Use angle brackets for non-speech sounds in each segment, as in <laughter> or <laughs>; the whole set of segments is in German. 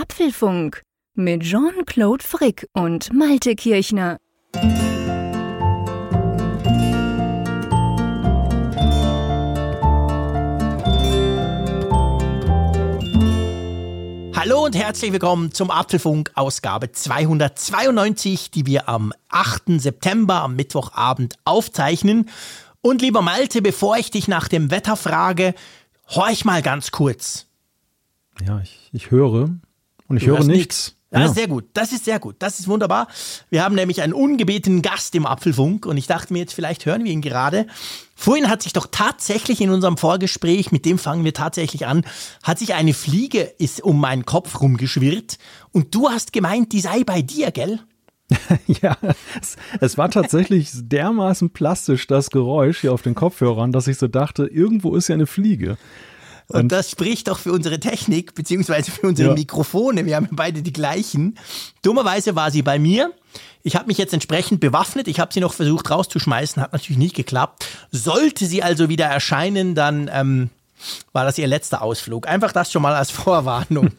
Apfelfunk mit Jean-Claude Frick und Malte Kirchner. Hallo und herzlich willkommen zum Apfelfunk Ausgabe 292, die wir am 8. September am Mittwochabend aufzeichnen. Und lieber Malte, bevor ich dich nach dem Wetter frage, horch mal ganz kurz. Ja, ich, ich höre und ich Du höre nichts. Ja, Ja. sehr gut. Das ist sehr gut. Das ist wunderbar. Wir haben nämlich einen ungebetenen Gast im Apfelfunk und ich dachte mir jetzt, vielleicht hören wir ihn gerade. Vorhin hat sich doch tatsächlich in unserem Vorgespräch, mit dem fangen wir tatsächlich an, hat sich eine Fliege ist um meinen Kopf rumgeschwirrt und du hast gemeint, die sei bei dir, gell? <laughs> ja, es, es war tatsächlich dermaßen plastisch, das Geräusch hier auf den Kopfhörern, dass ich so dachte, irgendwo ist ja eine Fliege. Und, Und- das spricht doch für unsere Technik, beziehungsweise für unsere Ja. Mikrofone. Wir haben beide die gleichen. Dummerweise war sie bei mir. Ich habe mich jetzt entsprechend bewaffnet. Ich habe sie noch versucht rauszuschmeißen, hat natürlich nicht geklappt. Sollte sie also wieder erscheinen, dann ähm, war das ihr letzter Ausflug. Einfach das schon mal als <laughs> Vorwarnung.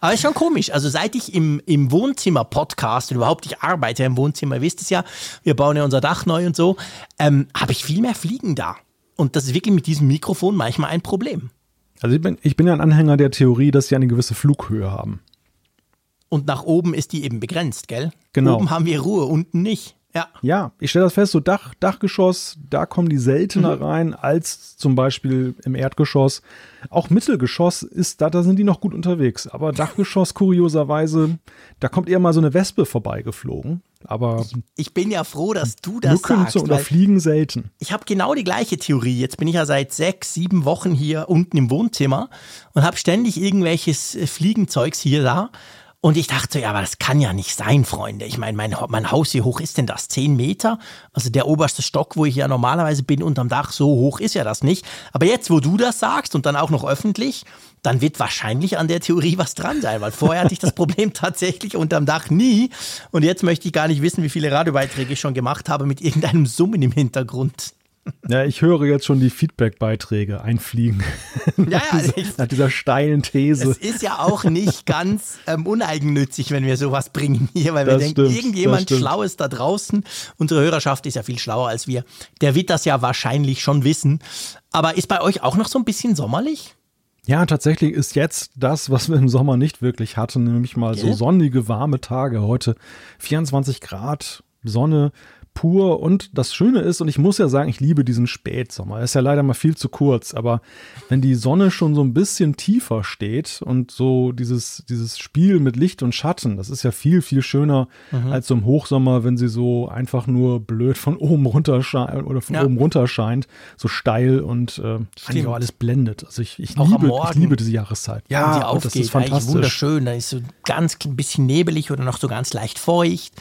Aber ist schon komisch. Also seit ich im, im Wohnzimmer podcast und überhaupt ich arbeite im Wohnzimmer, ihr wisst es ja, wir bauen ja unser Dach neu und so, ähm, habe ich viel mehr Fliegen da. Und das ist wirklich mit diesem Mikrofon manchmal ein Problem. Also ich bin, ich bin ja ein Anhänger der Theorie, dass sie eine gewisse Flughöhe haben. Und nach oben ist die eben begrenzt, gell? Genau. Oben haben wir Ruhe, unten nicht. Ja. Ja, ich stelle das fest, so Dach, Dachgeschoss, da kommen die seltener rein als zum Beispiel im Erdgeschoss. Auch Mittelgeschoss ist da, da sind die noch gut unterwegs. Aber Dachgeschoss, kurioserweise, da kommt eher mal so eine Wespe vorbeigeflogen. Aber Ich bin ja froh, dass du das sagst. zu weil unterfliegen selten. ich habe genau die gleiche Theorie. Jetzt bin ich ja seit sechs, sieben Wochen hier unten im Wohnzimmer und habe ständig irgendwelches äh, Fliegenzeugs hier da. Und ich dachte so, ja, aber das kann ja nicht sein, Freunde. Ich meine, mein, mein Haus, wie hoch ist denn das? Zehn Meter? Also der oberste Stock, wo ich ja normalerweise bin, unterm Dach, so hoch ist ja das nicht. Aber jetzt, wo du das sagst und dann auch noch öffentlich, dann wird wahrscheinlich an der Theorie was dran sein, weil vorher hatte ich das Problem <laughs> tatsächlich unterm Dach nie. Und jetzt möchte ich gar nicht wissen, wie viele Radiobeiträge ich schon gemacht habe mit irgendeinem Summen im Hintergrund. Ja, ich höre jetzt schon die Feedback-Beiträge einfliegen. <laughs> Ja, ja, ich, Nach dieser steilen These. es ist ja auch nicht ganz ähm, uneigennützig, wenn wir sowas bringen hier, weil wir Das denken, stimmt, irgendjemand das stimmt. Schlaues da draußen, unsere Hörerschaft ist ja viel schlauer als wir, der wird das ja wahrscheinlich schon wissen. Aber ist bei euch auch noch so ein bisschen sommerlich? Ja, tatsächlich ist jetzt das, was wir im Sommer nicht wirklich hatten, nämlich mal so Gell? sonnige, warme Tage. Heute 24 Grad, Sonne pur. Und das Schöne ist, und ich muss ja sagen, ich liebe diesen Spätsommer. Er ist ja leider mal viel zu kurz, aber wenn die Sonne schon so ein bisschen tiefer steht und so dieses, dieses Spiel mit Licht und Schatten, das ist ja viel, viel schöner Mhm. als so im Hochsommer, wenn sie so einfach nur blöd von oben runter scheint oder von Ja. oben runter scheint, so steil und äh, eigentlich auch alles blendet. Also ich, ich, Auch liebe, ich liebe diese Jahreszeit. Wenn sie und aufgeht, das ist fantastisch. wunderschön. Da ist so ganz ein bisschen nebelig oder noch so ganz leicht feucht.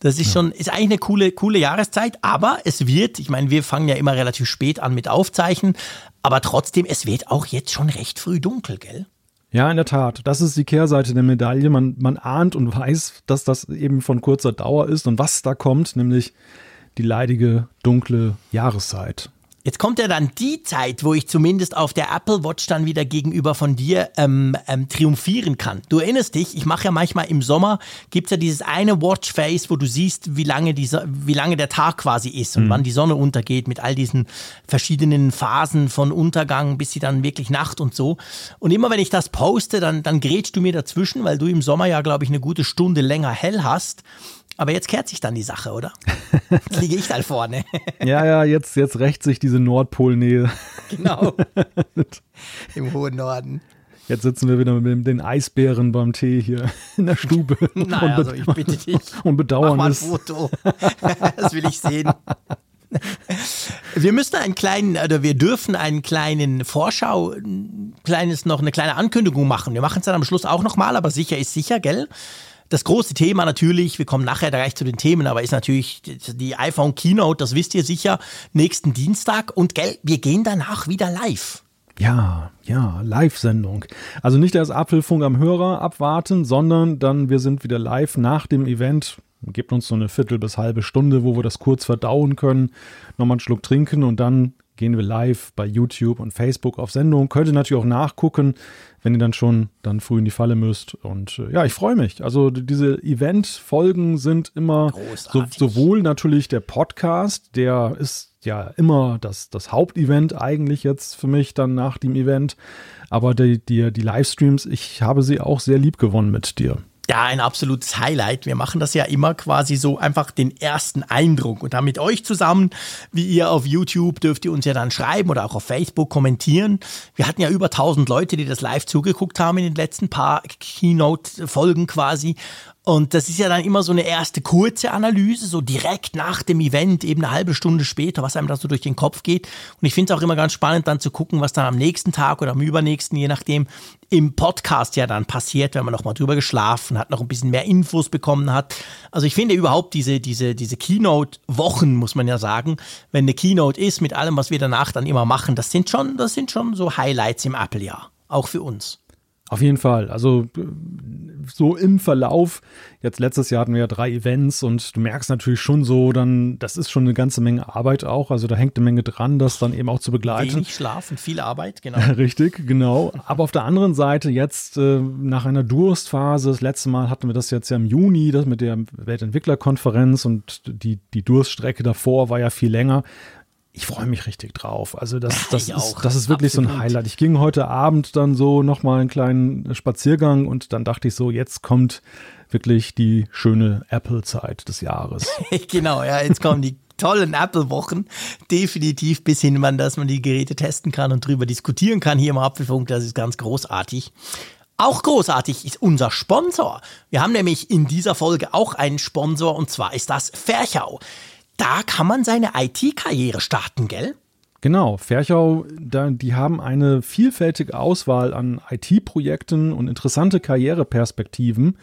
Das ist schon, ist eigentlich eine coole, coole Jahreszeit, aber es wird, ich meine, wir fangen ja immer relativ spät an mit Aufzeichnen, aber trotzdem, es wird auch jetzt schon recht früh dunkel, gell? Ja, in der Tat. Das ist die Kehrseite der Medaille. Man, man ahnt und weiß, dass das eben von kurzer Dauer ist und was da kommt, nämlich die leidige, dunkle Jahreszeit. Jetzt kommt ja dann die Zeit, wo ich zumindest auf der Apple Watch dann wieder gegenüber von dir ähm, ähm, triumphieren kann. Du erinnerst dich, ich mache ja manchmal im Sommer, gibt's ja dieses eine Watchface, wo du siehst, wie lange, die, So- wie lange der Tag quasi ist und wann die Sonne untergeht mit all diesen verschiedenen Phasen von Untergang bis sie dann wirklich Nacht und so. Und immer wenn ich das poste, dann, dann grätschst du mir dazwischen, weil du im Sommer ja, glaube ich, eine gute Stunde länger hell hast. Aber jetzt kehrt sich dann die Sache, oder? <laughs> Jetzt liege ich da vorne. Ja, ja, jetzt, jetzt rächt sich diese Nordpolnähe. Genau. <laughs> Im hohen Norden. Jetzt sitzen wir wieder mit den Eisbären beim Tee hier in der Stube <laughs> be- also ich bitte dich. und Mach bedauern mal ein. Foto. Das will ich sehen. Wir müssen einen kleinen, oder wir dürfen einen kleinen Vorschau, ein kleines noch eine kleine Ankündigung machen. Wir machen es dann am Schluss auch nochmal, aber sicher ist sicher, gell? Das große Thema natürlich, wir kommen nachher gleich zu den Themen, aber ist natürlich die iPhone Keynote, das wisst ihr sicher, nächsten Dienstag. Und gell, wir gehen danach wieder live. Ja, ja, Live-Sendung. Also nicht erst Apfelfunk am Hörer abwarten, sondern dann wir sind wieder live nach dem Event. Gebt uns so eine Viertel bis halbe Stunde, wo wir das kurz verdauen können, nochmal einen Schluck trinken und dann gehen wir live bei YouTube und Facebook auf Sendung. Könnt ihr natürlich auch nachgucken, wenn ihr dann schon dann früh in die Falle müsst. Und äh, ja, ich freue mich. Also diese Event-Folgen sind immer so, sowohl natürlich der Podcast, der ist ja immer das, das Hauptevent eigentlich jetzt für mich dann nach dem Event. Aber die, die, die Livestreams, ich habe sie auch sehr lieb gewonnen mit dir. Ja, ein absolutes Highlight. Wir machen das ja immer quasi so einfach den ersten Eindruck und dann mit euch zusammen, wie ihr auf YouTube dürft ihr uns ja dann schreiben oder auch auf Facebook kommentieren. Wir hatten ja über 1000 Leute, die das live zugeguckt haben in den letzten paar Keynote-Folgen quasi und das ist ja dann immer so eine erste kurze Analyse, so direkt nach dem Event, eben eine halbe Stunde später, was einem da so durch den Kopf geht. Und ich finde es auch immer ganz spannend, dann zu gucken, was dann am nächsten Tag oder am übernächsten, je nachdem, im Podcast ja dann passiert, wenn man noch mal drüber geschlafen hat, noch ein bisschen mehr Infos bekommen hat. Also ich finde überhaupt diese, diese, diese Keynote-Wochen, muss man ja sagen, wenn eine Keynote ist, mit allem, was wir danach dann immer machen, das sind schon, das sind schon so Highlights im Apple-Jahr. Auch für uns. Auf jeden Fall. Also so im Verlauf, jetzt letztes Jahr hatten wir ja drei Events und du merkst natürlich schon so, dann, das ist schon eine ganze Menge Arbeit auch. Also da hängt eine Menge dran, das dann eben auch zu begleiten. Wenig schlafen, viel Arbeit, genau. <laughs> Richtig, genau. Aber auf der anderen Seite jetzt äh, nach einer Durstphase, das letzte Mal hatten wir das jetzt ja im Juni, das mit der Weltentwicklerkonferenz und die, die Durststrecke davor war ja viel länger ich freue mich richtig drauf. Also das, das, ist, das ist wirklich Absolut. so ein Highlight. Ich ging heute Abend dann so nochmal einen kleinen Spaziergang und dann dachte ich so, jetzt kommt wirklich die schöne Apple-Zeit des Jahres. <laughs> genau, ja, jetzt kommen die tollen Apple-Wochen. Definitiv bis hin, dass man die Geräte testen kann und drüber diskutieren kann hier im Apfelfunk. Das ist ganz großartig. Auch großartig ist unser Sponsor. Wir haben nämlich in dieser Folge auch einen Sponsor und zwar ist das Ferchau da kann man seine IT-Karriere starten, gell? Genau, Ferchau, die haben eine vielfältige Auswahl an IT-Projekten und interessante Karriereperspektiven.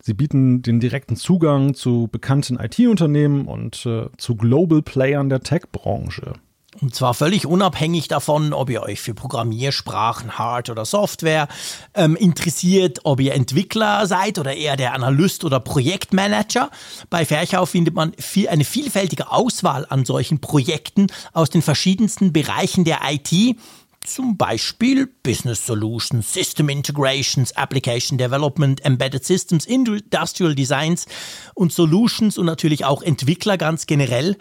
Sie bieten den direkten Zugang zu bekannten IT-Unternehmen und äh, zu Global Playern der Tech-Branche. Und zwar völlig unabhängig davon, ob ihr euch für Programmiersprachen, Hard- oder Software ähm, interessiert, ob ihr Entwickler seid oder eher der Analyst oder Projektmanager. Bei Ferchau findet man viel, eine vielfältige Auswahl an solchen Projekten aus den verschiedensten Bereichen der IT. Zum Beispiel Business Solutions, System Integrations, Application Development, Embedded Systems, Industrial Designs und Solutions und natürlich auch Entwickler ganz generell.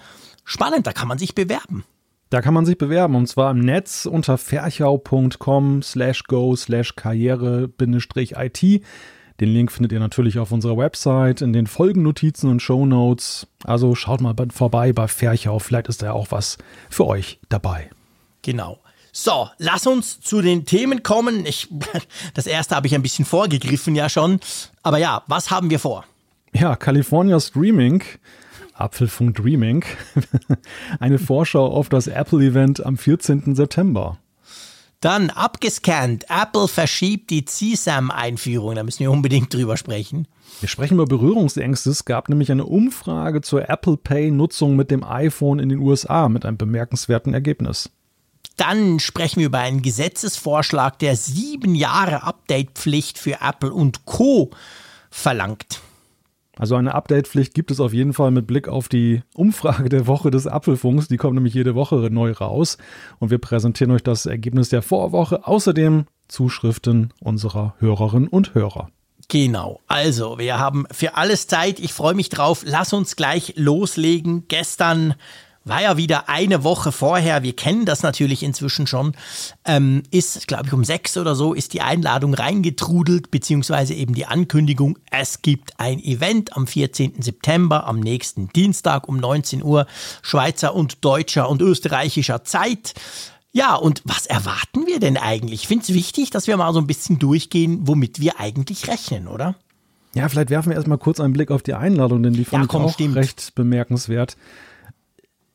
Spannend, da kann man sich bewerben. Da kann man sich bewerben und zwar im Netz unter ferchau.com slash go slash karriere-it. Den Link findet ihr natürlich auf unserer Website, in den Folgennotizen und Shownotes. Also schaut mal vorbei bei Ferchau, vielleicht ist da ja auch was für euch dabei. Genau. So, lass uns zu den Themen kommen. Ich, <laughs> das erste habe ich ein bisschen vorgegriffen ja schon. Aber ja, was haben wir vor? Ja, California Streaming Apfelfunk Dreaming, <laughs> eine Vorschau auf das Apple-Event am 14. September. Dann abgescannt. Apple verschiebt die CSAM-Einführung. Da müssen wir unbedingt drüber sprechen. Wir sprechen über Berührungsängste. Es gab nämlich eine Umfrage zur Apple Pay-Nutzung mit dem iPhone in den USA mit einem bemerkenswerten Ergebnis. Dann sprechen wir über einen Gesetzesvorschlag, der sieben Jahre Update-Pflicht für Apple und Co. verlangt. Also eine Update-Pflicht gibt es auf jeden Fall mit Blick auf die Umfrage der Woche des Apfelfunks. Die kommt nämlich jede Woche neu raus. Und wir präsentieren euch das Ergebnis der Vorwoche. Außerdem Zuschriften unserer Hörerinnen und Hörer. Genau. Also, wir haben für alles Zeit. Ich freue mich drauf. Lass uns gleich loslegen. Gestern war ja wieder eine Woche vorher, wir kennen das natürlich inzwischen schon, ähm, ist, glaube ich, um sechs oder so, ist die Einladung reingetrudelt, beziehungsweise eben die Ankündigung, es gibt ein Event am 14. September, am nächsten Dienstag um 19 Uhr, Schweizer und deutscher und österreichischer Zeit. Ja, und was erwarten wir denn eigentlich? Ich finde es wichtig, dass wir mal so ein bisschen durchgehen, womit wir eigentlich rechnen, oder? Ja, vielleicht werfen wir erstmal kurz einen Blick auf die Einladung, denn die fand ja, komm, ich auch stimmt. recht bemerkenswert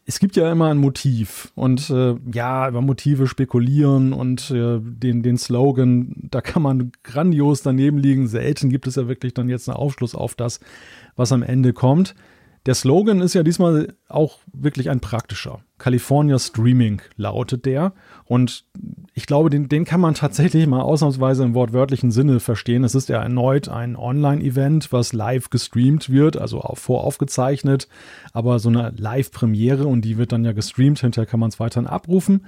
es gibt ja immer ein Motiv und äh, ja, über Motive spekulieren und äh, den, den Slogan, da kann man grandios daneben liegen. Selten gibt es ja wirklich dann jetzt einen Aufschluss auf das, was am Ende kommt. Der Slogan ist ja diesmal auch wirklich ein praktischer. California Streaming lautet der. Und ich glaube, den, den kann man tatsächlich mal ausnahmsweise im wortwörtlichen Sinne verstehen. Es ist ja erneut ein Online-Event, was live gestreamt wird, also auch voraufgezeichnet, aber so eine Live-Premiere und die wird dann ja gestreamt, hinterher kann man es weiterhin abrufen.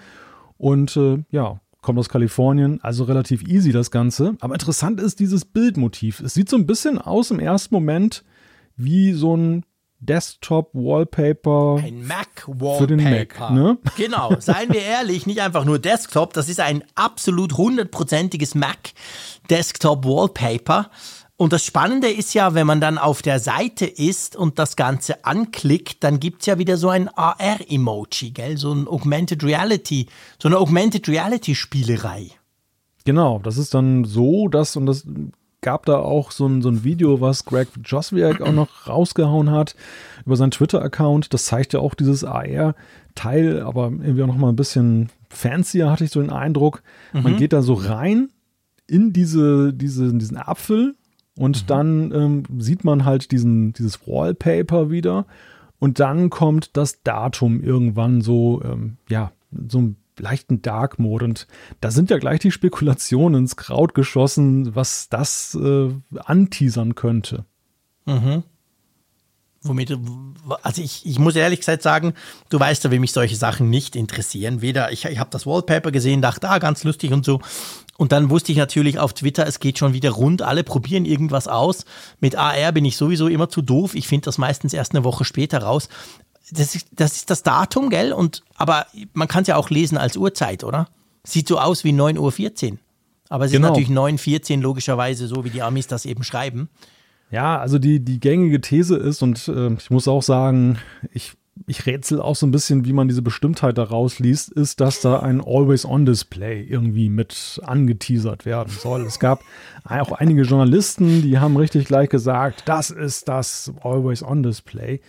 Und äh, ja, kommt aus Kalifornien, also relativ easy das Ganze. Aber interessant ist dieses Bildmotiv. Es sieht so ein bisschen aus im ersten Moment wie so ein Desktop-Wallpaper. Ein Mac-Wallpaper. Für den Mac, ne? <laughs> Genau, seien wir ehrlich, nicht einfach nur Desktop, das ist ein absolut hundertprozentiges Mac-Desktop-Wallpaper. Und das Spannende ist ja, wenn man dann auf der Seite ist und das Ganze anklickt, dann gibt es ja wieder so ein AR-Emoji, gell? So ein Augmented Reality, so eine Augmented Reality-Spielerei. Genau, das ist dann so, dass, und das gab da auch so ein, so ein Video, was Greg Joswiak auch noch rausgehauen hat über seinen Twitter-Account. Das zeigt ja auch dieses AR-Teil, aber irgendwie auch noch mal ein bisschen fancier, hatte ich so den Eindruck. Mhm. Man geht da so rein in diese, diese, diesen Apfel und mhm. dann ähm, sieht man halt diesen, dieses Wallpaper wieder. Und dann kommt das Datum irgendwann so, ähm, ja, so ein leichten Dark Mode. Und da sind ja gleich die Spekulationen ins Kraut geschossen, was das äh, anteasern könnte. Mhm. Womit, also ich, ich muss ehrlich gesagt sagen, du weißt ja, wie mich solche Sachen nicht interessieren. Weder, ich, ich habe das Wallpaper gesehen, dachte, ah, ganz lustig und so. Und dann wusste ich natürlich auf Twitter, es geht schon wieder rund, alle probieren irgendwas aus. Mit AR bin ich sowieso immer zu doof. Ich finde das meistens erst eine Woche später raus das ist, das ist das Datum, gell? Und, aber man kann es ja auch lesen als Uhrzeit, oder? Sieht so aus wie 9.14 Uhr. Aber es genau. ist natürlich 9.14 Uhr logischerweise, so wie die Amis das eben schreiben. Ja, also die, die gängige These ist, und äh, ich muss auch sagen, ich, ich rätsel auch so ein bisschen, wie man diese Bestimmtheit daraus liest, ist, dass da ein Always-On-Display irgendwie mit angeteasert werden soll. Es gab auch einige Journalisten, die haben richtig gleich gesagt, das ist das Always-On-Display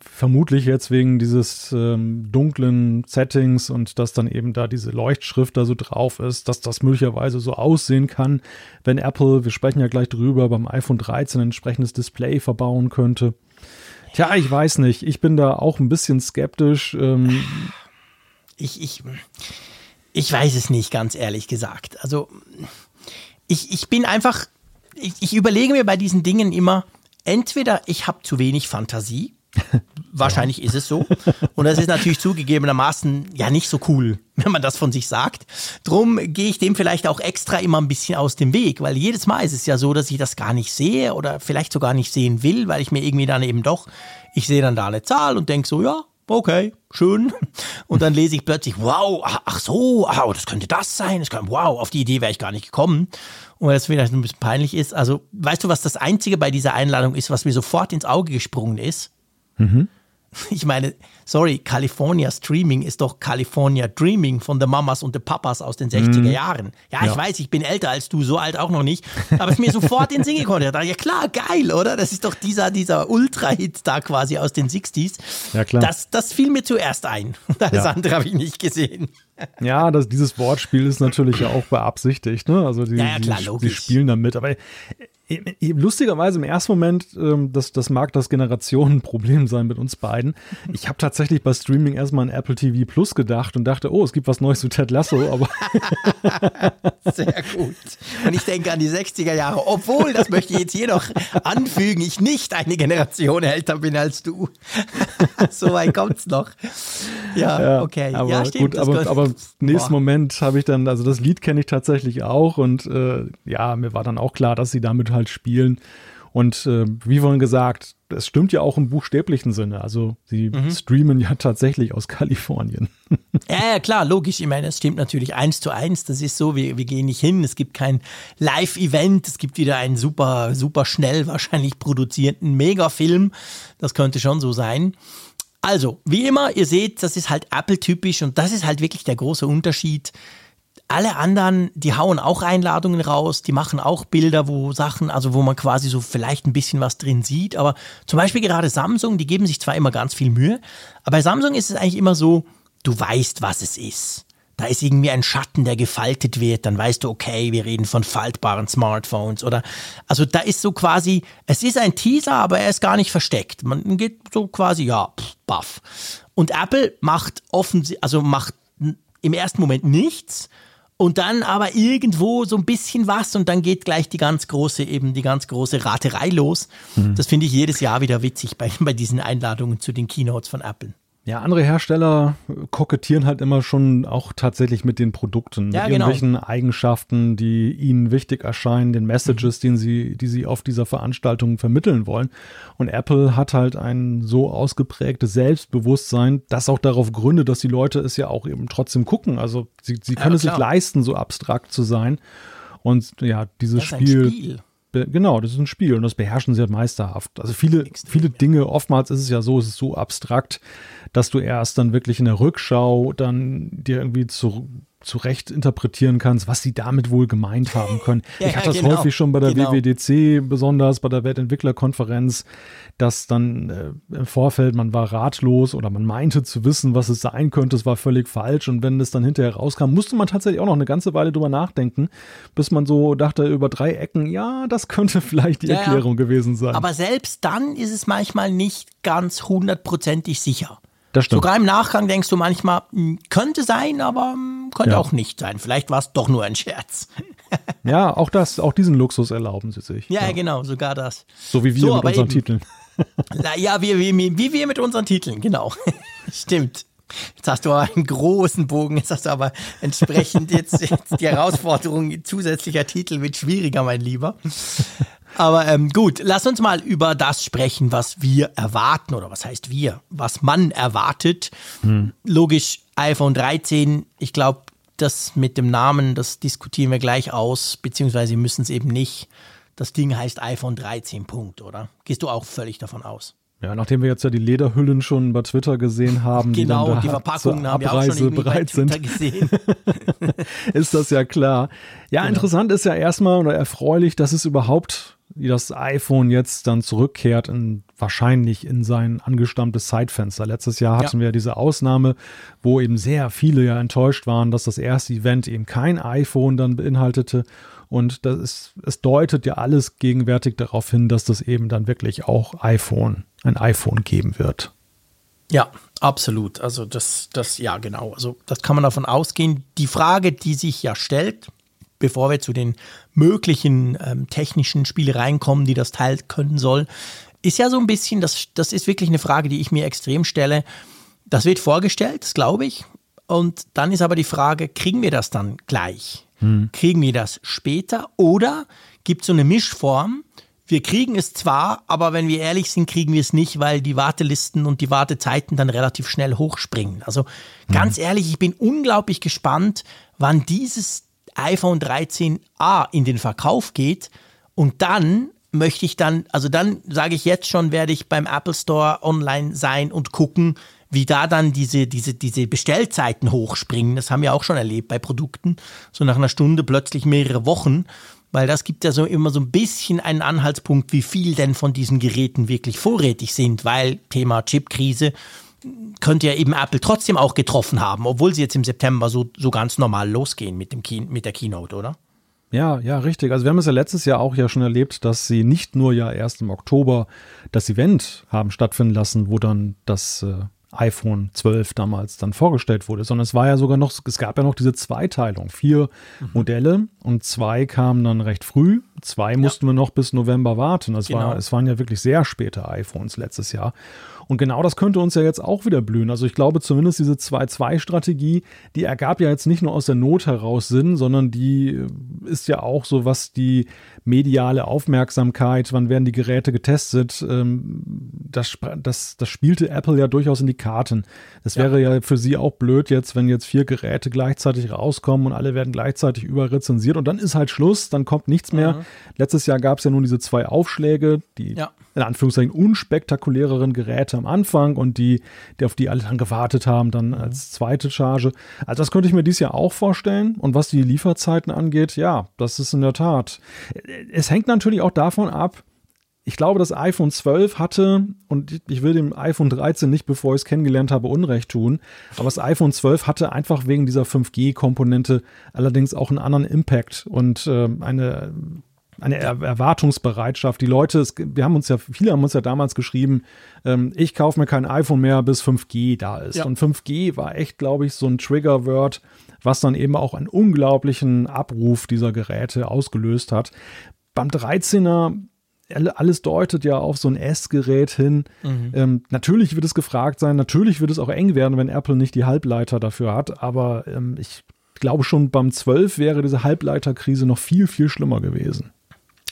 vermutlich jetzt wegen dieses ähm, dunklen Settings und dass dann eben da diese Leuchtschrift da so drauf ist, dass das möglicherweise so aussehen kann, wenn Apple, wir sprechen ja gleich drüber, beim iPhone 13 ein entsprechendes Display verbauen könnte. Tja, ich weiß nicht. Ich bin da auch ein bisschen skeptisch. Ähm ich, ich, ich weiß es nicht, ganz ehrlich gesagt. Also, ich, ich bin einfach, ich, ich überlege mir bei diesen Dingen immer, entweder ich habe zu wenig Fantasie, Wahrscheinlich ist es so. Und das ist natürlich zugegebenermaßen ja nicht so cool, wenn man das von sich sagt. Drum gehe ich dem vielleicht auch extra immer ein bisschen aus dem Weg, weil jedes Mal ist es ja so, dass ich das gar nicht sehe oder vielleicht sogar nicht sehen will, weil ich mir irgendwie dann eben doch, ich sehe dann da eine Zahl und denke so, ja, okay, schön. Und dann lese ich plötzlich, wow, ach so, ah, das könnte das sein. Das kann, wow, auf die Idee wäre ich gar nicht gekommen. Und weil das vielleicht ein bisschen peinlich ist. Also, weißt du, was das Einzige bei dieser Einladung ist, was mir sofort ins Auge gesprungen ist? Mhm. <laughs> Ich meine, sorry, California Streaming ist doch California Dreaming von den Mamas und den Papas aus den 60er mhm. Jahren. Ja, ja, ich weiß, ich bin älter als du, so alt auch noch nicht, aber es mir sofort in den Sinn gekommen. Ja klar, geil, oder? Das ist doch dieser, dieser Ultra-Hit da quasi aus den 60s. Ja, klar. Das, das fiel mir zuerst ein. <laughs> Alles ja. andere habe ich nicht gesehen. Ja, das, dieses Wortspiel ist natürlich ja auch beabsichtigt, ne? Also die, ja, ja, klar, die, die spielen damit. Aber Lustigerweise im ersten Moment, ähm, das, das mag das Generationenproblem sein mit uns beiden. Ich habe tatsächlich bei Streaming erstmal an Apple TV Plus gedacht und dachte, oh, es gibt was Neues zu Ted Lasso, aber. <laughs> Sehr gut. Und ich denke an die 60er Jahre, obwohl, das möchte ich jetzt hier noch anfügen, ich nicht eine Generation älter bin als du. <laughs> so weit kommt's noch. Ja, ja okay. Aber ja, stimmt. Gut, aber, aber nächsten Moment habe ich dann, also das Lied kenne ich tatsächlich auch und äh, ja, mir war dann auch klar, dass sie damit halt halt spielen. Und äh, wie vorhin gesagt, es stimmt ja auch im buchstäblichen Sinne. Also sie mhm. streamen ja tatsächlich aus Kalifornien. <laughs> Ja, ja, klar, logisch. Ich meine, es stimmt natürlich eins zu eins. Das ist so, wir, wir gehen nicht hin. Es gibt kein Live-Event. Es gibt wieder einen super, super schnell wahrscheinlich produzierten Megafilm. Das könnte schon so sein. Also, wie immer, ihr seht, das ist halt Apple-typisch und das ist halt wirklich der große Unterschied alle anderen, die hauen auch Einladungen raus, die machen auch Bilder, wo Sachen, also wo man quasi so vielleicht ein bisschen was drin sieht. Aber zum Beispiel gerade Samsung, die geben sich zwar immer ganz viel Mühe, aber bei Samsung ist es eigentlich immer so, du weißt, was es ist. Da ist irgendwie ein Schatten, der gefaltet wird, dann weißt du, okay, wir reden von faltbaren Smartphones oder, also da ist so quasi, es ist ein Teaser, aber er ist gar nicht versteckt. Man geht so quasi, ja, pff, baff. Und Apple macht offensichtlich, also macht im ersten Moment nichts, und dann aber irgendwo so ein bisschen was und dann geht gleich die ganz große, eben die ganz große Raterei los. Mhm. Das finde ich jedes Jahr wieder witzig bei, <laughs> bei diesen Einladungen zu den Keynotes von Apple. Ja, andere Hersteller kokettieren halt immer schon auch tatsächlich mit den Produkten, ja, mit genau. irgendwelchen Eigenschaften, die ihnen wichtig erscheinen, den Messages, mhm. sie, die sie auf dieser Veranstaltung vermitteln wollen. Und Apple hat halt ein so ausgeprägtes Selbstbewusstsein, das auch darauf gründet, dass die Leute es ja auch eben trotzdem gucken. Also sie, sie können ja, es sich leisten, so abstrakt zu sein. Und ja, dieses Spiel, Spiel. Genau, das ist ein Spiel und das beherrschen sie halt meisterhaft. Also viele, viele Dinge, oftmals ist es ja so, es ist so abstrakt, dass du erst dann wirklich in der Rückschau dann dir irgendwie zu, zurecht interpretieren kannst, was sie damit wohl gemeint haben <laughs> können. ja, ich hatte das genau, häufig schon bei der genau. WWDC, besonders bei der Weltentwicklerkonferenz, dass dann äh, im Vorfeld man war ratlos oder man meinte zu wissen, was es sein könnte, es war völlig falsch und wenn es dann hinterher rauskam, musste man tatsächlich auch noch eine ganze Weile drüber nachdenken, bis man so dachte über drei Ecken, ja, das könnte vielleicht die ja, Erklärung gewesen sein. Aber selbst dann ist es manchmal nicht ganz hundertprozentig sicher. Das stimmt. Sogar im Nachgang denkst du manchmal, hm, könnte sein, aber hm, könnte ja. auch nicht sein. Vielleicht war es doch nur ein Scherz. <laughs> ja, auch das, auch diesen Luxus erlauben sie sich. Ja, ja. genau, sogar das. So wie wir so, mit unseren eben, Titeln. <laughs> ja, wie, wie, wie wir mit unseren Titeln, genau. <laughs> Stimmt. Jetzt hast du aber einen großen Bogen, jetzt hast du aber entsprechend jetzt, jetzt die Herausforderung zusätzlicher Titel wird schwieriger, mein Lieber. Aber ähm, gut, lass uns mal über das sprechen, was wir erwarten oder was heißt wir, was man erwartet. Hm. Logisch, iPhone 13, ich glaube, das mit dem Namen, das diskutieren wir gleich aus, beziehungsweise müssen es eben nicht. Das Ding heißt iPhone 13, Punkt, oder? Gehst du auch völlig davon aus? Ja, nachdem wir jetzt ja die Lederhüllen schon bei Twitter gesehen haben, genau, die dann da die Verpackungen haben wir auch schon bereit sind, gesehen. <laughs> ist das ja klar. Ja, genau. interessant ist ja erstmal oder erfreulich, dass es überhaupt wie das iPhone jetzt dann zurückkehrt, in, wahrscheinlich in sein angestammtes Zeitfenster. Letztes Jahr hatten ja. wir diese Ausnahme, wo eben sehr viele ja enttäuscht waren, dass das erste Event eben kein iPhone dann beinhaltete. Und das ist, es deutet ja alles gegenwärtig darauf hin, dass das eben dann wirklich auch iPhone, ein iPhone geben wird. Ja, absolut. Also das, das, ja, genau. Also das kann man davon ausgehen. Die Frage, die sich ja stellt, bevor wir zu den möglichen ähm, technischen Spielereien kommen, die das Teil können soll, ist ja so ein bisschen, das, das ist wirklich eine Frage, die ich mir extrem stelle. Das wird vorgestellt, das glaube ich. Und dann ist aber die Frage, kriegen wir das dann gleich? Hm. Kriegen wir das später? Oder gibt es so eine Mischform? Wir kriegen es zwar, aber wenn wir ehrlich sind, kriegen wir es nicht, weil die Wartelisten und die Wartezeiten dann relativ schnell hochspringen. Also ganz hm. ehrlich, ich bin unglaublich gespannt, wann dieses iPhone 13a in den Verkauf geht und dann möchte ich dann, also dann sage ich jetzt schon, werde ich beim Apple Store online sein und gucken, wie da dann diese, diese, diese Bestellzeiten hochspringen. Das haben wir auch schon erlebt bei Produkten. So nach einer Stunde plötzlich mehrere Wochen. Weil das gibt ja so immer so ein bisschen einen Anhaltspunkt, wie viel denn von diesen Geräten wirklich vorrätig sind, weil Thema Chipkrise könnte ja eben Apple trotzdem auch getroffen haben, obwohl sie jetzt im September so, so ganz normal losgehen mit, dem Key, mit der Keynote, oder? Ja, ja, richtig. Also wir haben es ja letztes Jahr auch ja schon erlebt, dass sie nicht nur ja erst im Oktober das Event haben stattfinden lassen, wo dann das äh, iPhone 12 damals dann vorgestellt wurde, sondern es war ja sogar noch, es gab ja noch diese Zweiteilung. Vier mhm. Modelle und zwei kamen dann recht früh. Zwei mussten ja. wir noch bis November warten. Es, genau. war, es waren ja wirklich sehr späte iPhones letztes Jahr. Und genau das könnte uns ja jetzt auch wieder blühen. Also ich glaube zumindest diese 2-2-Strategie, die ergab ja jetzt nicht nur aus der Not heraus Sinn, sondern die äh, ist ja auch so, was die mediale Aufmerksamkeit, wann werden die Geräte getestet, ähm, das, das, das spielte Apple ja durchaus in die Karten. Das wäre ja. ja für sie auch blöd jetzt, wenn jetzt vier Geräte gleichzeitig rauskommen und alle werden gleichzeitig überrezensiert und dann ist halt Schluss, dann kommt nichts mehr. Mhm. Letztes Jahr gab es ja nun diese zwei Aufschläge, die ja in Anführungszeichen unspektakuläreren Geräte am Anfang und die, die auf die alle dann gewartet haben, dann als zweite Charge. Also das könnte ich mir dieses Jahr auch vorstellen. Und was die Lieferzeiten angeht, ja, das ist in der Tat. Es hängt natürlich auch davon ab, ich glaube, das iPhone 12 hatte, und ich will dem iPhone 13 nicht, bevor ich es kennengelernt habe, Unrecht tun, aber das iPhone 12 hatte einfach wegen dieser 5G-Komponente allerdings auch einen anderen Impact und äh, eine eine er Erwartungsbereitschaft. Die Leute, es, wir haben uns ja, viele haben uns ja damals geschrieben, ähm, ich kaufe mir kein iPhone mehr, bis 5G da ist. Ja. Und 5G war echt, glaube ich, so ein Triggerword, was dann eben auch einen unglaublichen Abruf dieser Geräte ausgelöst hat. Beim 13er alles deutet ja auf so ein S-Gerät hin. Mhm. Ähm, natürlich wird es gefragt sein, natürlich wird es auch eng werden, wenn Apple nicht die Halbleiter dafür hat, aber ähm, ich glaube schon beim 12 wäre diese Halbleiterkrise noch viel, viel schlimmer gewesen.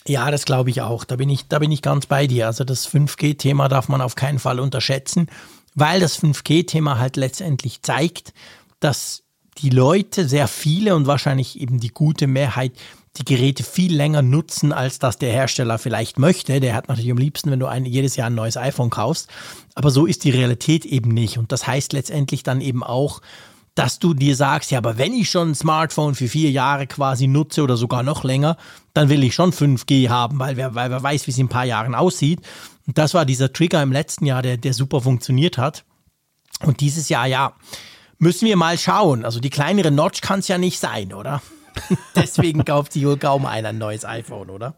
Ja, das glaube ich auch. Da bin ich, da bin ich ganz bei dir. Also das 5G-Thema darf man auf keinen Fall unterschätzen, weil das 5G-Thema halt letztendlich zeigt, dass die Leute, sehr viele und wahrscheinlich eben die gute Mehrheit, die Geräte viel länger nutzen, als das der Hersteller vielleicht möchte. Der hat natürlich am liebsten, wenn du ein, jedes Jahr ein neues iPhone kaufst. Aber so ist die Realität eben nicht. Und das heißt letztendlich dann eben auch, dass du dir sagst, ja, aber wenn ich schon ein Smartphone für vier Jahre quasi nutze oder sogar noch länger, dann will ich schon 5G haben, weil wer, weil wer weiß, wie es in ein paar Jahren aussieht. Und das war dieser Trigger im letzten Jahr, der, der super funktioniert hat. Und dieses Jahr, ja, müssen wir mal schauen. Also die kleinere Notch kann es ja nicht sein, oder? <laughs> Deswegen kauft sich wohl kaum einer ein neues iPhone, oder?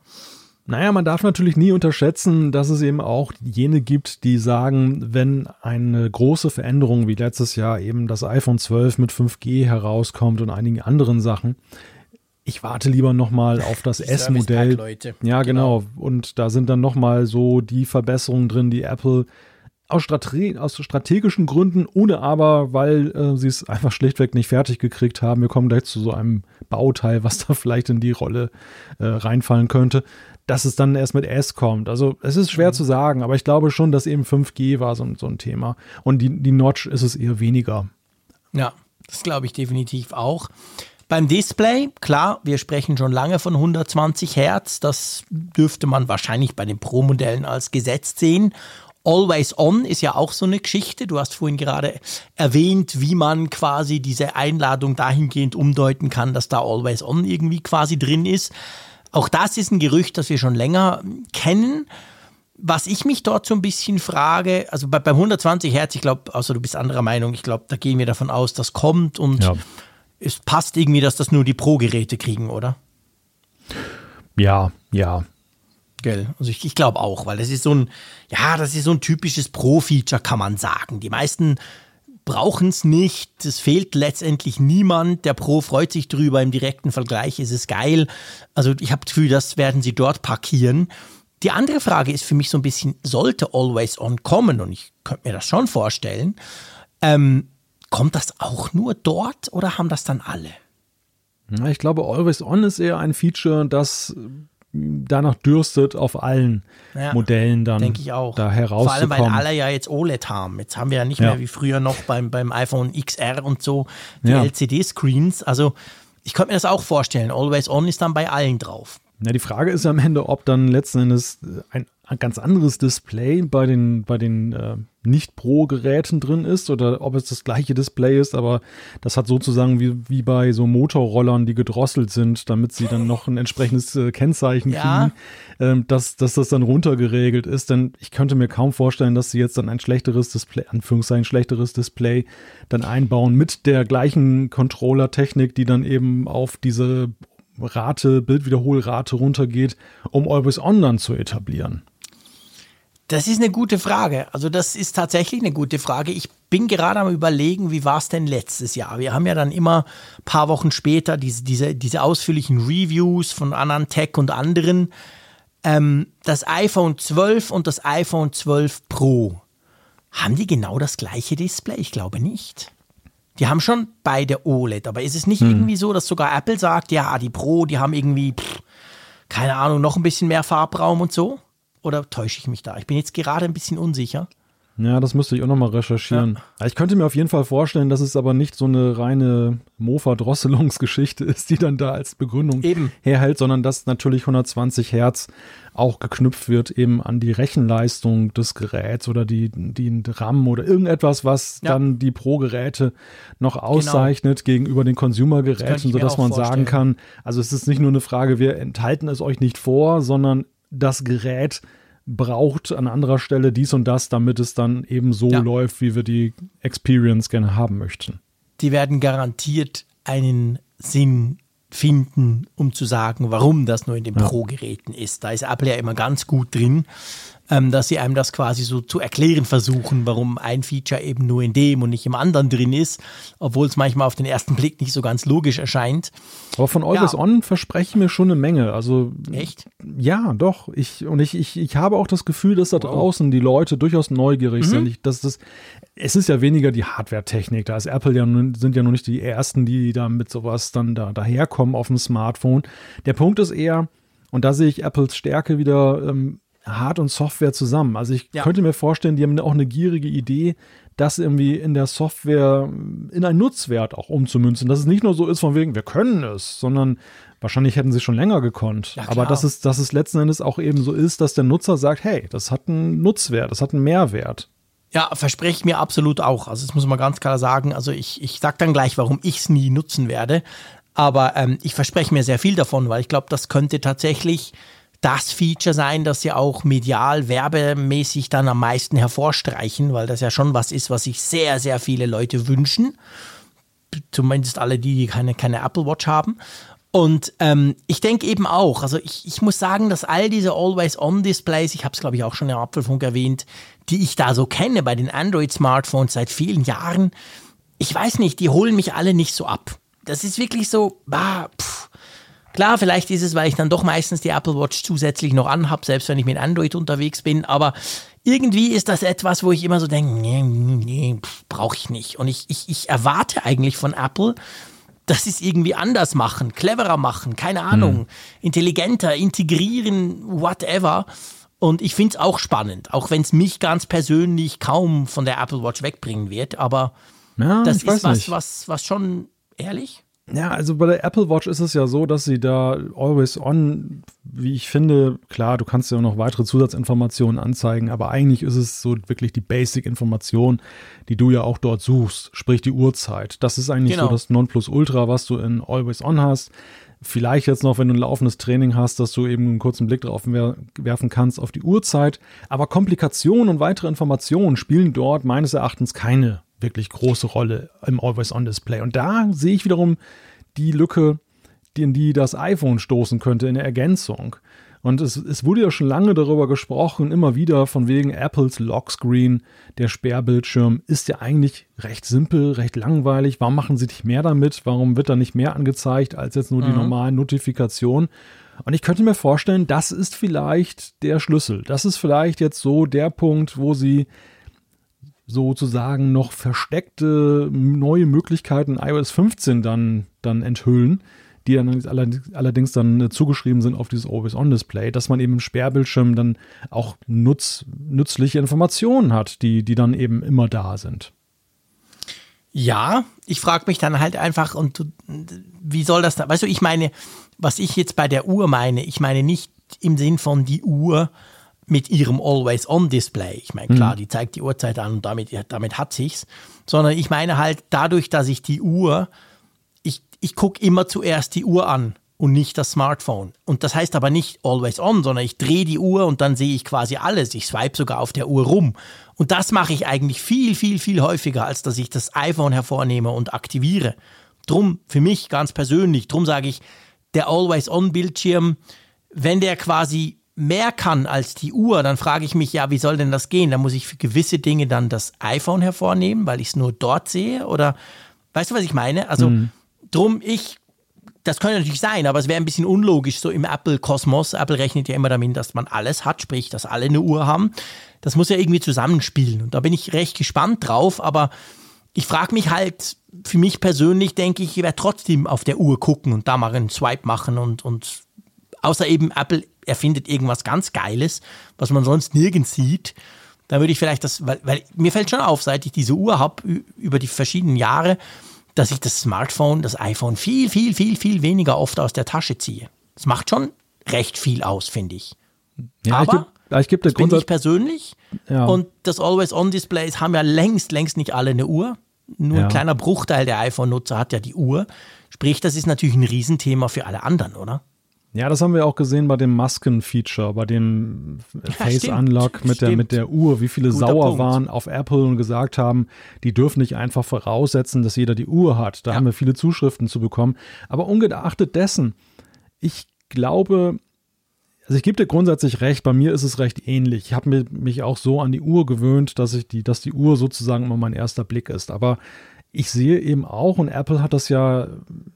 Naja, man darf natürlich nie unterschätzen, dass es eben auch jene gibt, die sagen, wenn eine große Veränderung wie letztes Jahr eben das iPhone 12 mit 5G herauskommt und einigen anderen Sachen, ich warte lieber nochmal <laughs> auf das S-Modell. Ja, genau. genau. Und da sind dann nochmal so die Verbesserungen drin, die Apple aus, Strate aus strategischen Gründen, ohne aber, weil äh, sie es einfach schlichtweg nicht fertig gekriegt haben. Wir kommen gleich zu so einem Bauteil, was da <laughs> vielleicht in die Rolle äh, reinfallen könnte dass es dann erst mit S kommt. Also es ist schwer mhm. zu sagen, aber ich glaube schon, dass eben 5G war so, so ein Thema. Und die, die Notch ist es eher weniger. Ja, das glaube ich definitiv auch. Beim Display, klar, wir sprechen schon lange von 120 Hertz. Das dürfte man wahrscheinlich bei den Pro-Modellen als gesetzt sehen. Always On ist ja auch so eine Geschichte. Du hast vorhin gerade erwähnt, wie man quasi diese Einladung dahingehend umdeuten kann, dass da Always On irgendwie quasi drin ist. Auch das ist ein Gerücht, das wir schon länger kennen. Was ich mich dort so ein bisschen frage, also bei, beim 120 Hertz, ich glaube, außer du bist anderer Meinung, ich glaube, da gehen wir davon aus, das kommt und ja. es passt irgendwie, dass das nur die Pro-Geräte kriegen, oder? Ja, ja. Gell, also ich, ich glaube auch, weil das ist so ein, ja, das ist so ein typisches Pro-Feature, kann man sagen. Die meisten brauchen es nicht. Es fehlt letztendlich niemand. Der Pro freut sich drüber. Im direkten Vergleich ist es geil. Also ich habe das Gefühl, das werden sie dort parkieren. Die andere Frage ist für mich so ein bisschen, sollte Always On kommen? Und ich könnte mir das schon vorstellen. Ähm, kommt das auch nur dort oder haben das dann alle? Ich glaube, Always On ist eher ein Feature, das danach dürstet, auf allen ja, Modellen dann denke ich auch. da herauszukommen. Vor allem, weil alle ja jetzt OLED haben. Jetzt haben wir ja nicht ja. mehr wie früher noch beim, beim iPhone XR und so die ja. LCD-Screens. Also ich könnte mir das auch vorstellen. Always On ist dann bei allen drauf. Ja, die Frage ist am Ende, ob dann letzten Endes ein ein ganz anderes Display bei den, bei den äh, Nicht-Pro-Geräten drin ist oder ob es das gleiche Display ist, aber das hat sozusagen wie, wie bei so Motorrollern, die gedrosselt sind, damit sie dann noch ein entsprechendes äh, Kennzeichen ja. kriegen, ähm, dass, dass das dann runtergeregelt ist. Denn ich könnte mir kaum vorstellen, dass sie jetzt dann ein schlechteres Display, Anführungszeichen schlechteres Display, dann einbauen mit der gleichen Controller-Technik, die dann eben auf diese Rate, Bildwiederholrate runtergeht, um Always On dann zu etablieren. Das ist eine gute Frage. Also das ist tatsächlich eine gute Frage. Ich bin gerade am überlegen, wie war es denn letztes Jahr? Wir haben ja dann immer ein paar Wochen später diese, diese, diese ausführlichen Reviews von Anantech und anderen. Ähm, das iPhone 12 und das iPhone 12 Pro. Haben die genau das gleiche Display? Ich glaube nicht. Die haben schon beide OLED, aber ist es nicht hm. irgendwie so, dass sogar Apple sagt, ja, die Pro, die haben irgendwie, pff, keine Ahnung, noch ein bisschen mehr Farbraum und so? Oder täusche ich mich da? Ich bin jetzt gerade ein bisschen unsicher. Ja, das müsste ich auch nochmal recherchieren. Ja. Ich könnte mir auf jeden Fall vorstellen, dass es aber nicht so eine reine Mofa-Drosselungsgeschichte <laughs> ist, die dann da als Begründung eben. herhält, sondern dass natürlich 120 Hertz auch geknüpft wird eben an die Rechenleistung des Geräts oder die, die RAM oder irgendetwas, was ja. dann die Pro-Geräte noch genau. auszeichnet genau. gegenüber den Consumer-Geräten, sodass man vorstellen. sagen kann, also es ist nicht nur eine Frage, wir enthalten es euch nicht vor, sondern das Gerät braucht an anderer Stelle dies und das, damit es dann eben so ja. läuft, wie wir die Experience gerne haben möchten. Die werden garantiert einen Sinn finden, um zu sagen, warum das nur in den ja. Pro-Geräten ist. Da ist Apple ja immer ganz gut drin ähm, dass sie einem das quasi so zu erklären versuchen, warum ein Feature eben nur in dem und nicht im anderen drin ist, obwohl es manchmal auf den ersten Blick nicht so ganz logisch erscheint. Aber von Always ja. On verspreche ich mir schon eine Menge. Also echt? Ja, doch. Ich und ich, ich, ich habe auch das Gefühl, dass da wow. draußen die Leute durchaus neugierig mhm. sind. Ich, dass das, es ist ja weniger die Hardware-Technik. Da ist Apple ja sind ja noch nicht die ersten, die da mit sowas dann da daherkommen auf dem Smartphone. Der Punkt ist eher, und da sehe ich Apples Stärke wieder. Ähm, Hard- und Software zusammen. Also ich ja. könnte mir vorstellen, die haben auch eine gierige Idee, das irgendwie in der Software in einen Nutzwert auch umzumünzen. Dass es nicht nur so ist von wegen, wir können es, sondern wahrscheinlich hätten sie schon länger gekonnt. Ja, Aber dass es, dass es letzten Endes auch eben so ist, dass der Nutzer sagt, hey, das hat einen Nutzwert, das hat einen Mehrwert. Ja, verspreche ich mir absolut auch. Also das muss man ganz klar sagen. Also ich, ich sage dann gleich, warum ich es nie nutzen werde. Aber ähm, ich verspreche mir sehr viel davon, weil ich glaube, das könnte tatsächlich das Feature sein, das sie auch medial, werbemäßig dann am meisten hervorstreichen, weil das ja schon was ist, was sich sehr, sehr viele Leute wünschen. Zumindest alle die, keine, keine Apple Watch haben. Und ähm, ich denke eben auch, also ich, ich muss sagen, dass all diese Always-On-Displays, ich habe es glaube ich auch schon im Apfelfunk erwähnt, die ich da so kenne bei den Android-Smartphones seit vielen Jahren, ich weiß nicht, die holen mich alle nicht so ab. Das ist wirklich so, bah, pff, Klar, vielleicht ist es, weil ich dann doch meistens die Apple Watch zusätzlich noch anhabe, selbst wenn ich mit Android unterwegs bin. Aber irgendwie ist das etwas, wo ich immer so denke, nee, nee, brauche ich nicht. Und ich, ich, ich erwarte eigentlich von Apple, dass sie es irgendwie anders machen, cleverer machen, keine Ahnung, hm. intelligenter, integrieren, whatever. Und ich finde es auch spannend, auch wenn es mich ganz persönlich kaum von der Apple Watch wegbringen wird. Aber ja, das ist was, was, was schon ehrlich ja, also bei der Apple Watch ist es ja so, dass sie da always on, wie ich finde, klar, du kannst ja noch weitere Zusatzinformationen anzeigen, aber eigentlich ist es so wirklich die Basic-Information, die du ja auch dort suchst, sprich die Uhrzeit. Das ist eigentlich genau. so das Nonplusultra, was du in always on hast. Vielleicht jetzt noch, wenn du ein laufendes Training hast, dass du eben einen kurzen Blick drauf werfen kannst auf die Uhrzeit. Aber Komplikationen und weitere Informationen spielen dort meines Erachtens keine wirklich große Rolle im Always-On-Display. Und da sehe ich wiederum die Lücke, in die das iPhone stoßen könnte in der Ergänzung. Und es, es wurde ja schon lange darüber gesprochen, immer wieder von wegen Apples Lockscreen, der Sperrbildschirm, ist ja eigentlich recht simpel, recht langweilig. Warum machen sie nicht mehr damit? Warum wird da nicht mehr angezeigt als jetzt nur die mhm. normalen Notifikationen? Und ich könnte mir vorstellen, das ist vielleicht der Schlüssel. Das ist vielleicht jetzt so der Punkt, wo sie sozusagen noch versteckte neue Möglichkeiten iOS 15 dann, dann enthüllen, die dann allerdings dann äh, zugeschrieben sind auf dieses Always-On-Display, dass man eben im Sperrbildschirm dann auch nutz, nützliche Informationen hat, die, die dann eben immer da sind. Ja, ich frage mich dann halt einfach, und wie soll das da, weißt du, ich meine, was ich jetzt bei der Uhr meine, ich meine nicht im Sinn von die Uhr, mit ihrem Always-On-Display. Ich meine, klar, mhm. die zeigt die Uhrzeit an und damit, damit hat sich's. Sondern ich meine halt dadurch, dass ich die Uhr, ich, gucke immer zuerst die Uhr an und nicht das Smartphone. Und das heißt aber nicht Always On, sondern ich drehe die Uhr und dann sehe ich quasi alles. Ich swipe sogar auf der Uhr rum. Und das mache ich eigentlich viel, viel, viel häufiger, als dass ich das iPhone hervornehme und aktiviere. Drum, für mich ganz persönlich, drum sage ich, der Always On Bildschirm, wenn der quasi mehr kann als die Uhr, dann frage ich mich, ja, wie soll denn das gehen? Da muss ich für gewisse Dinge dann das iPhone hervornehmen, weil ich es nur dort sehe? Oder weißt du, was ich meine? Also mhm. Drum, ich, das könnte natürlich sein, aber es wäre ein bisschen unlogisch, so im Apple-Kosmos. Apple rechnet ja immer damit, dass man alles hat, sprich, dass alle eine Uhr haben. Das muss ja irgendwie zusammenspielen. Und da bin ich recht gespannt drauf, aber ich frage mich halt, für mich persönlich denke ich, ich werde trotzdem auf der Uhr gucken und da mal einen Swipe machen und, und außer eben Apple erfindet irgendwas ganz Geiles, was man sonst nirgends sieht, dann würde ich vielleicht das, weil, weil mir fällt schon auf, seit ich diese Uhr habe, über die verschiedenen Jahre, dass ich das Smartphone, das iPhone viel, viel, viel, viel weniger oft aus der Tasche ziehe. Das macht schon recht viel aus, finde ich. Ja, Aber ich, ich, das bin ich persönlich ja. und das Always-On-Displays haben ja längst, längst nicht alle eine Uhr. Nur ja. ein kleiner Bruchteil der iPhone-Nutzer hat ja die Uhr. Sprich, das ist natürlich ein Riesenthema für alle anderen, oder? Ja, das haben wir auch gesehen bei dem Masken-Feature, bei dem Face stimmt, Unlock mit der, mit der Uhr, wie viele Guter sauer Punkt. waren auf Apple und gesagt haben, die dürfen nicht einfach voraussetzen, dass jeder die Uhr hat. Da Ja. haben wir viele Zuschriften zu bekommen. Aber ungeachtet dessen, ich glaube, also ich gebe dir grundsätzlich recht, bei mir ist es recht ähnlich. Ich habe mich auch so an die Uhr gewöhnt, dass ich die, dass die Uhr sozusagen immer mein erster Blick ist. Aber ich sehe eben auch, und Apple hat das ja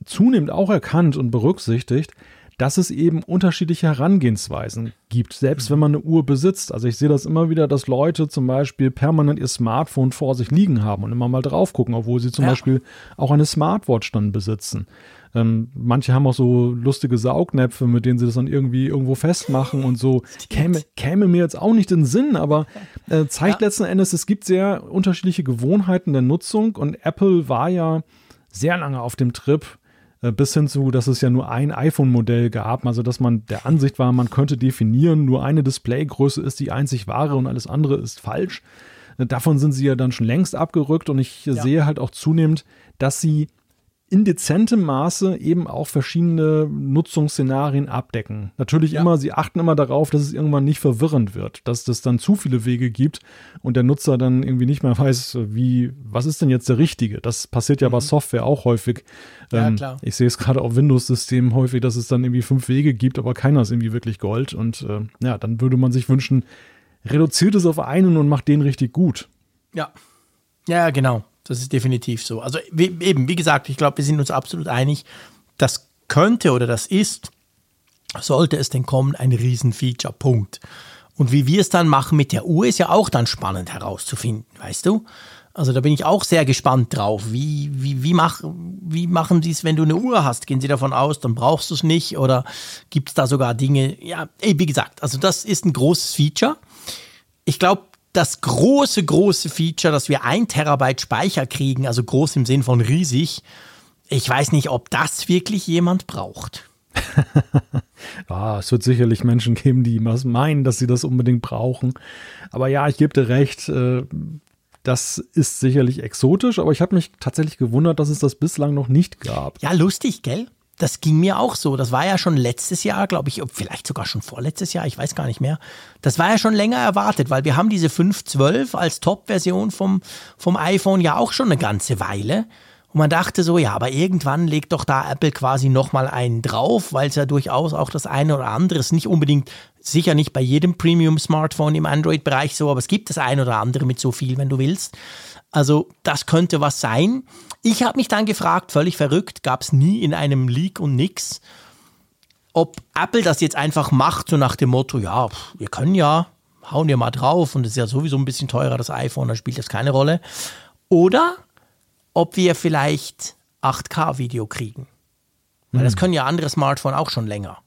zunehmend auch erkannt und berücksichtigt, dass es eben unterschiedliche Herangehensweisen gibt, selbst wenn man eine Uhr besitzt. Also ich sehe das immer wieder, dass Leute zum Beispiel permanent ihr Smartphone vor sich liegen haben und immer mal drauf gucken, obwohl sie zum Ja. Beispiel auch eine Smartwatch dann besitzen. Ähm, manche haben auch so lustige Saugnäpfe, mit denen sie das dann irgendwie irgendwo festmachen und so. <laughs> Käme, käme mir jetzt auch nicht in den Sinn, aber äh, zeigt Ja. letzten Endes, es gibt sehr unterschiedliche Gewohnheiten der Nutzung und Apple war ja sehr lange auf dem Trip, bis hin zu, dass es ja nur ein iPhone-Modell gab, also dass man der Ansicht war, man könnte definieren, nur eine Displaygröße ist die einzig wahre und alles andere ist falsch. Äh, Davon sind sie ja dann schon längst abgerückt und ich äh, Ja. sehe halt auch zunehmend, dass sie in dezentem Maße eben auch verschiedene Nutzungsszenarien abdecken. Natürlich Ja. immer, sie achten immer darauf, dass es irgendwann nicht verwirrend wird, dass es dann zu viele Wege gibt und der Nutzer dann irgendwie nicht mehr weiß, wie, was ist denn jetzt der richtige? Das passiert ja bei Software auch häufig. Mhm. Ja, Ähm, klar. Ich sehe es gerade auf Windows-Systemen häufig, dass es dann irgendwie fünf Wege gibt, aber keiner ist irgendwie wirklich Gold. Und äh, ja, dann würde man sich wünschen, reduziert es auf einen und macht den richtig gut. Ja. Ja, genau. Das ist definitiv so. Also wie, eben, wie gesagt, ich glaube, wir sind uns absolut einig, das könnte oder das ist, sollte es denn kommen, ein Riesenfeature. Punkt. Und wie wir es dann machen mit der Uhr, ist ja auch dann spannend herauszufinden, weißt du? Also da bin ich auch sehr gespannt drauf. Wie, wie, wie, mach, wie machen Sie es, wenn du eine Uhr hast? Gehen Sie davon aus, dann brauchst du es nicht? Oder gibt es da sogar Dinge? Ja, ey, wie gesagt, also das ist ein großes Feature. Ich glaube, das große, große Feature, dass wir ein Terabyte Speicher kriegen, also groß im Sinn von riesig, ich weiß nicht, ob das wirklich jemand braucht. <laughs> Ja, es wird sicherlich Menschen geben, die was meinen, dass sie das unbedingt brauchen. Aber ja, ich gebe dir recht, äh, das ist sicherlich exotisch, aber ich habe mich tatsächlich gewundert, dass es das bislang noch nicht gab. Ja, lustig, gell? Das ging mir auch so. Das war ja schon letztes Jahr, glaube ich, vielleicht sogar schon vorletztes Jahr, ich weiß gar nicht mehr. Das war ja schon länger erwartet, weil wir haben diese 512 als Top-Version vom, vom iPhone ja auch schon eine ganze Weile. Und man dachte so, ja, aber irgendwann legt doch da Apple quasi nochmal einen drauf, weil es ja durchaus auch das eine oder andere ist. Nicht unbedingt, sicher nicht bei jedem Premium-Smartphone im Android-Bereich so, aber es gibt das eine oder andere mit so viel, wenn du willst. Also das könnte was sein. Ich habe mich dann gefragt, völlig verrückt, gab es nie in einem Leak und nix, ob Apple das jetzt einfach macht, so nach dem Motto, ja, wir können ja, hauen wir mal drauf und es ist ja sowieso ein bisschen teurer, das iPhone, da spielt das keine Rolle. Oder ob wir vielleicht 8K-Video kriegen. Weil das können ja andere Smartphones auch schon länger.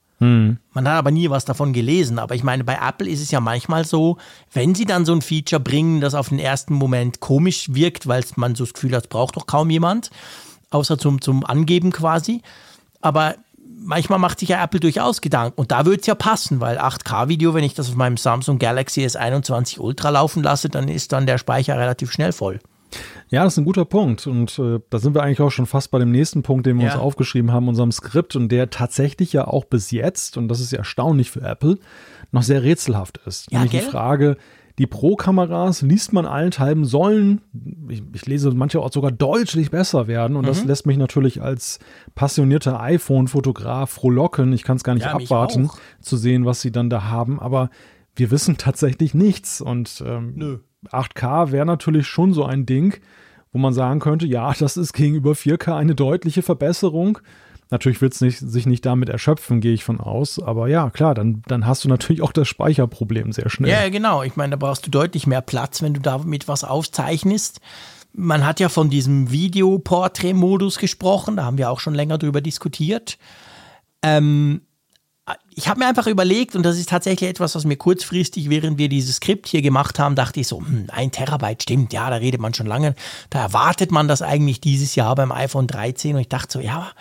Man hat aber nie was davon gelesen. Aber ich meine, bei Apple ist es ja manchmal so, wenn sie dann so ein Feature bringen, das auf den ersten Moment komisch wirkt, weil man so das Gefühl hat, braucht doch kaum jemand, außer zum, zum Angeben quasi. Aber manchmal macht sich ja Apple durchaus Gedanken. Und da würde es ja passen, weil 8K-Video, wenn ich das auf meinem Samsung Galaxy S21 Ultra laufen lasse, dann ist dann der Speicher relativ schnell voll. Ja, das ist ein guter Punkt. Und äh, da sind wir eigentlich auch schon fast bei dem nächsten Punkt, den wir Ja. uns aufgeschrieben haben, unserem Skript, und der tatsächlich ja auch bis jetzt, und das ist ja erstaunlich für Apple, noch sehr rätselhaft ist. Ja, Nämlich die gell? Frage, die Pro-Kameras liest man allenthalben sollen, ich, ich lese manche auch sogar deutlich besser werden. Und das Mhm. lässt mich natürlich als passionierter iPhone-Fotograf frohlocken. Ich kann es gar nicht Ja, abwarten, zu sehen, was sie dann da haben. Aber wir wissen tatsächlich nichts. Und ähm, Nö. 8K wäre natürlich schon so ein Ding, wo man sagen könnte, ja, <laughs> das ist gegenüber 4K eine deutliche Verbesserung. Natürlich wird es nicht, sich nicht damit erschöpfen, gehe ich von aus. Aber ja, klar, dann, dann hast du natürlich auch das Speicherproblem sehr schnell. Ja, genau. Ich meine, da brauchst du deutlich mehr Platz, wenn du damit was aufzeichnest. Man hat ja von diesem Video-Portrait-Modus gesprochen, da haben wir auch schon länger drüber diskutiert. Ähm, ich habe mir einfach überlegt, und das ist tatsächlich etwas, was mir kurzfristig, während wir dieses Skript hier gemacht haben, dachte ich so, hm, ein Terabyte stimmt, ja, da redet man schon lange. Da erwartet man das eigentlich dieses Jahr beim iPhone 13 und ich dachte so, ja,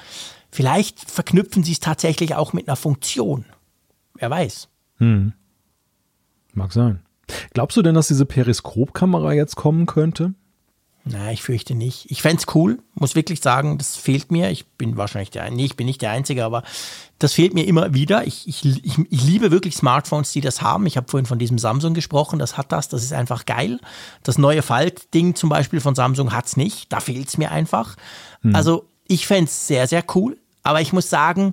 vielleicht verknüpfen sie es tatsächlich auch mit einer Funktion. Wer weiß. Mag sein. Glaubst du denn, dass diese Periskopkamera jetzt kommen könnte? Na, ich fürchte nicht. Ich fände cool, muss wirklich sagen, das fehlt mir. Ich bin wahrscheinlich der, nee, ich bin nicht der Einzige, aber das fehlt mir immer wieder. Ich, ich, ich, ich liebe wirklich Smartphones, die das haben. Ich habe vorhin von diesem Samsung gesprochen, das hat das, das ist einfach geil. Das neue Faltding zum Beispiel von Samsung hat's nicht, da fehlt's mir einfach. Hm. Also ich fände es sehr, sehr cool, aber ich muss sagen,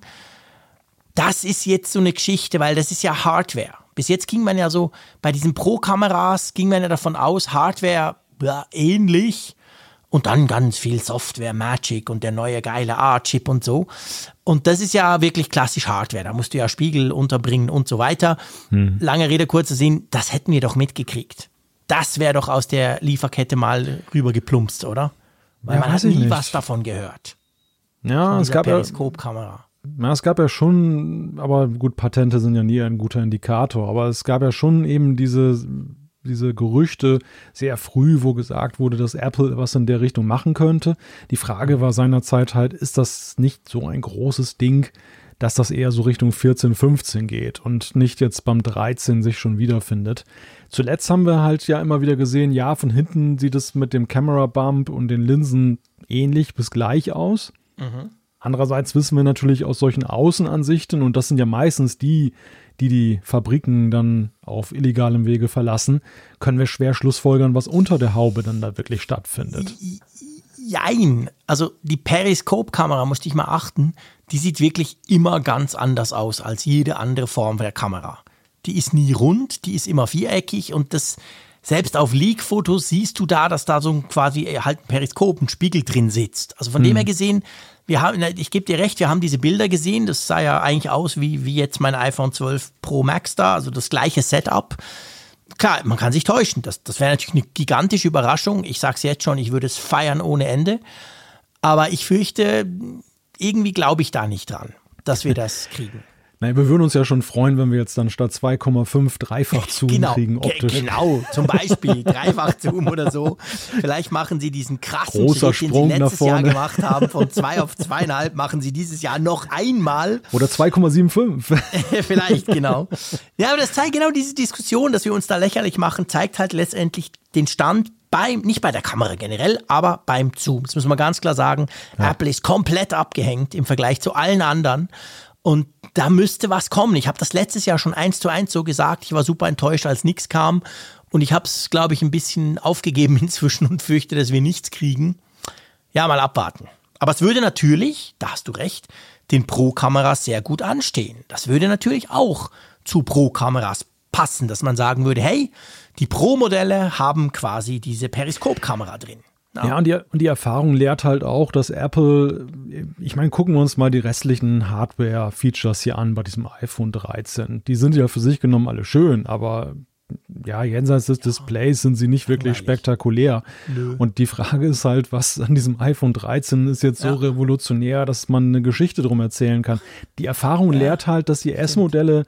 das ist jetzt so eine Geschichte, weil das ist ja Hardware. Bis jetzt ging man ja so, bei diesen Pro-Kameras ging man ja davon aus, Hardware ja, ähnlich. Und dann ganz viel Software, Magic und der neue geile A-Chip und so. Und das ist ja wirklich klassisch Hardware. Da musst du ja Spiegel unterbringen und so weiter. Hm. Lange Rede, kurzer Sinn, das hätten wir doch mitgekriegt. Das wäre doch aus der Lieferkette mal rübergeplumpst, oder? Weil ja, man hat nie nicht. was davon gehört. Ja, es gab Periskopkamera. Ja, es gab ja schon, aber gut, Patente sind ja nie ein guter Indikator, aber es gab ja schon eben diese diese Gerüchte sehr früh, wo gesagt wurde, dass Apple was in der Richtung machen könnte. Die Frage war seinerzeit halt, ist das nicht so ein großes Ding, dass das eher so Richtung 14, 15 geht und nicht jetzt beim 13 sich schon wiederfindet. Zuletzt haben wir halt ja immer wieder gesehen, ja, von hinten sieht es mit dem Camera Bump und den Linsen ähnlich bis gleich aus. Mhm. Andererseits wissen wir natürlich aus solchen Außenansichten, und das sind ja meistens die, die die Fabriken dann auf illegalem Wege verlassen, können wir schwer schlussfolgern, was unter der Haube dann da wirklich stattfindet. Jein. Also die Periskop-Kamera, musste ich mal achten, die sieht wirklich immer ganz anders aus als jede andere Form der Kamera. Die ist nie rund, die ist immer viereckig und das selbst auf Leak-Fotos siehst du da, dass da so quasi halt ein Periskop, ein Spiegel drin sitzt. Also von hm. dem her gesehen, wir haben, ich gebe dir recht, wir haben diese Bilder gesehen. Das sah ja eigentlich aus wie, wie jetzt mein iPhone 12 Pro Max da, also das gleiche Setup. Klar, man kann sich täuschen. Das, das wäre natürlich eine gigantische Überraschung. Ich sage es jetzt schon, ich würde es feiern ohne Ende. Aber ich fürchte, irgendwie glaube ich da nicht dran, dass wir das <laughs> kriegen. Nein, wir würden uns ja schon freuen, wenn wir jetzt dann statt 2,5 Dreifach <laughs> Zoom genau, kriegen optisch. Genau, zum Beispiel <laughs> Dreifach Zoom oder so. Vielleicht machen sie diesen krassen Großer Schritt, Sprung den sie letztes Jahr gemacht haben, von <laughs> 2 auf 2,5, machen sie dieses Jahr noch einmal. Oder 2,75. Vielleicht, genau. Ja, aber das zeigt genau diese Diskussion, dass wir uns da lächerlich machen, zeigt halt letztendlich den Stand beim, nicht bei der Kamera generell, aber beim Zoom. Das müssen wir ganz klar sagen. Ja. Apple ist komplett abgehängt im Vergleich zu allen anderen. Und da müsste was kommen. Ich habe das letztes Jahr schon eins zu eins so gesagt. Ich war super enttäuscht, als nichts kam. Und ich habe es, glaube ich, ein bisschen aufgegeben <laughs> inzwischen und fürchte, dass wir nichts kriegen. Ja, mal abwarten. Aber es würde natürlich, da hast du recht, den Pro-Kameras sehr gut anstehen. Das würde natürlich auch zu Pro-Kameras passen, dass man sagen würde, hey, die Pro-Modelle haben quasi diese Periskopkamera drin. Ja, ja und, die, und die Erfahrung lehrt halt auch, dass Apple, ich meine, gucken wir uns mal die restlichen Hardware-Features hier an bei diesem iPhone 13. Die sind ja für sich genommen alle schön, aber ja, jenseits des Displays sind sie nicht wirklich spektakulär. Nö. Und die Frage ist halt, was an diesem iPhone 13 ist jetzt so ja. revolutionär, dass man eine Geschichte drum erzählen kann. Die Erfahrung ja. lehrt halt, dass die S-Modelle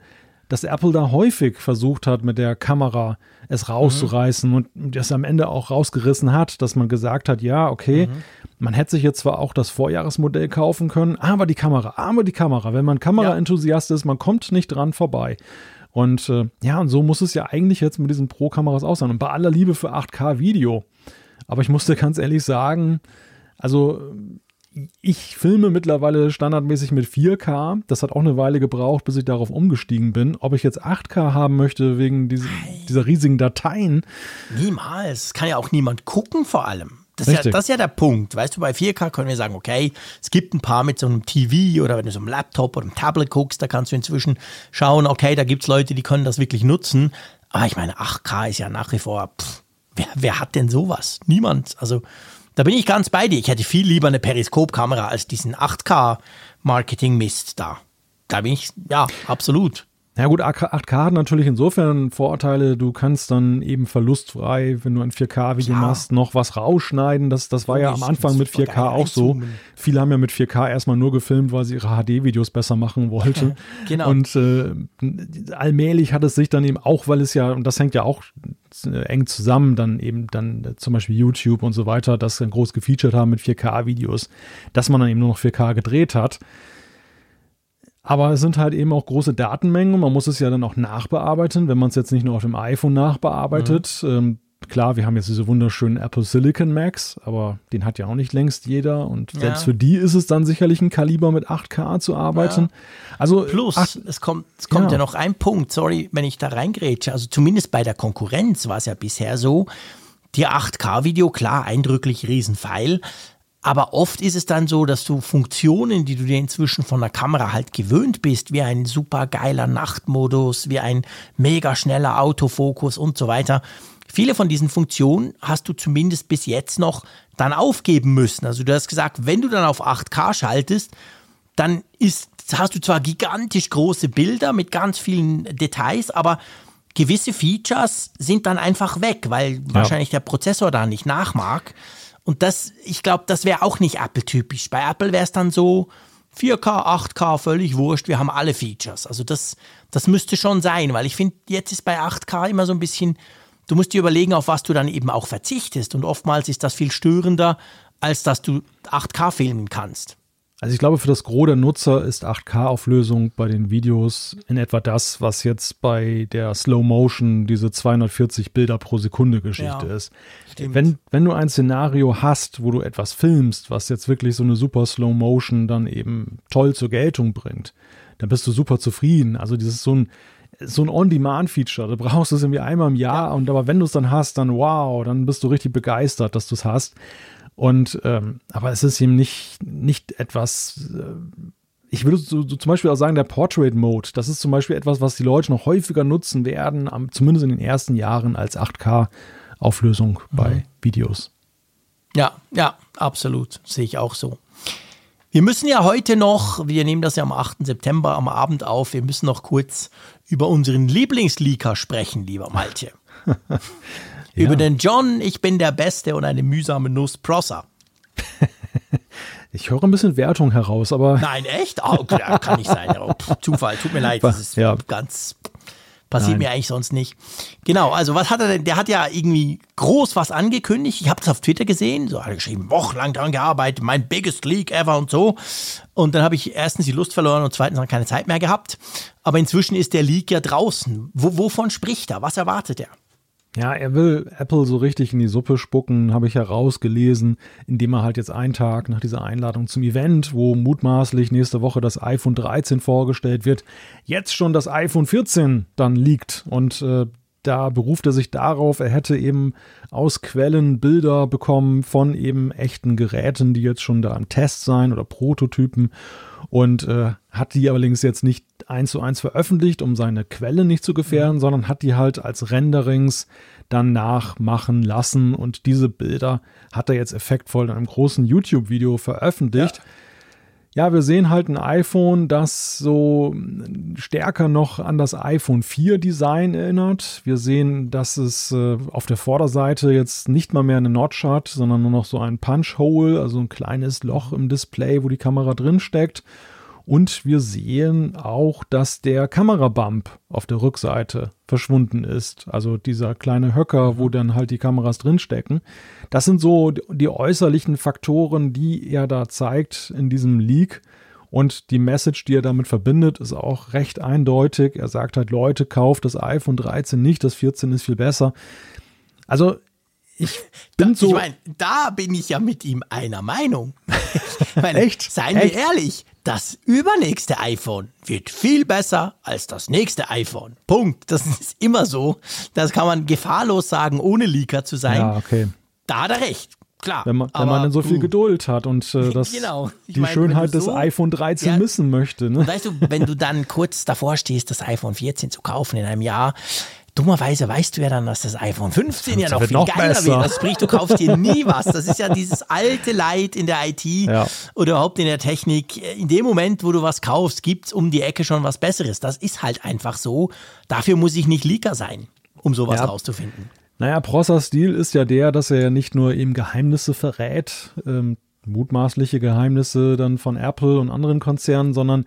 dass Apple da häufig versucht hat, mit der Kamera es rauszureißen mhm. und das am Ende auch rausgerissen hat, dass man gesagt hat, ja, okay, mhm. man hätte sich jetzt zwar auch das Vorjahresmodell kaufen können, aber die Kamera, aber die Kamera, wenn man Kameraenthusiast ist, man kommt nicht dran vorbei. Und äh, ja, und so muss es ja eigentlich jetzt mit diesen Pro-Kameras auch sein. Und bei aller Liebe für 8K-Video. Aber ich musste ganz ehrlich sagen, also ich filme mittlerweile standardmäßig mit 4K. Das hat auch eine Weile gebraucht, bis ich darauf umgestiegen bin. Ob ich jetzt 8K haben möchte wegen diese, dieser riesigen Dateien. Niemals. Kann ja auch niemand gucken, vor allem. Das ist, ja, das ist, ja, der Punkt. Weißt du, bei 4K können wir sagen, okay, es gibt ein paar mit so einem TV oder wenn du so einem Laptop oder einem Tablet guckst, da kannst du inzwischen schauen, okay, da gibt es Leute, die können das wirklich nutzen. Aber ich meine, 8K ist ja nach wie vor, pff, wer, wer hat denn sowas? Niemand. Also da bin ich ganz bei dir. Ich hätte viel lieber eine Periskopkamera als diesen 8K-Marketing-Mist da. Da bin ich, ja, absolut. Ja gut, 8K hat natürlich insofern Vorteile, du kannst dann eben verlustfrei, wenn du ein 4K-Video machst, noch was rausschneiden. Das, das war ja am Anfang mit 4K auch so. Viele haben ja mit 4K erstmal nur gefilmt, weil sie ihre HD-Videos besser machen wollten. <laughs> genau. Und äh, allmählich hat es sich dann eben auch, weil es ja, und das hängt ja auch eng zusammen, dann eben dann zum Beispiel YouTube und so weiter, das dann groß gefeatured haben mit 4K-Videos, dass man dann eben nur noch 4K gedreht hat. Aber es sind halt eben auch große Datenmengen. Man muss es ja dann auch nachbearbeiten, wenn man es jetzt nicht nur auf dem iPhone nachbearbeitet. Mhm. Ähm, klar, wir haben jetzt diese wunderschönen Apple Silicon Macs, aber den hat ja auch nicht längst jeder. Und selbst Ja. für die ist es dann sicherlich ein Kaliber mit 8K zu arbeiten. Also Plus, ach, es kommt, es kommt ja. Ja. noch ein Punkt, sorry, wenn ich da reingrätsche. Also zumindest bei der Konkurrenz war es ja bisher so, die 8K-Video, klar, eindrücklich, Riesenpfeil. Aber oft ist es dann so, dass du Funktionen, die du dir inzwischen von der Kamera halt gewöhnt bist, wie ein super geiler Nachtmodus, wie ein mega schneller Autofokus und so weiter, viele von diesen Funktionen hast du zumindest bis jetzt noch dann aufgeben müssen. Also du hast gesagt, wenn du dann auf 8K schaltest, dann ist, hast du zwar gigantisch große Bilder mit ganz vielen Details, aber gewisse Features sind dann einfach weg, weil wahrscheinlich der Prozessor da nicht nachmag. Und das, ich glaube, das wäre auch nicht Apple-typisch. Bei Apple wäre es dann so 4K, 8K, völlig wurscht, wir haben alle Features. Also das, das müsste schon sein, weil ich finde, jetzt ist bei 8K immer so ein bisschen, du musst dir überlegen, auf was du dann eben auch verzichtest. Und oftmals ist das viel störender, als dass du 8K filmen kannst. Also ich glaube, für das Gros der Nutzer ist 8K-Auflösung bei den Videos in etwa das, was jetzt bei der Slow Motion diese 240 Bilder pro Sekunde Geschichte Ja, ist. stimmt. Wenn, wenn du ein Szenario hast, wo du etwas filmst, was jetzt wirklich so eine super Slow Motion dann eben toll zur Geltung bringt, dann bist du super zufrieden. Also dieses so ein so ein On-Demand-Feature. Du brauchst es irgendwie einmal im Jahr und aber wenn du es dann hast, dann wow, dann bist du richtig begeistert, dass du es hast. Und ähm, aber es ist eben nicht, nicht etwas, äh, ich würde so, so zum Beispiel auch sagen, der Portrait Mode, das ist zum Beispiel etwas, was die Leute noch häufiger nutzen werden, am, zumindest in den ersten Jahren als 8K-Auflösung bei Videos. Ja, ja, absolut. Sehe ich auch so. Wir müssen ja heute noch, wir nehmen das ja am 8. September am Abend auf, wir müssen noch kurz über unseren Lieblingsleaker sprechen, lieber Malte. <laughs> Über den John, ich bin der Beste und eine mühsame Nuss Prosser. <laughs> Ich höre ein bisschen Wertung heraus, aber Nein, echt? Ah, okay, ja, kann nicht sein. Oh, pff, Zufall, tut mir leid. Das ist Ja. ganz. Passiert Nein. mir eigentlich sonst nicht. Genau, also was hat er denn? Der hat ja irgendwie groß was angekündigt. Ich habe das auf Twitter gesehen. So hat er geschrieben, wochenlang daran gearbeitet, mein biggest leak ever und so. Und dann habe ich erstens die Lust verloren und zweitens dann keine Zeit mehr gehabt. Aber inzwischen ist der Leak ja draußen. Wo, wovon spricht er? Was erwartet er? Ja, er will Apple so richtig in die Suppe spucken, habe ich herausgelesen, indem er halt jetzt einen Tag nach dieser Einladung zum Event, wo mutmaßlich nächste Woche das iPhone 13 vorgestellt wird, jetzt schon das iPhone 14 dann liegt. Und äh, da beruft er sich darauf, er hätte eben aus Quellen Bilder bekommen von eben echten Geräten, die jetzt schon da im Test sein oder Prototypen und äh, hat die allerdings jetzt nicht eins zu eins veröffentlicht, um seine Quelle nicht zu gefährden, sondern hat die halt als Renderings dann nachmachen lassen und diese Bilder hat er jetzt effektvoll in einem großen YouTube-Video veröffentlicht. Ja. Wir sehen halt ein iPhone, das so stärker noch an das iPhone 4 Design erinnert. Wir sehen, dass es äh, auf der Vorderseite jetzt nicht mal mehr eine Notch hat, sondern nur noch so ein Punch-Hole, also ein kleines Loch im Display, wo die Kamera drin steckt. Und wir sehen auch, dass der Kamerabump auf der Rückseite verschwunden ist. Also dieser kleine Höcker, wo dann halt die Kameras drinstecken. Das sind so die äußerlichen Faktoren, die er da zeigt in diesem Leak. Und die Message, die er damit verbindet, ist auch recht eindeutig. Er sagt halt, Leute, kauft das iPhone 13 nicht, das 14 ist viel besser. Also ich <laughs> bin so. Ich meine, da bin ich ja mit ihm einer Meinung. <laughs> Meine, Echt? Seien Echt? wir ehrlich, das übernächste iPhone wird viel besser als das nächste iPhone. Punkt. Das ist immer so. Das kann man gefahrlos sagen, ohne Leaker zu sein. ja, okay. Da hat er recht. Klar. Wenn man, wenn aber man dann so viel du, Geduld hat und äh, <laughs> das, Genau. Die meine, wenn Schönheit du des so- iPhone 13 Ja. missen möchte. Ne? Weißt du, wenn du dann kurz davor stehst, das iPhone 14 zu kaufen in einem Jahr, dummerweise weißt du ja dann, dass das iPhone 15 ja noch viel noch geiler besser. wird. Das sprich, du kaufst dir nie <laughs> was. Das ist ja dieses alte Leid in der IT Ja. oder überhaupt in der Technik. In dem Moment, wo du was kaufst, gibt's um die Ecke schon was Besseres. Das ist halt einfach so. Dafür muss ich nicht Leaker sein, um sowas Ja. rauszufinden. Naja, Prossers Stil ist ja der, dass er ja nicht nur eben Geheimnisse verrät, ähm, mutmaßliche Geheimnisse dann von Apple und anderen Konzernen, sondern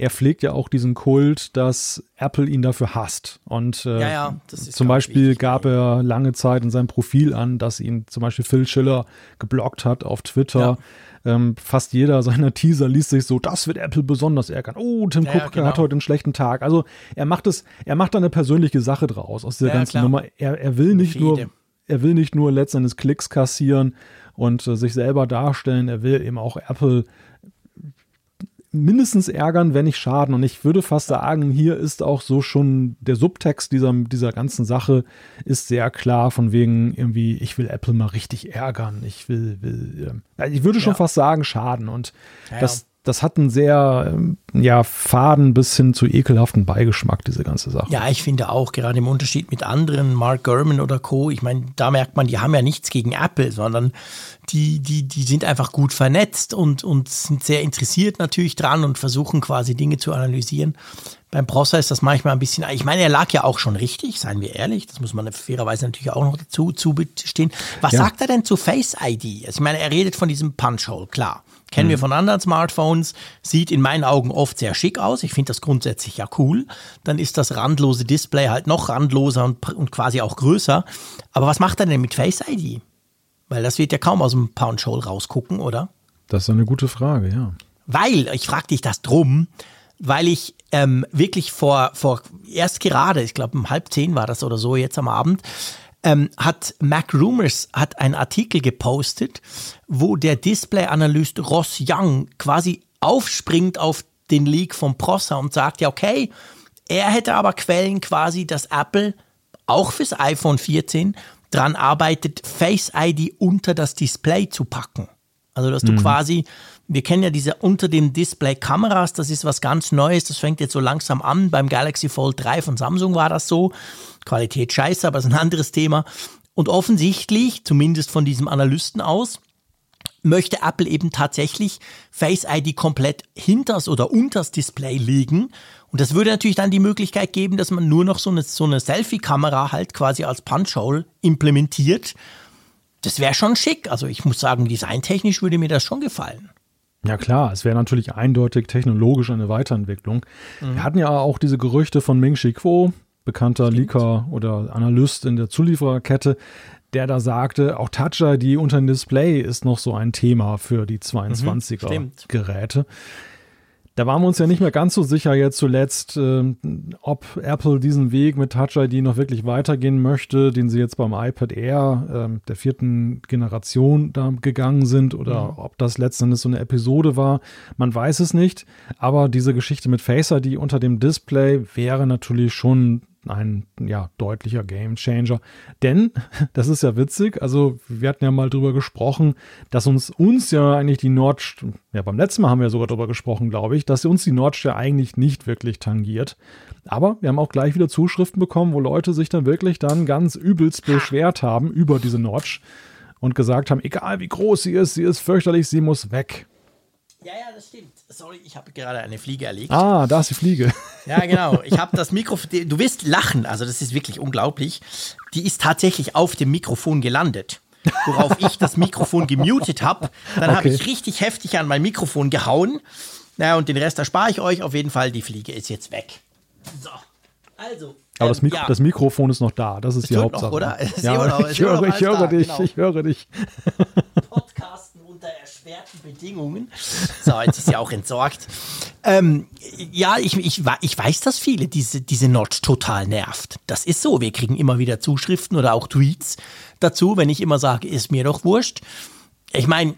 er pflegt ja auch diesen Kult, dass Apple ihn dafür hasst. Und äh, Ja, ja, zum Beispiel gab er lange Zeit in seinem Profil an, dass ihn zum Beispiel Phil Schiller geblockt hat auf Twitter. Ähm, fast jeder <laughs> seiner Teaser liest sich so, das wird Apple besonders ärgern. Oh, Tim Ja, ja, Cook genau. hat heute einen schlechten Tag. Also er macht es, er macht da eine persönliche Sache draus aus dieser Ja, ganzen klar. Nummer. Er, er will nicht nur, Fehde. er will nicht nur letztendlich Klicks kassieren und äh, sich selber darstellen, er will eben auch Apple mindestens ärgern, wenn nicht schaden. Und ich würde fast sagen, hier ist auch so schon der Subtext dieser, dieser ganzen Sache ist sehr klar von wegen irgendwie, ich will Apple mal richtig ärgern. Ich will, will äh, ich würde schon ja. fast sagen, schaden. Und ja, das, das hat einen sehr ähm, ja, faden bis hin zu ekelhaften Beigeschmack, diese ganze Sache. Ja, ich finde auch, gerade im Unterschied mit anderen, Mark Gurman oder Co., ich meine, da merkt man, die haben ja nichts gegen Apple, sondern die, die, die sind einfach gut vernetzt und, und sind sehr interessiert natürlich dran und versuchen quasi Dinge zu analysieren. Beim Prosser ist das manchmal ein bisschen, ich meine, er lag ja auch schon richtig, seien wir ehrlich, das muss man fairerweise natürlich auch noch dazu zustehen. Was ja. sagt er denn zu Face ID? Also ich meine, er redet von diesem Punch-Hole, klar. Kennen mhm. wir von anderen Smartphones, sieht in meinen Augen oft sehr schick aus. Ich finde das grundsätzlich ja cool. Dann ist das randlose Display halt noch randloser und, und quasi auch größer. Aber was macht er denn mit Face ID? Weil das wird ja kaum aus dem Pound Hole rausgucken, oder? Das ist eine gute Frage, ja. Weil, ich frage dich das drum, weil ich ähm, wirklich vor, vor erst gerade, ich glaube um halb zehn war das oder so jetzt am Abend, ähm, hat Mac Rumors hat einen Artikel gepostet, wo der Display-Analyst Ross Young quasi aufspringt auf den Leak von Prosser und sagt, ja, okay, er hätte aber Quellen quasi, dass Apple auch fürs iPhone 14 dran arbeitet, Face ID unter das Display zu packen. Also, dass du mhm. quasi, wir kennen ja diese unter dem Display Kameras, das ist was ganz Neues, das fängt jetzt so langsam an. Beim Galaxy Fold 3 von Samsung war das so. Qualität scheiße, aber ist ein anderes Thema. Und offensichtlich, zumindest von diesem Analysten aus, möchte Apple eben tatsächlich Face ID komplett hinters oder unters Display legen. Und das würde natürlich dann die Möglichkeit geben, dass man nur noch so eine, so eine Selfie-Kamera halt quasi als Punch-Hole implementiert. Das wäre schon schick. Also ich muss sagen, designtechnisch würde mir das schon gefallen. Ja klar, es wäre natürlich eindeutig technologisch eine Weiterentwicklung. Mhm. Wir hatten ja auch diese Gerüchte von Ming Chi Kuo, bekannter Stimmt. Leaker oder Analyst in der Zuliefererkette, der da sagte, auch Touch ID unter dem Display ist noch so ein Thema für die 22er mhm, Geräte. Da waren wir uns ja nicht mehr ganz so sicher jetzt zuletzt, äh, ob Apple diesen Weg mit Touch ID noch wirklich weitergehen möchte, den sie jetzt beim iPad Air äh, der vierten Generation da gegangen sind oder mhm. ob das letztendlich so eine Episode war. Man weiß es nicht. Aber diese Geschichte mit Face ID unter dem Display wäre natürlich schon ein ja, deutlicher Gamechanger. Denn, <laughs> das ist ja witzig, also wir hatten ja mal drüber gesprochen, dass uns uns ja eigentlich die Notch, ja beim letzten Mal haben wir sogar drüber gesprochen, glaube ich, dass uns die ja eigentlich nicht wirklich tangiert. Aber wir haben auch gleich wieder Zuschriften bekommen, wo Leute sich dann wirklich dann ganz übelst beschwert haben über diese Notch und gesagt haben, egal wie groß sie ist, sie ist fürchterlich, sie muss weg. Ja, ja, das stimmt. Sorry, ich habe gerade eine Fliege erlegt. Ah, da ist die Fliege. Ja, genau. Ich habe das Mikrofon. Du wirst lachen, also das ist wirklich unglaublich. Die ist tatsächlich auf dem Mikrofon gelandet. Worauf ich das Mikrofon gemutet habe. Dann okay. habe ich richtig heftig an mein Mikrofon gehauen. Naja, und den Rest erspare ich euch. Auf jeden Fall, die Fliege ist jetzt weg. So. Also. Aber das, ähm, Mikro ja. das, Mikrofon ist noch da. Das ist es die Hauptsache. Noch, oder? <laughs> Ja, ich, höre, ich höre dich. Genau. Ich höre dich. Unter erschwerten Bedingungen. So, jetzt ist sie auch entsorgt. Ähm, ja, ich, ich, ich weiß, dass viele diese, diese Notch total nervt. Das ist so. Wir kriegen immer wieder Zuschriften oder auch Tweets dazu, wenn ich immer sage, ist mir doch wurscht. Ich meine,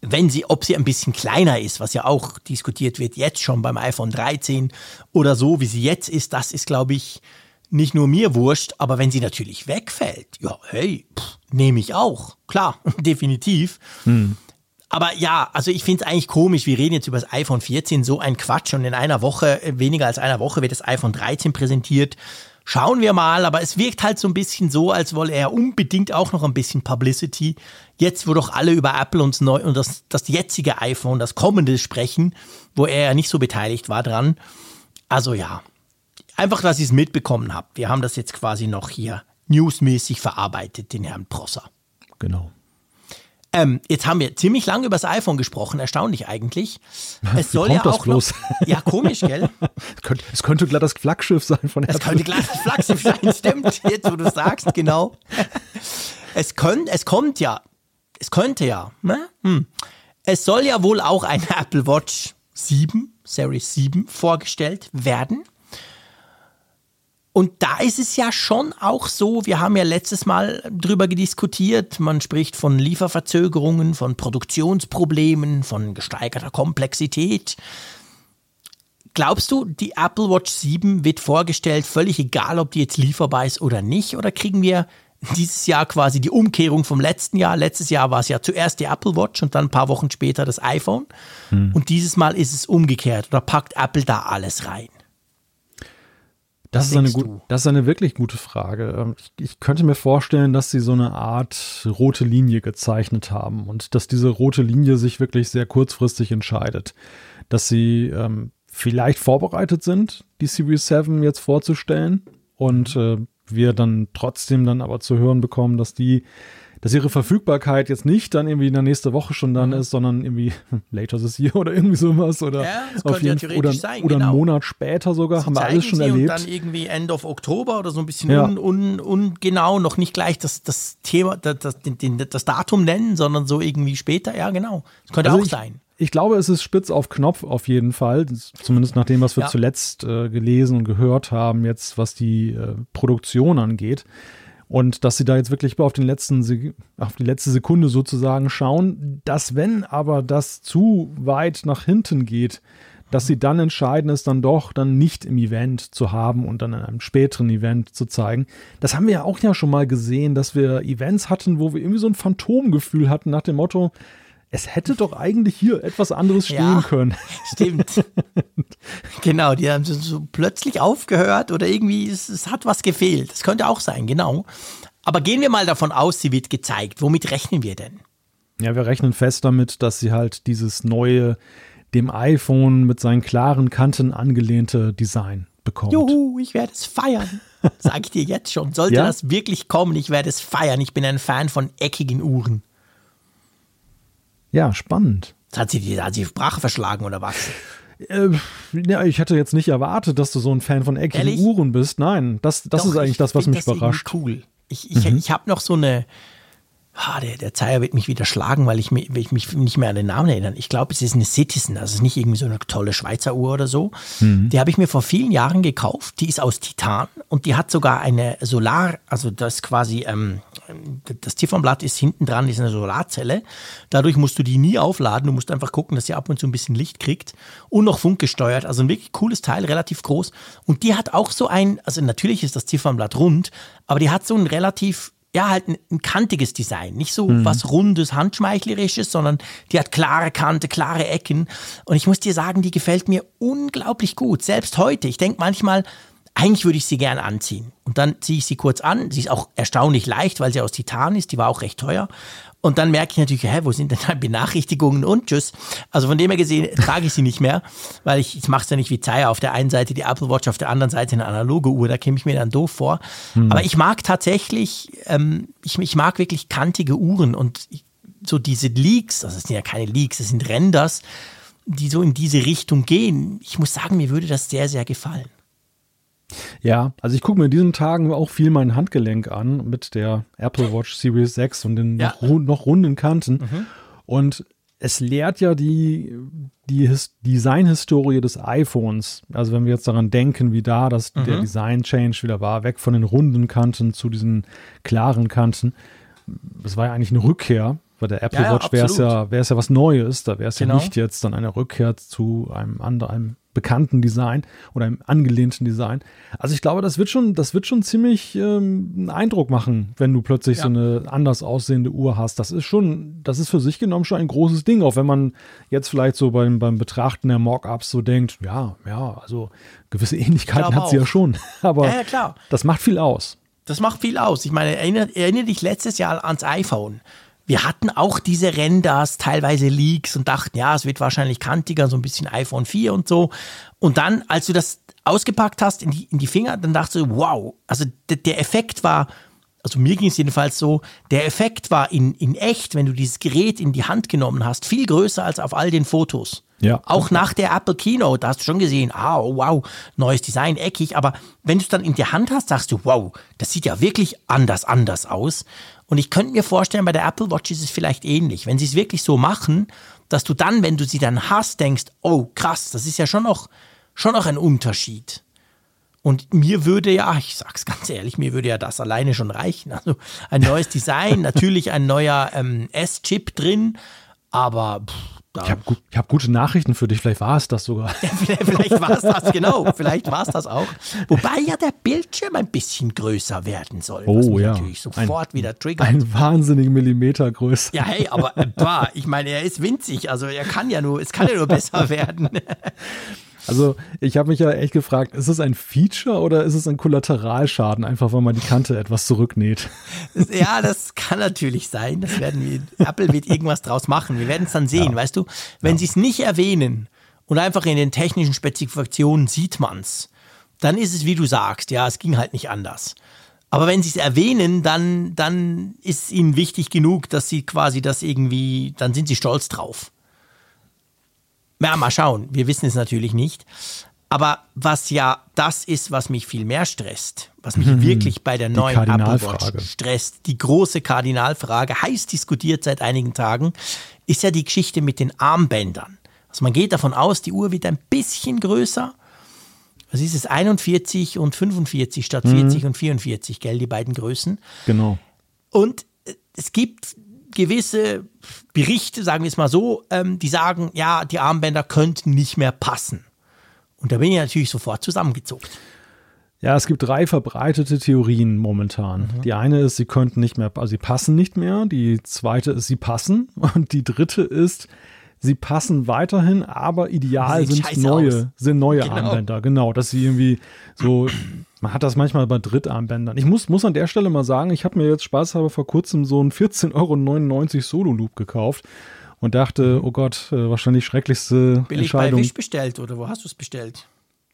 wenn sie, ob sie ein bisschen kleiner ist, was ja auch diskutiert wird, jetzt schon beim iPhone 13 oder so, wie sie jetzt ist, das ist, glaube ich, nicht nur mir wurscht, aber wenn sie natürlich wegfällt, ja, hey, nehme ich auch. Klar, <laughs> definitiv. Hm. Aber ja, also ich finde es eigentlich komisch. Wir reden jetzt über das iPhone 14, so ein Quatsch. Und in einer Woche, äh, weniger als einer Woche, wird das iPhone 13 präsentiert. Schauen wir mal, aber es wirkt halt so ein bisschen so, als wolle er unbedingt auch noch ein bisschen Publicity. Jetzt, wo doch alle über Apple und, neu, und das, das jetzige iPhone, das kommende sprechen, wo er ja nicht so beteiligt war dran. Also ja, einfach, dass ich es mitbekommen habe. Wir haben das jetzt quasi noch hier newsmäßig verarbeitet, den Herrn Prosser. Genau. Ähm, jetzt haben wir ziemlich lange über das iPhone gesprochen, erstaunlich eigentlich. Es soll ja auch bloß? Noch, ja komisch, gell? es, könnte, es könnte glatt das Flaggschiff sein von Apple. Es könnte glatt das Flaggschiff sein, <laughs> stimmt. Jetzt, wo du sagst, genau. Es, könnt, es kommt ja, es könnte ja, ne? Hm. Es soll ja wohl auch eine Apple Watch 7, Series 7 vorgestellt werden. Und da ist es ja schon auch so, wir haben ja letztes Mal drüber diskutiert, man spricht von Lieferverzögerungen, von Produktionsproblemen, von gesteigerter Komplexität. Glaubst du, die Apple Watch 7 wird vorgestellt, völlig egal, ob die jetzt lieferbar ist oder nicht? Oder kriegen wir dieses Jahr quasi die Umkehrung vom letzten Jahr? Letztes Jahr war es ja zuerst die Apple Watch und dann ein paar Wochen später das iPhone. Hm. Und dieses Mal ist es umgekehrt. Oder packt Apple da alles rein? Das ist, eine gut, das ist eine wirklich gute Frage. Ähm, ich, ich, könnte mir vorstellen, dass sie so eine Art rote Linie gezeichnet haben und dass diese rote Linie sich wirklich sehr kurzfristig entscheidet. Dass sie ähm, vielleicht vorbereitet sind, die Series 7 jetzt vorzustellen und äh, wir dann trotzdem dann aber zu hören bekommen, dass die dass ihre Verfügbarkeit jetzt nicht dann irgendwie in der nächsten Woche schon dann mhm. ist, sondern irgendwie <laughs> later this year oder irgendwie sowas oder ja, auf jeden ja oder, sein, oder genau. einen Monat später sogar, Sie haben wir alles schon erlebt. Und dann irgendwie End of Oktober oder so ein bisschen ja. ungenau, un, un, noch nicht gleich das, das Thema, das, das, das Datum nennen, sondern so irgendwie später, ja genau. Das könnte also auch ich, sein ich glaube, es ist spitz auf Knopf auf jeden Fall. Zumindest nach dem, was wir ja. zuletzt äh, gelesen und gehört haben, jetzt was die äh, Produktion angeht. Und dass sie da jetzt wirklich auf, den letzten, auf die letzte Sekunde sozusagen schauen, dass wenn aber das zu weit nach hinten geht, dass sie dann entscheiden, es dann doch dann nicht im Event zu haben und dann in einem späteren Event zu zeigen. Das haben wir ja auch ja schon mal gesehen, dass wir Events hatten, wo wir irgendwie so ein Phantomgefühl hatten nach dem Motto, es hätte doch eigentlich hier etwas anderes stehen ja, können. Stimmt. <laughs> genau, die haben so plötzlich aufgehört oder irgendwie, es, es hat was gefehlt. Das könnte auch sein, genau. Aber gehen wir mal davon aus, sie wird gezeigt. Womit rechnen wir denn? Ja, wir rechnen fest damit, dass sie halt dieses neue, dem iPhone mit seinen klaren Kanten angelehnte Design bekommt. Juhu, ich werde es feiern. <laughs> Sag ich dir jetzt schon. Sollte ja? das wirklich kommen, ich werde es feiern. Ich bin ein Fan von eckigen Uhren. Ja, spannend. Hat sie die, hat sie Sprache verschlagen oder was? Äh, ja, ich hätte jetzt nicht erwartet, dass du so ein Fan von eckigen? Uhren bist. Nein, das, das Doch, ist eigentlich das, was mich das überrascht. Cool. Ich, ich, mhm. ich habe noch so eine, Ah, der, der Zeiger wird mich wieder schlagen, weil ich, mich, ich mich nicht mehr an den Namen erinnere. Ich glaube, es ist eine Citizen, also es ist nicht irgendwie so eine tolle Schweizer Uhr oder so. Mhm. Die habe ich mir vor vielen Jahren gekauft. Die ist aus Titan und die hat sogar eine Solar, also das quasi, ähm, das Ziffernblatt ist hinten dran, ist eine Solarzelle. Dadurch musst du die nie aufladen. Du musst einfach gucken, dass sie ab und zu ein bisschen Licht kriegt und noch funkgesteuert. Also ein wirklich cooles Teil, relativ groß. Und die hat auch so ein, also natürlich ist das Ziffernblatt rund, aber die hat so ein relativ ja, halt ein, ein, kantiges Design. Nicht so mhm. was rundes, handschmeichlerisches, sondern die hat klare Kante, klare Ecken. Und ich muss dir sagen, die gefällt mir unglaublich gut. Selbst heute. Ich denke manchmal, eigentlich würde ich sie gern anziehen. Und dann ziehe ich sie kurz an. Sie ist auch erstaunlich leicht, weil sie aus Titan ist. Die war auch recht teuer. Und dann merke ich natürlich, hä, wo sind denn da <laughs> Benachrichtigungen und tschüss. Also von dem her gesehen trage ich sie nicht mehr, weil ich, ich mache es ja nicht wie Zeier. Auf der einen Seite die Apple Watch, auf der anderen Seite eine analoge Uhr. Da käme ich mir dann doof vor. Hm. Aber ich mag tatsächlich, ähm, ich, ich mag wirklich kantige Uhren und so diese Leaks, das sind ja keine Leaks, das sind Renders, die so in diese Richtung gehen. Ich muss sagen, mir würde das sehr, sehr gefallen. Ja, also ich gucke mir in diesen Tagen auch viel mein Handgelenk an mit der Apple Watch Series 6 und den ja. noch, noch, runden Kanten. Mhm. Und es lehrt ja die, die His Designhistorie des iPhones. Also wenn wir jetzt daran denken, wie da das, mhm. der Design-Change wieder war, weg von den runden Kanten zu diesen klaren Kanten. Das war ja eigentlich eine Rückkehr. Bei der Apple ja, Watch wäre es ja, wär's ja was Neues. Da wäre es genau. ja nicht jetzt dann eine Rückkehr zu einem anderen, bekannten Design oder einem angelehnten Design. Also ich glaube, das wird schon, das wird schon ziemlich ähm, einen Eindruck machen, wenn du plötzlich ja. so eine anders aussehende Uhr hast. Das ist schon, das ist für sich genommen schon ein großes Ding, auch wenn man jetzt vielleicht so beim, beim Betrachten der Mockups so denkt, ja, ja, also gewisse Ähnlichkeiten hat sie ja schon. <laughs> Aber ja, ja, das macht viel aus. Das macht viel aus. Ich meine, erinnere, erinnere dich letztes Jahr ans iPhone wir hatten auch diese Renders, teilweise Leaks und dachten, ja, es wird wahrscheinlich kantiger, so ein bisschen iPhone 4 und so. Und dann, als du das ausgepackt hast in die, in die Finger, dann dachtest du, wow, also der Effekt war, also mir ging es jedenfalls so, der Effekt war in, in echt, wenn du dieses Gerät in die Hand genommen hast, viel größer als auf all den Fotos. Ja. Auch nach der Apple Keynote, da hast du schon gesehen, ah, oh, wow, neues Design, eckig, aber wenn du es dann in der Hand hast, sagst du, wow, das sieht ja wirklich anders, anders aus. Und ich könnte mir vorstellen, bei der Apple Watch ist es vielleicht ähnlich. Wenn sie es wirklich so machen, dass du dann, wenn du sie dann hast, denkst, oh krass, das ist ja schon noch, schon noch ein Unterschied. Und mir würde ja, ich sag's ganz ehrlich, mir würde ja das alleine schon reichen. Also ein neues Design, <laughs> natürlich ein neuer ähm, S-Chip drin, aber pff, ich habe gut, hab gute Nachrichten für dich, vielleicht war es das sogar. Ja, <laughs> vielleicht, vielleicht war es das, genau, vielleicht war es das auch. Wobei ja der Bildschirm ein bisschen größer werden soll. Oh was mich ja. natürlich sofort ein, wieder triggert. Ein wahnsinnigen Millimeter größer. Ja, hey, aber äh, <laughs> bah, ich meine, er ist winzig, also er kann ja nur, es kann ja nur besser werden. <laughs> Also ich habe mich ja echt gefragt, ist es ein Feature oder ist es ein Kollateralschaden, einfach weil man die Kante etwas zurücknäht? <laughs> Ja, das kann natürlich sein. Das werden wir, Apple wird irgendwas draus machen. Wir werden es dann sehen, Ja. weißt du? Wenn Ja. sie es nicht erwähnen und einfach in den technischen Spezifikationen sieht man's, dann ist es wie du sagst, ja, es ging halt nicht anders. Aber wenn sie es erwähnen, dann, dann ist es ihnen wichtig genug, dass sie quasi das irgendwie, dann sind sie stolz drauf. Ja, mal schauen. Wir wissen es natürlich nicht. Aber was ja das ist, was mich viel mehr stresst, was mich wirklich bei der neuen Apple. Watch stresst, die große Kardinalfrage, heiß diskutiert seit einigen Tagen, ist ja die Geschichte mit den Armbändern. Also man geht davon aus, die Uhr wird ein bisschen größer. Was ist es? 41 und 45 statt 40 und 44, gell, die beiden Größen. Genau. Und äh, es gibt gewisse Berichte, sagen wir es mal so, ähm, die sagen, ja, die Armbänder könnten nicht mehr passen. Und da bin ich natürlich sofort zusammengezogen. Ja, es gibt drei verbreitete Theorien momentan. Mhm. Die eine ist, sie könnten nicht mehr, also sie passen nicht mehr. Die zweite ist, sie passen. <laughs> Und die dritte ist, sie passen weiterhin, aber ideal sind neue, aus. sind neue Genau. Armbänder. Genau, dass sie irgendwie so, <clears throat> man hat das manchmal bei Drittarmbändern. Ich muss, muss an der Stelle mal sagen, ich habe mir jetzt spaßhalber vor kurzem so einen 14,99 Euro Solo-Loop gekauft und dachte, oh Gott, äh, wahrscheinlich schrecklichste Billig bei Entscheidung. Wish bestellt oder wo hast du es bestellt?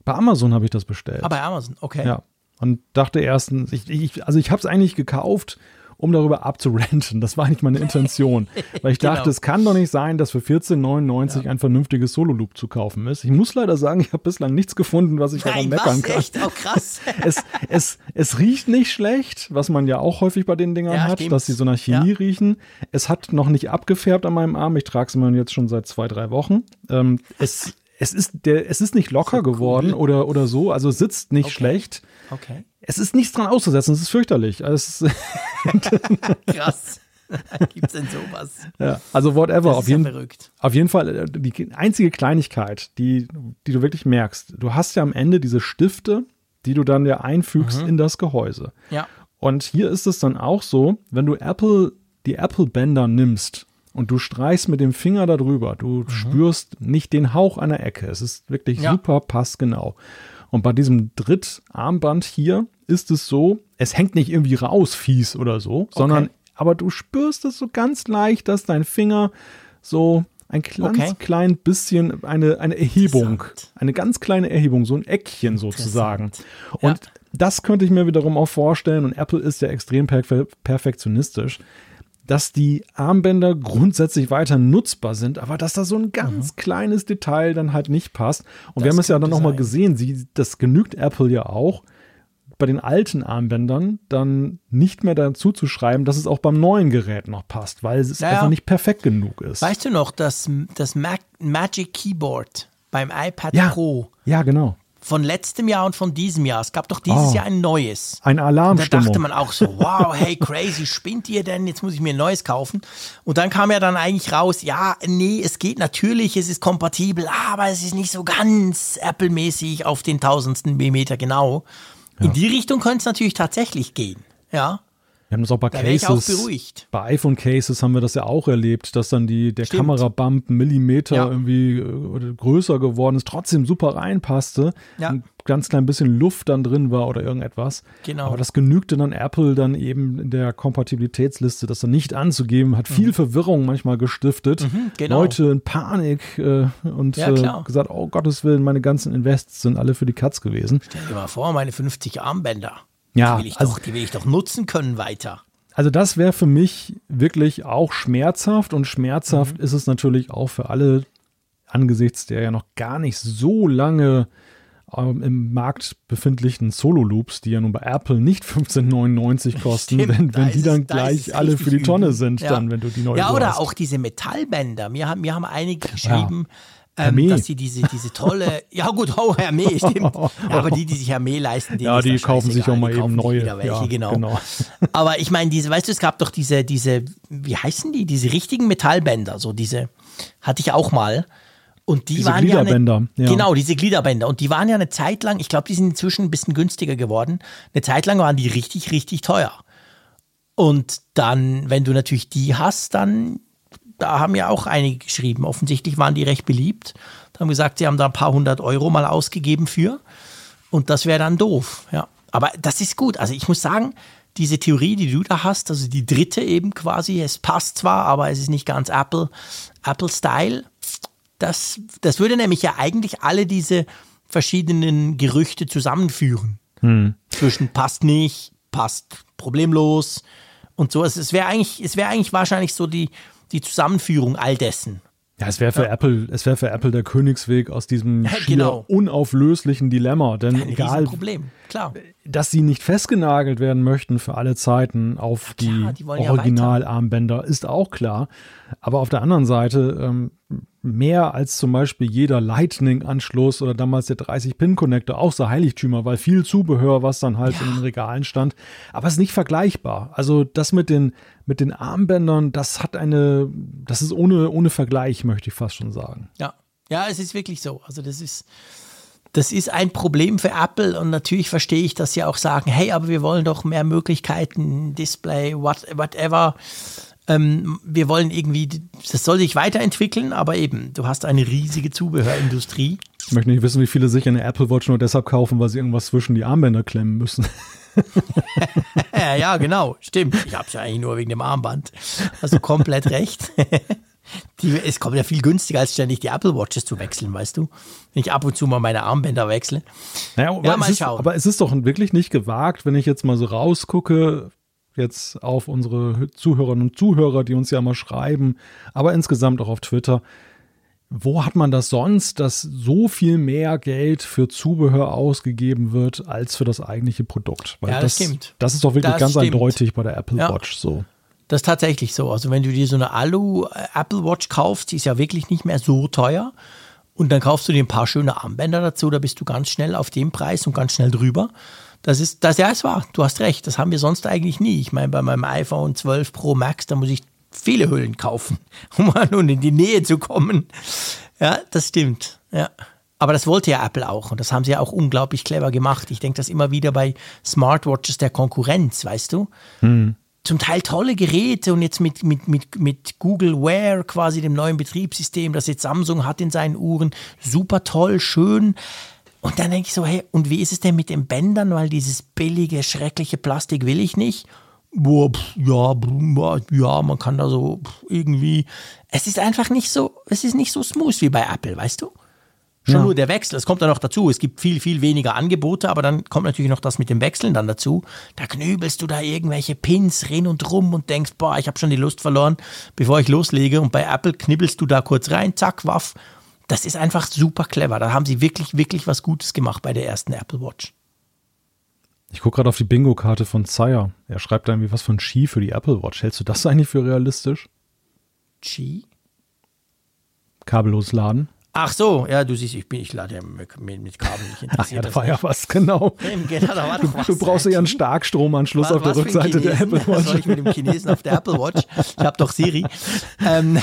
Bei Amazon habe ich das bestellt. Ah, bei Amazon, okay. Ja. Und dachte erstens, ich, ich, also ich habe es eigentlich gekauft, um darüber abzurenten. Das war eigentlich meine Intention. <laughs> Weil ich dachte, Genau. es kann doch nicht sein, dass für 14,99 ein vernünftiges Solo-Loop zu kaufen ist. Ich muss leider sagen, ich habe bislang nichts gefunden, was ich daran Nein, meckern was? kann. Echt? Oh, krass. <laughs> Es, es, es riecht nicht schlecht, was man ja auch häufig bei den Dingern Ja, hat, stimmt. dass sie so nach Chemie Ja. riechen. Es hat noch nicht abgefärbt an meinem Arm. Ich trage es mir jetzt schon seit zwei, drei Wochen. Ähm, es, es, ist der, es ist nicht locker geworden oder, oder so, also es sitzt nicht Okay. schlecht. Okay, Es ist nichts dran auszusetzen, es ist fürchterlich. Also, es <laughs> krass. <laughs> Gibt's denn sowas? ja, also whatever, Das auf ja jeden, verrückt. auf jeden Fall äh, die einzige Kleinigkeit, die, die du wirklich merkst, du hast ja am Ende diese Stifte, die du dann ja einfügst Mhm. in das Gehäuse. Ja. Und hier ist es dann auch so, wenn du Apple, die Apple-Bänder nimmst und du streichst mit dem Finger darüber, du spürst nicht den Hauch einer Ecke. Es ist wirklich Mhm. Ja. super passgenau. Und bei diesem Drittarmband hier ist es so, es hängt nicht irgendwie raus, fies oder so, sondern aber du spürst es so ganz leicht, dass dein Finger so ein ganz Okay. klein bisschen eine, eine Erhebung, eine ganz kleine Erhebung, so ein Eckchen sozusagen. Und Ja. das könnte ich mir wiederum auch vorstellen, und Apple ist ja extrem perfe perfektionistisch, dass die Armbänder grundsätzlich weiter nutzbar sind, aber dass da so ein ganz kleines Detail dann halt nicht passt. Und wir Mhm. Das haben es ja dann nochmal gesehen, sie, das genügt Apple ja auch, bei den alten Armbändern dann nicht mehr dazu zu schreiben, dass es auch beim neuen Gerät noch passt, weil es Ja, ja. einfach nicht perfekt genug ist. Weißt du noch, das, das Mac Magic Keyboard beim iPad ja, Pro ja, genau. Von letztem Jahr und von diesem Jahr, es gab doch dieses Oh. Jahr ein neues. Eine Da Alarmstimmung. dachte man auch so, wow, hey, crazy, spinnt ihr denn? Jetzt muss ich mir ein neues kaufen. Und dann kam ja dann eigentlich raus, ja, nee, es geht natürlich, es ist kompatibel, aber es ist nicht so ganz Apple-mäßig auf den tausendsten Millimeter genau. In die Richtung könnte es natürlich tatsächlich gehen. Ja, Wir haben das auch bei da ich auch Cases. beruhigt. Bei iPhone-Cases haben wir das ja auch erlebt, dass dann die, der Stimmt. Kamerabump einen Millimeter Ja. irgendwie äh, größer geworden ist, trotzdem super reinpasste. Ja. Ein ganz klein bisschen Luft dann drin war oder irgendetwas. Genau. Aber das genügte dann Apple dann eben in der Kompatibilitätsliste, das dann nicht anzugeben, hat viel Verwirrung manchmal gestiftet. genau. Leute in Panik äh, und Ja, äh, gesagt, oh Gottes Willen, meine ganzen Invests sind alle für die Katz gewesen. Stell dir mal vor, meine 50 Armbänder. Ja, die, will ich also- doch, die will ich doch nutzen können weiter. Also das wäre für mich wirklich auch schmerzhaft und schmerzhaft ist es natürlich auch für alle angesichts der ja noch gar nicht so lange ähm, im Markt befindlichen Solo-Loops, die ja nun bei Apple nicht 15,99 <laughs> kosten, Stimmt, wenn, wenn die es- dann da ist gleich es alle für die Tonne sind, Ja. dann, wenn du die neue Ja, oder hast. auch diese Metallbänder. Mir haben, mir haben einige geschrieben, ähm, dass sie diese, diese tolle, <laughs> ja gut, oh, Hermé, stimmt. Ja, aber die, die sich Hermé leisten, ja, die kaufen sich auch mal eben neue. Welche, ja, genau. genau. <laughs> Aber ich meine, diese, weißt du, es gab doch diese, diese, wie heißen die, diese richtigen Metallbänder, so diese, hatte ich auch mal. Und die diese waren Gliederbänder, ja, eine, ja genau diese Gliederbänder und die waren ja eine Zeit lang, ich glaube, die sind inzwischen ein bisschen günstiger geworden. Eine Zeit lang waren die richtig richtig teuer. Und dann, wenn du natürlich die hast, dann da haben ja auch einige geschrieben. Offensichtlich waren die recht beliebt. Da haben gesagt, sie haben da ein paar hundert Euro mal ausgegeben für. Und das wäre dann doof. Ja. Aber das ist gut. Also ich muss sagen, diese Theorie, die du da hast, also die dritte eben quasi, es passt zwar, aber es ist nicht ganz Apple, Apple-Style. Das, das würde nämlich ja eigentlich alle diese verschiedenen Gerüchte zusammenführen. Hm. Zwischen passt nicht, passt problemlos und so. Es, es wäre eigentlich, es wäre eigentlich wahrscheinlich so die, die Zusammenführung all dessen. Ja, es wäre für ja. Apple, es wäre für Apple der Königsweg aus diesem ja, <laughs> genau. unauflöslichen Dilemma, denn Ein egal, Problem. Klar. dass sie nicht festgenagelt werden möchten für alle Zeiten auf klar, die, die Originalarmbänder, ist auch klar. Aber auf der anderen Seite ähm, mehr als zum Beispiel jeder Lightning-Anschluss oder damals der 30-Pin-Connector, auch so Heiligtümer, weil viel Zubehör, was dann halt ja. in den Regalen stand. Aber es ist nicht vergleichbar. Also das mit den, mit den Armbändern, das hat eine, das ist ohne, ohne Vergleich, möchte ich fast schon sagen. Ja, ja, es ist wirklich so. Also das ist, das ist ein Problem für Apple und natürlich verstehe ich, dass sie auch sagen, hey, aber wir wollen doch mehr Möglichkeiten, Display, what, whatever. Ähm, wir wollen irgendwie, das soll sich weiterentwickeln, aber eben, du hast eine riesige Zubehörindustrie. Ich möchte nicht wissen, wie viele sich eine Apple Watch nur deshalb kaufen, weil sie irgendwas zwischen die Armbänder klemmen müssen. <laughs> ja, genau, stimmt. Ich habe es ja eigentlich nur wegen dem Armband. Also komplett recht. <laughs> Die, es kommt ja viel günstiger, als ständig die Apple Watches zu wechseln, weißt du? Wenn ich ab und zu mal meine Armbänder wechsle. Naja, ja, mal schauen. Ist, aber es ist doch wirklich nicht gewagt, wenn ich jetzt mal so rausgucke, jetzt auf unsere Zuhörerinnen und Zuhörer, die uns ja mal schreiben, aber insgesamt auch auf Twitter. Wo hat man das sonst, dass so viel mehr Geld für Zubehör ausgegeben wird als für das eigentliche Produkt? Weil ja, das, das stimmt. Das ist doch wirklich das ganz stimmt. eindeutig bei der Apple ja. Watch so. Das ist tatsächlich so. Also wenn du dir so eine Alu äh, Apple Watch kaufst, die ist ja wirklich nicht mehr so teuer. Und dann kaufst du dir ein paar schöne Armbänder dazu, da bist du ganz schnell auf dem Preis und ganz schnell drüber. Das ist, das, ja, es war, du hast recht, das haben wir sonst eigentlich nie. Ich meine, bei meinem iPhone 12 Pro Max, da muss ich viele Hüllen kaufen, <laughs> um mal nun in die Nähe zu kommen. Ja, das stimmt, ja. Aber das wollte ja Apple auch und das haben sie ja auch unglaublich clever gemacht. Ich denke das immer wieder bei Smartwatches der Konkurrenz, weißt du? Hm. Zum Teil tolle Geräte und jetzt mit, mit, mit, mit Google Wear, quasi dem neuen Betriebssystem, das jetzt Samsung hat in seinen Uhren. Super toll, schön. Und dann denke ich so, hey, und wie ist es denn mit den Bändern? Weil dieses billige, schreckliche Plastik will ich nicht. Boah, pff, ja, ja, man kann da so irgendwie. Es ist einfach nicht so, es ist nicht so smooth wie bei Apple, weißt du? Schon ja. nur der Wechsel, es kommt dann noch dazu. Es gibt viel, viel weniger Angebote, aber dann kommt natürlich noch das mit dem Wechseln dann dazu. Da knübelst du da irgendwelche Pins rin und rum und denkst, boah, ich habe schon die Lust verloren, bevor ich loslege. Und bei Apple knibbelst du da kurz rein, zack, waff, das ist einfach super clever. Da haben sie wirklich, wirklich was Gutes gemacht bei der ersten Apple Watch. Ich gucke gerade auf die Bingo-Karte von Sire. Er schreibt da irgendwie was von Qi für die Apple Watch. Hältst du das <laughs> eigentlich für realistisch? Qi? Kabellos laden? Ach so, ja, du siehst, ich bin, ich lade ja mit, mit Kabel nicht <laughs> interessiert. Ach ja, da war ja was, genau. genau da war du, was, du brauchst ja einen Starkstromanschluss auf der Rückseite der Apple Watch. Was soll ich mit dem Chinesen auf der Apple Watch? Ich habe doch Siri. ähm,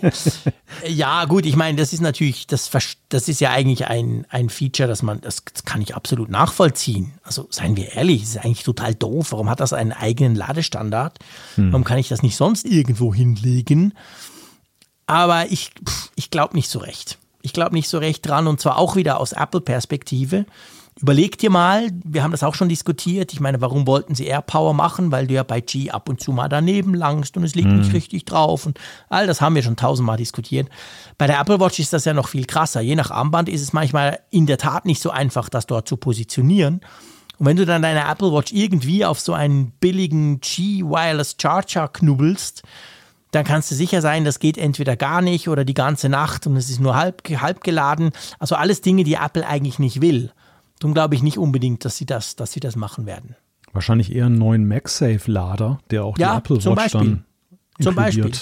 <laughs> ja, gut, ich meine, das ist natürlich, das, das ist ja eigentlich ein, ein Feature, das man, das kann ich absolut nachvollziehen. Also seien wir ehrlich, es ist eigentlich total doof. Warum hat das einen eigenen Ladestandard? Hm. Warum kann ich das nicht sonst irgendwo hinlegen? Aber ich, ich glaube nicht so recht. Ich glaube nicht so recht dran und zwar auch wieder aus Apple-Perspektive. Überleg dir mal, wir haben das auch schon diskutiert. Ich meine, warum wollten sie AirPower machen? Weil du ja bei G ab und zu mal daneben langst und es liegt mhm. nicht richtig drauf und all das haben wir schon tausendmal diskutiert. Bei der Apple Watch ist das ja noch viel krasser. Je nach Armband ist es manchmal in der Tat nicht so einfach, das dort zu positionieren. Und wenn du dann deine Apple Watch irgendwie auf so einen billigen G Wireless Charger knubbelst, dann kannst du sicher sein, das geht entweder gar nicht oder die ganze Nacht und es ist nur halb, halb geladen. Also alles Dinge, die Apple eigentlich nicht will. Darum glaube ich nicht unbedingt, dass sie das, dass sie das machen werden. Wahrscheinlich eher einen neuen MagSafe-Lader, der auch ja, die Apple Watch Beispiel. dann zum Beispiel.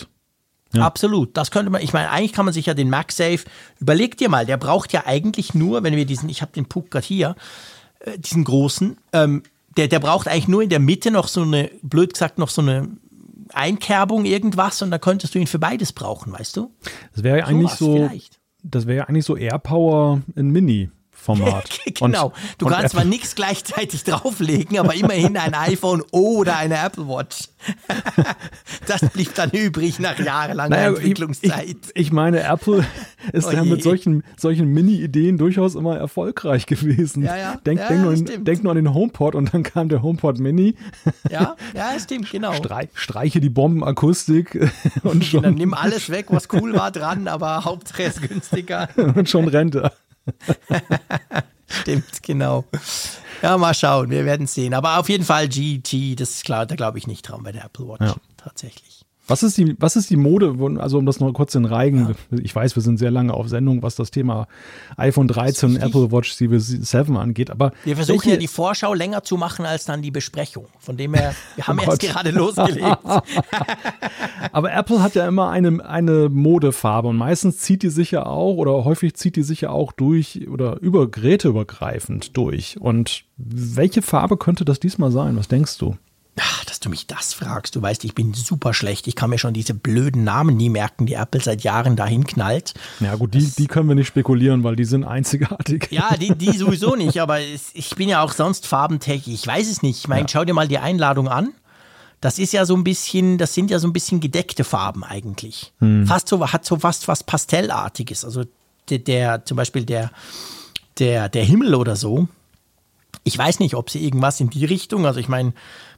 Ja. Absolut. Das könnte man, ich meine, eigentlich kann man sich ja den MagSafe, überleg dir mal, der braucht ja eigentlich nur, wenn wir diesen, ich habe den Puck gerade hier, äh, diesen großen, ähm, der, der braucht eigentlich nur in der Mitte noch so eine, blöd gesagt, noch so eine Einkerbung, irgendwas und dann könntest du ihn für beides brauchen, weißt du? Das wäre ja eigentlich so, vielleicht. das wäre ja eigentlich so Airpower in Mini. Format. <laughs> genau. Und- du und kannst zwar Apple- nichts gleichzeitig <laughs> drauflegen, aber immerhin ein iPhone <laughs> oder eine Apple Watch. das blieb dann übrig nach jahrelanger Naja, Entwicklungszeit. ich, ich meine, Apple ist Oh ja mit solchen, solchen Mini-Ideen durchaus immer erfolgreich gewesen. Ja, ja. Denk, Ja, denk, nur an, denk nur an den HomePod und dann kam der HomePod Mini. ja, ja, stimmt, genau. Streich, streiche die Bombenakustik und Dann schon, nimm alles weg, was cool war dran, aber Hauptsache ist günstiger. und schon rennt er. <laughs> Stimmt, genau. Ja, mal schauen, wir werden sehen. Aber auf jeden Fall GT, das ist klar, da glaube ich nicht dran bei der Apple Watch. Ja. Tatsächlich. Was ist die, was ist die Mode, also um das noch kurz in Reigen, ich weiß, wir sind sehr lange auf Sendung, was das Thema iPhone 13 und. Apple Watch Series 7 angeht, aber Wir versuchen welche- ja die Vorschau länger zu machen als dann die Besprechung. Von dem her, <laughs> wir haben Oh erst gerade <laughs> losgelegt. Aber Apple hat ja immer eine, eine Modefarbe und meistens zieht die sich ja auch oder häufig zieht die sich ja auch durch oder über geräteübergreifend durch. Und welche Farbe könnte das diesmal sein? Was denkst du? Ach, dass du mich das fragst. Du weißt, ich bin super schlecht. Ich kann mir schon diese blöden Namen nie merken, die Apple seit Jahren dahin knallt. Ja gut, die, die können wir nicht spekulieren, weil die sind einzigartig. <laughs> Ja, die, die sowieso <laughs> nicht, aber ich bin ja auch sonst farbentechnisch. Ich weiß es nicht. Ich meine, schau dir mal die Einladung an. Das ist ja so ein bisschen, das sind ja so ein bisschen gedeckte Farben eigentlich. Fast so, hat so fast was Pastellartiges. Also der, der zum Beispiel der, der, der Himmel oder so. Ich weiß nicht, ob sie irgendwas in die Richtung, also ich meine,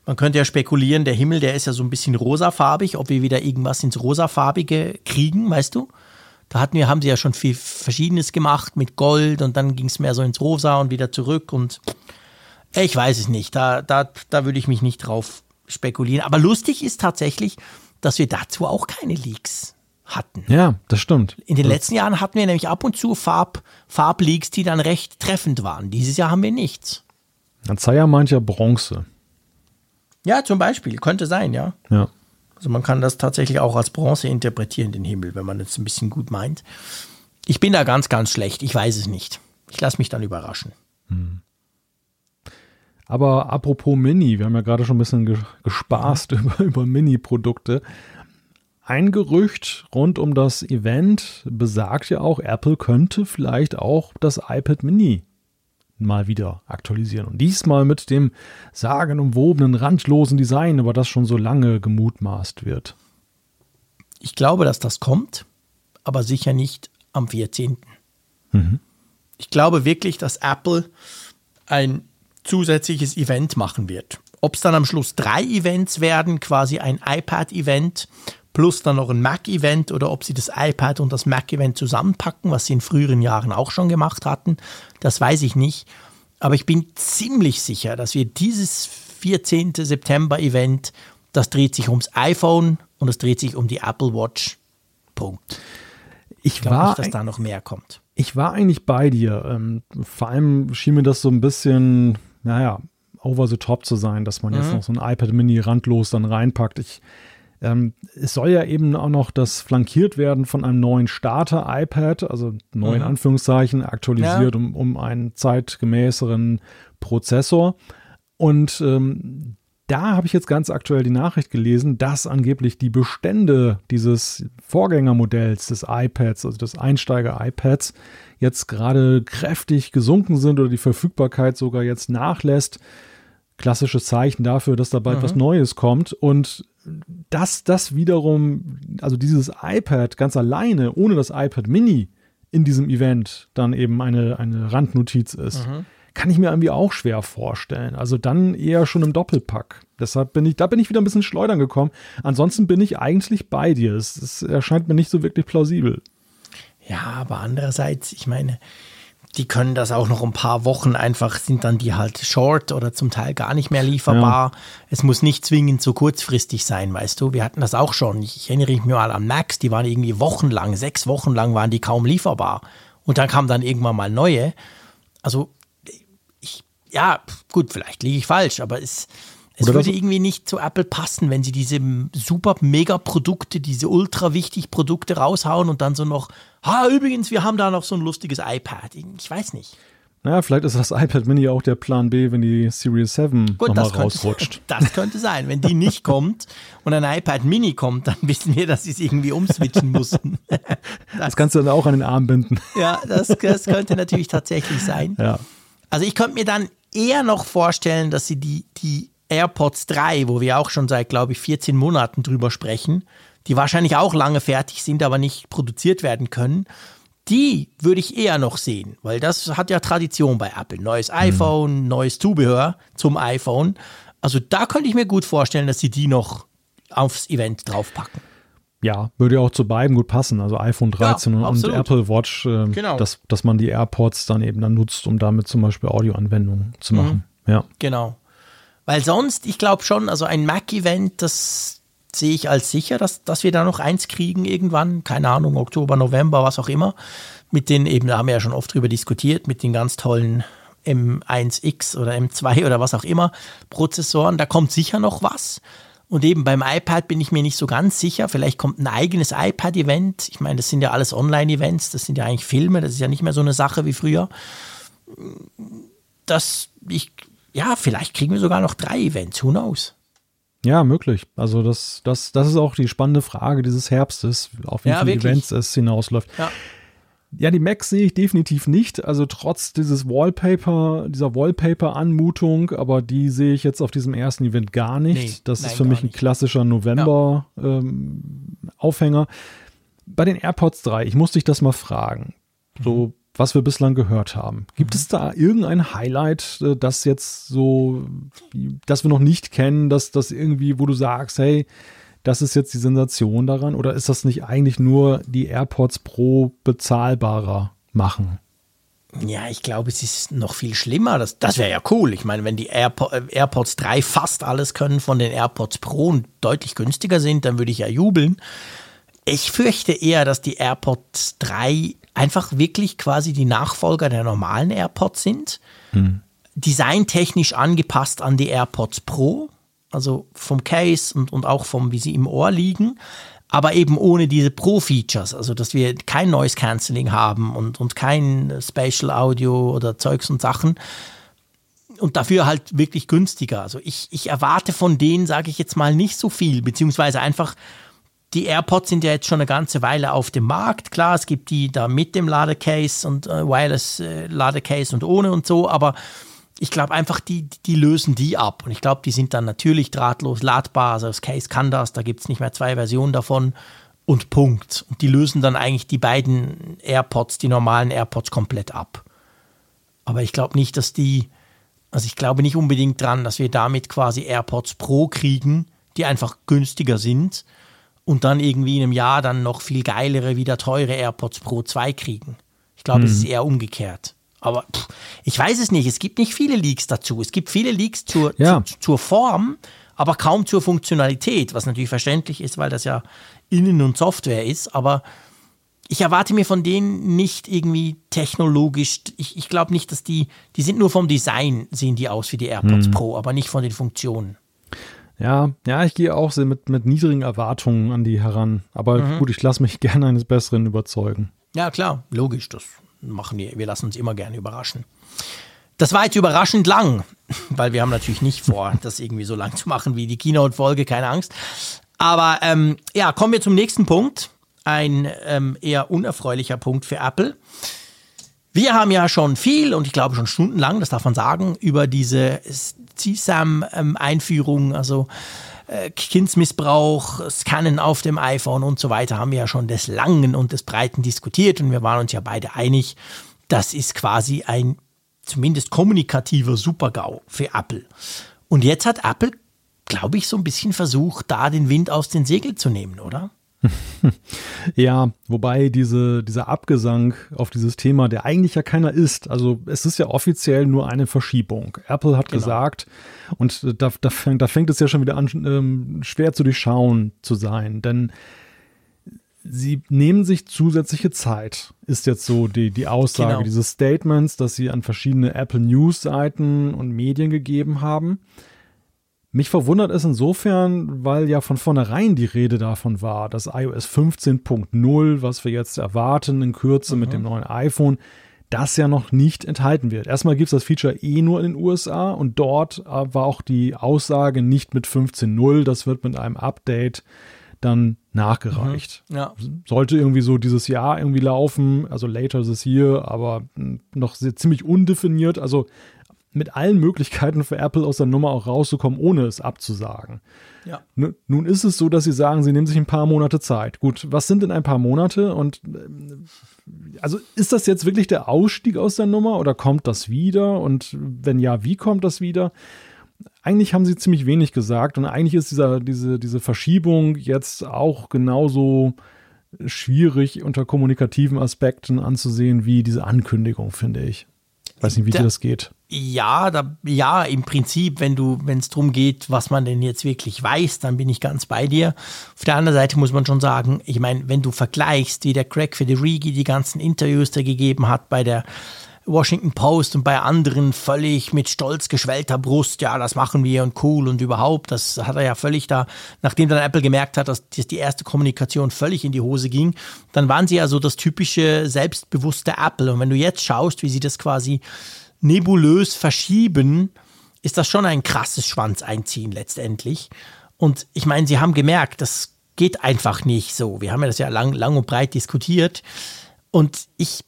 man könnte ja spekulieren, der Himmel, der ist ja so ein bisschen rosafarbig, ob wir wieder irgendwas ins rosafarbige kriegen, weißt du? Da hatten wir, haben sie ja schon viel Verschiedenes gemacht mit Gold und dann ging es mehr so ins Rosa und wieder zurück und ich weiß es nicht. Da, da, da würde ich mich nicht drauf spekulieren. Aber lustig ist tatsächlich, dass wir dazu auch keine Leaks hatten. Ja, das stimmt. In den letzten Jahren hatten wir nämlich ab und zu Farb, Farbleaks, die dann recht treffend waren. Dieses Jahr haben wir nichts. Dann sei ja mancher Bronze. Ja, zum Beispiel. Könnte sein, ja. Ja. Also man kann das tatsächlich auch als Bronze interpretieren, den Himmel, wenn man es ein bisschen gut meint. Ich bin da ganz, ganz schlecht. Ich weiß es nicht. Ich lasse mich dann überraschen. Aber apropos Mini, wir haben ja gerade schon ein bisschen ge gespaßt <laughs> über, über Mini-Produkte. Ein Gerücht rund um das Event besagt ja auch, Apple könnte vielleicht auch das iPad Mini mal wieder aktualisieren. Und diesmal mit dem sagenumwobenen, randlosen Design, über das schon so lange gemutmaßt wird. Ich glaube, dass das kommt, aber sicher nicht am 14. Ich glaube wirklich, dass Apple ein zusätzliches Event machen wird. Ob es dann am Schluss drei Events werden, quasi ein iPad-Event plus dann noch ein Mac-Event oder ob sie das iPad und das Mac-Event zusammenpacken, was sie in früheren Jahren auch schon gemacht hatten, das weiß ich nicht. Aber ich bin ziemlich sicher, dass wir dieses 14. September-Event, das dreht sich ums iPhone und es dreht sich um die Apple Watch. Punkt. Ich Ich glaube nicht, dass da noch mehr kommt. ich war eigentlich bei dir. Ähm, vor allem schien mir das so ein bisschen, naja, over the top zu sein, dass man jetzt noch so ein iPad Mini randlos dann reinpackt. Ich, ähm, es soll ja eben auch noch das flankiert werden von einem neuen Starter-iPad, also neu in Anführungszeichen, aktualisiert Ja. um, um einen zeitgemäßeren Prozessor. Und ähm, da habe ich jetzt ganz aktuell die Nachricht gelesen, dass angeblich die Bestände dieses Vorgängermodells des iPads, also des Einsteiger-iPads, jetzt gerade kräftig gesunken sind oder die Verfügbarkeit sogar jetzt nachlässt. Klassisches Zeichen dafür, dass da bald was Neues kommt. Und dass das wiederum, also dieses iPad ganz alleine, ohne das iPad Mini in diesem Event dann eben eine, eine Randnotiz ist, kann ich mir irgendwie auch schwer vorstellen. Also dann eher schon im Doppelpack. Deshalb bin ich, da bin ich wieder ein bisschen schleudern gekommen. Ansonsten bin ich eigentlich bei dir. Es, es erscheint mir nicht so wirklich plausibel. Ja, aber andererseits, ich meine, die können das auch noch ein paar Wochen einfach, sind dann die halt short oder zum Teil gar nicht mehr lieferbar. Es muss nicht zwingend so kurzfristig sein, weißt du. Wir hatten das auch schon. Ich, ich erinnere mich mal an Max, die waren irgendwie wochenlang, sechs Wochen lang waren die kaum lieferbar. Und dann kamen dann irgendwann mal neue. Also, ich, ja, gut, vielleicht liege ich falsch, aber es, Es würde irgendwie nicht zu Apple passen, wenn sie diese super mega Produkte, diese ultra wichtig Produkte raushauen und dann so noch, ha, übrigens, wir haben da noch so ein lustiges iPad. Ich weiß nicht. Naja, vielleicht ist das iPad Mini auch der Plan B, wenn die Series 7 Gut, nochmal das könnte, rausrutscht. <laughs> das könnte sein. Wenn die nicht kommt und ein iPad Mini kommt, dann wissen wir, dass sie es irgendwie umswitchen mussten. <laughs> Das kannst du dann auch an den Arm binden. ja, das, das könnte natürlich tatsächlich sein. Ja. Also ich könnte mir dann eher noch vorstellen, dass sie die, die AirPods 3, wo wir auch schon seit, glaube ich, 14 Monaten drüber sprechen, die wahrscheinlich auch lange fertig sind, aber nicht produziert werden können, die würde ich eher noch sehen, weil das hat ja Tradition bei Apple. Neues iPhone, neues Zubehör zum iPhone. Also da könnte ich mir gut vorstellen, dass sie die noch aufs Event draufpacken. Ja, würde ja auch zu beiden gut passen. Also iPhone 13 und, und absolut. Apple Watch, äh, Genau. dass, dass man die AirPods dann eben dann nutzt, um damit zum Beispiel Audioanwendungen zu Mhm. machen. Ja. Genau. Weil sonst, ich glaube schon, also ein Mac-Event, das sehe ich als sicher, dass, dass wir da noch eins kriegen irgendwann, keine Ahnung, Oktober, November, was auch immer. Mit den eben, da haben wir ja schon oft drüber diskutiert, mit den ganz tollen M1X oder M2 <laughs> oder was auch immer Prozessoren. Da kommt sicher noch was. Und eben beim iPad bin ich mir nicht so ganz sicher. Vielleicht kommt ein eigenes iPad-Event. Ich meine, das sind ja alles Online-Events, das sind ja eigentlich Filme, das ist ja nicht mehr so eine Sache wie früher. Das, ich, ja, vielleicht kriegen wir sogar noch drei Events, who knows? Ja, möglich. Also das, das, das ist auch die spannende Frage dieses Herbstes, auf wie Ja, viele wirklich. Events es hinausläuft. Ja. Ja, die Macs sehe ich definitiv nicht. Also trotz dieses Wallpaper, dieser Wallpaper-Anmutung, aber die sehe ich jetzt auf diesem ersten Event gar nicht. Nee, das nein, ist für mich ein klassischer November-Aufhänger. Bei den AirPods 3, ich muss dich das mal fragen. So, was wir bislang gehört haben. Gibt Mhm. es da irgendein Highlight, äh, das jetzt so, das wir noch nicht kennen, dass das irgendwie, wo du sagst, hey, das ist jetzt die Sensation daran? Oder ist das nicht eigentlich nur die AirPods Pro bezahlbarer machen? Ja, ich glaube, es ist noch viel schlimmer. Das, das wäre ja cool. Ich meine, wenn die Airpo äh, AirPods 3 fast alles können von den AirPods Pro und deutlich günstiger sind, dann würde ich ja jubeln. Ich fürchte eher, dass die AirPods 3 einfach wirklich quasi die Nachfolger der normalen AirPods sind. Designtechnisch angepasst an die AirPods Pro, also vom Case und, und auch vom, wie sie im Ohr liegen, aber eben ohne diese Pro-Features, also dass wir kein Noise Cancelling haben und, und kein Spatial Audio oder Zeugs und Sachen und dafür halt wirklich günstiger. Also ich, ich erwarte von denen, sage ich jetzt mal, nicht so viel, beziehungsweise einfach, die AirPods sind ja jetzt schon eine ganze Weile auf dem Markt. Klar, es gibt die da mit dem Ladecase und äh, Wireless äh, und ohne und so, aber ich glaube einfach, die, die lösen die ab. Und ich glaube, die sind dann natürlich drahtlos ladbar. Also das Case kann das, da gibt es nicht mehr zwei Versionen davon und Punkt. Und die lösen dann eigentlich die beiden AirPods, die normalen AirPods komplett ab. Aber ich glaube nicht, dass die, also ich glaube nicht unbedingt dran, dass wir damit quasi AirPods Pro kriegen, die einfach günstiger sind und dann irgendwie in einem Jahr dann noch viel geilere, wieder teure AirPods Pro 2 kriegen. Ich glaube, es ist eher umgekehrt. Aber pff, ich weiß es nicht. Es gibt nicht viele Leaks dazu. Es gibt viele Leaks zur, Ja. zu, zur Form, aber kaum zur Funktionalität, was natürlich verständlich ist, weil das ja Innen- und Software ist. Aber ich erwarte mir von denen nicht irgendwie technologisch, ich, ich glaube nicht, dass die, die sind nur vom Design, sehen die aus wie die AirPods Pro, aber nicht von den Funktionen. Ja, ja, ich gehe auch sehr mit, mit niedrigen Erwartungen an die heran. Aber Mhm. gut, ich lasse mich <laughs> gerne eines Besseren überzeugen. Ja, klar, logisch, das machen wir. Wir lassen uns immer gerne überraschen. Das war jetzt überraschend lang, <laughs> weil wir haben natürlich nicht vor, <laughs> das irgendwie so lang zu machen wie die Keynote-Folge, keine Angst. Aber ähm, ja, kommen wir zum nächsten Punkt. Ein ähm, eher unerfreulicher Punkt für Apple. Wir haben ja schon viel und ich glaube schon stundenlang, das darf man sagen, über diese CSAM-Einführung, also äh, Kindsmissbrauch, Scannen auf dem iPhone und so weiter, haben wir ja schon des Langen und des Breiten diskutiert und wir waren uns ja beide einig, das ist quasi ein zumindest kommunikativer Supergau für Apple. Und jetzt hat Apple, glaube ich, so ein bisschen versucht, da den Wind aus den Segeln zu nehmen, oder? <laughs> Ja, wobei diese, dieser Abgesang auf dieses Thema, der eigentlich ja keiner ist, also es ist ja offiziell nur eine Verschiebung. Apple hat Genau. gesagt, und da, da, fängt, da fängt es ja schon wieder an, ähm, schwer zu durchschauen zu sein, denn sie nehmen sich zusätzliche Zeit, ist jetzt so die, die Aussage Genau. dieses Statements, dass sie an verschiedene Apple News Seiten und Medien gegeben haben Mich verwundert es insofern, weil ja von vornherein die Rede davon war, dass iOS 15.0, was wir jetzt erwarten in Kürze mhm. mit dem neuen iPhone, das ja noch nicht enthalten wird. Erstmal gibt es das Feature eh nur in den USA und dort äh, war auch die Aussage nicht mit 15.0, das wird mit einem Update dann nachgereicht. Mhm, ja. Sollte irgendwie so dieses Jahr irgendwie laufen, also later this year, aber hm, noch sehr, ziemlich undefiniert. Also mit allen Möglichkeiten für Apple aus der Nummer auch rauszukommen, ohne es abzusagen. Ja. Nun ist es so, dass sie sagen, sie nehmen sich ein paar Monate Zeit. Gut, was sind denn ein paar Monate? Und äh, also ist das jetzt wirklich der Ausstieg aus der Nummer oder kommt das wieder? Und wenn ja, wie kommt das wieder? Eigentlich haben sie ziemlich wenig gesagt und eigentlich ist dieser, diese, diese Verschiebung jetzt auch genauso schwierig unter kommunikativen Aspekten anzusehen wie diese Ankündigung, finde ich. Weiß nicht, wie da, dir das geht. Ja, da, ja, im Prinzip, wenn du, wenn es darum geht, was man denn jetzt wirklich weiß, dann bin ich ganz bei dir. Auf der anderen Seite muss man schon sagen, ich meine, wenn du vergleichst, wie der Craig Federighi die ganzen Interviews da gegeben hat bei der Washington Post und bei anderen völlig mit stolz geschwellter Brust, ja, das machen wir und cool und überhaupt, das hat er ja völlig da, nachdem dann Apple gemerkt hat, dass die erste Kommunikation völlig in die Hose ging, dann waren sie ja so das typische selbstbewusste Apple. Und wenn du jetzt schaust, wie sie das quasi nebulös verschieben, ist das schon ein krasses Schwanz einziehen letztendlich. Und ich meine, sie haben gemerkt, das geht einfach nicht so. Wir haben ja das ja lang, lang und breit diskutiert. Und ich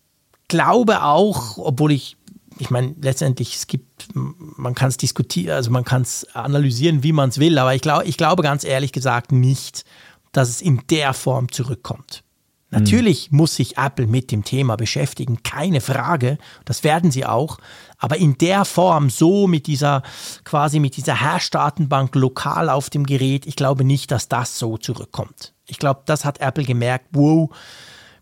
glaube auch, obwohl ich, ich meine, letztendlich, es gibt, man kann es diskutieren, also man kann es analysieren, wie man es will, aber ich, glaube, ich glaube ganz ehrlich gesagt nicht, dass es in der Form zurückkommt. Natürlich mhm. muss sich Apple mit dem Thema beschäftigen, keine Frage, das werden sie auch, aber in der Form, so mit dieser, quasi mit dieser Hash-Datenbank lokal auf dem Gerät, ich glaube nicht, dass das so zurückkommt. Ich glaube, das hat Apple gemerkt, wow,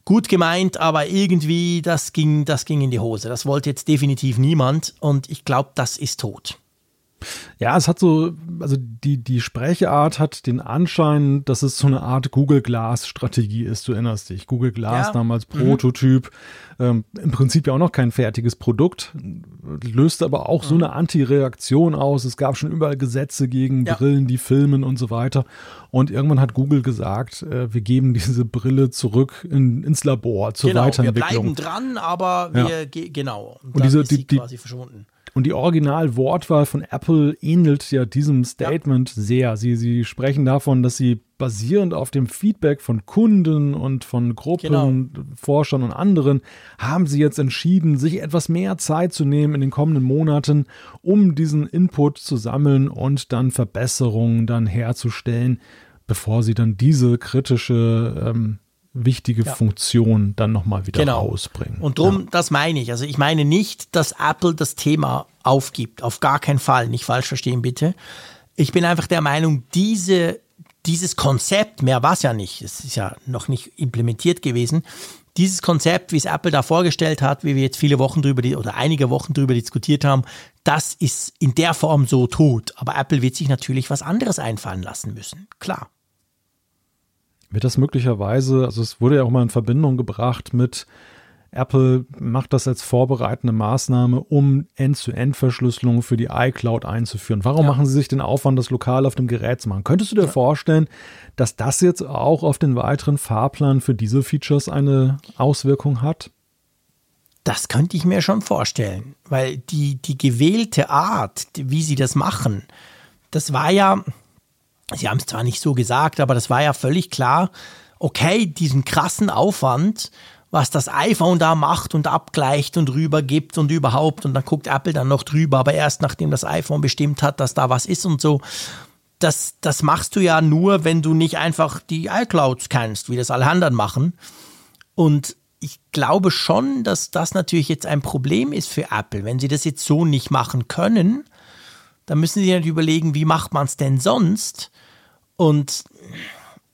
gut gemeint, aber irgendwie, das ging, das ging in die Hose. Das wollte jetzt definitiv niemand und ich glaube, das ist tot. Ja, es hat so, also die, die Sprechart hat den Anschein, dass es so eine Art Google Glass-Strategie ist. Du erinnerst dich. Google Glass ja. damals mhm. Ähm, Im Prinzip ja auch noch kein fertiges Produkt. Löste aber auch mhm. so eine Anti-Reaktion aus. Es gab schon überall Gesetze gegen ja. Brillen, die filmen und so weiter. Und irgendwann hat Google gesagt, äh, wir geben <laughs> diese Brille zurück in, ins Labor zur genau, Weiterentwicklung. Wir bleiben dran, aber wir, ja. genau. Und, und diese, die, die, quasi verschwunden und die Originalwortwahl von Apple ähnelt ja diesem Statement ja. sehr. Sie, sie sprechen davon, dass sie basierend auf dem Feedback von Kunden und von Gruppen, genau. Forschern und anderen, haben sie jetzt entschieden, sich etwas mehr Zeit zu nehmen in den kommenden Monaten, um diesen Input zu sammeln und dann Verbesserungen dann herzustellen, bevor sie dann diese kritische ähm, wichtige ja. Funktion dann nochmal wieder genau. rausbringen. Und drum, ja. das meine ich. Also ich meine nicht, dass Apple das Thema aufgibt. Auf gar keinen Fall. Nicht falsch verstehen, bitte. Ich bin einfach der Meinung, diese, dieses Konzept, mehr war es ja nicht, es ist ja noch nicht implementiert gewesen, dieses Konzept, wie es Apple da vorgestellt hat, wie wir jetzt viele Wochen drüber oder einige Wochen drüber diskutiert haben, das ist in der Form so tot. Aber Apple wird sich natürlich was anderes einfallen lassen müssen. Klar. Wird das möglicherweise, also es wurde ja auch mal in Verbindung gebracht mit Apple macht das als vorbereitende Maßnahme, um End-zu-End-Verschlüsselung für die iCloud einzuführen. Warum ja. machen sie sich den Aufwand, das lokal auf dem Gerät zu machen? Könntest du dir ja. vorstellen, dass das jetzt auch auf den weiteren Fahrplan für diese Features eine Auswirkung hat? Das könnte ich mir schon vorstellen, weil die, die gewählte Art, wie sie das machen, das war ja, Sie haben es zwar nicht so gesagt, aber das war ja völlig klar. Okay, diesen krassen Aufwand, was das iPhone da macht und abgleicht und rübergibt und überhaupt und dann guckt Apple dann noch drüber, aber erst nachdem das iPhone bestimmt hat, dass da was ist und so. Das, das machst du ja nur, wenn du nicht einfach die iClouds kennst, wie das alle anderen machen. Und ich glaube schon, dass das natürlich jetzt ein Problem ist für Apple, wenn sie das jetzt so nicht machen können dann müssen sie natürlich überlegen, wie macht man es denn sonst? Und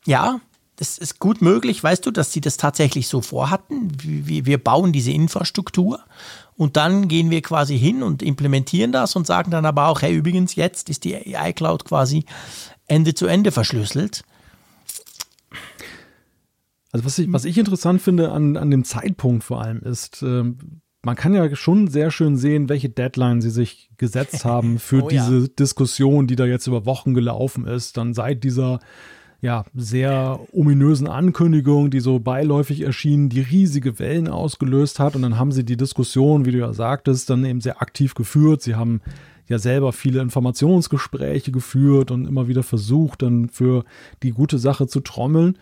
ja, es ist gut möglich, weißt du, dass sie das tatsächlich so vorhatten. Wir bauen diese Infrastruktur und dann gehen wir quasi hin und implementieren das und sagen dann aber auch, hey, übrigens, jetzt ist die iCloud quasi Ende zu Ende verschlüsselt. Also was ich, was ich interessant finde an, an dem Zeitpunkt vor allem ist, ähm, man kann ja schon sehr schön sehen, welche Deadline sie sich gesetzt haben <laughs> für Oh ja. diese Diskussion, die da jetzt über Wochen gelaufen ist. Dann seit dieser ja, sehr ominösen Ankündigung, die so beiläufig erschien, die riesige Wellen ausgelöst hat. Und dann haben sie die Diskussion, wie du ja sagtest, dann eben sehr aktiv geführt. Sie haben ja selber viele Informationsgespräche geführt und immer wieder versucht, dann für die gute Sache zu trommeln.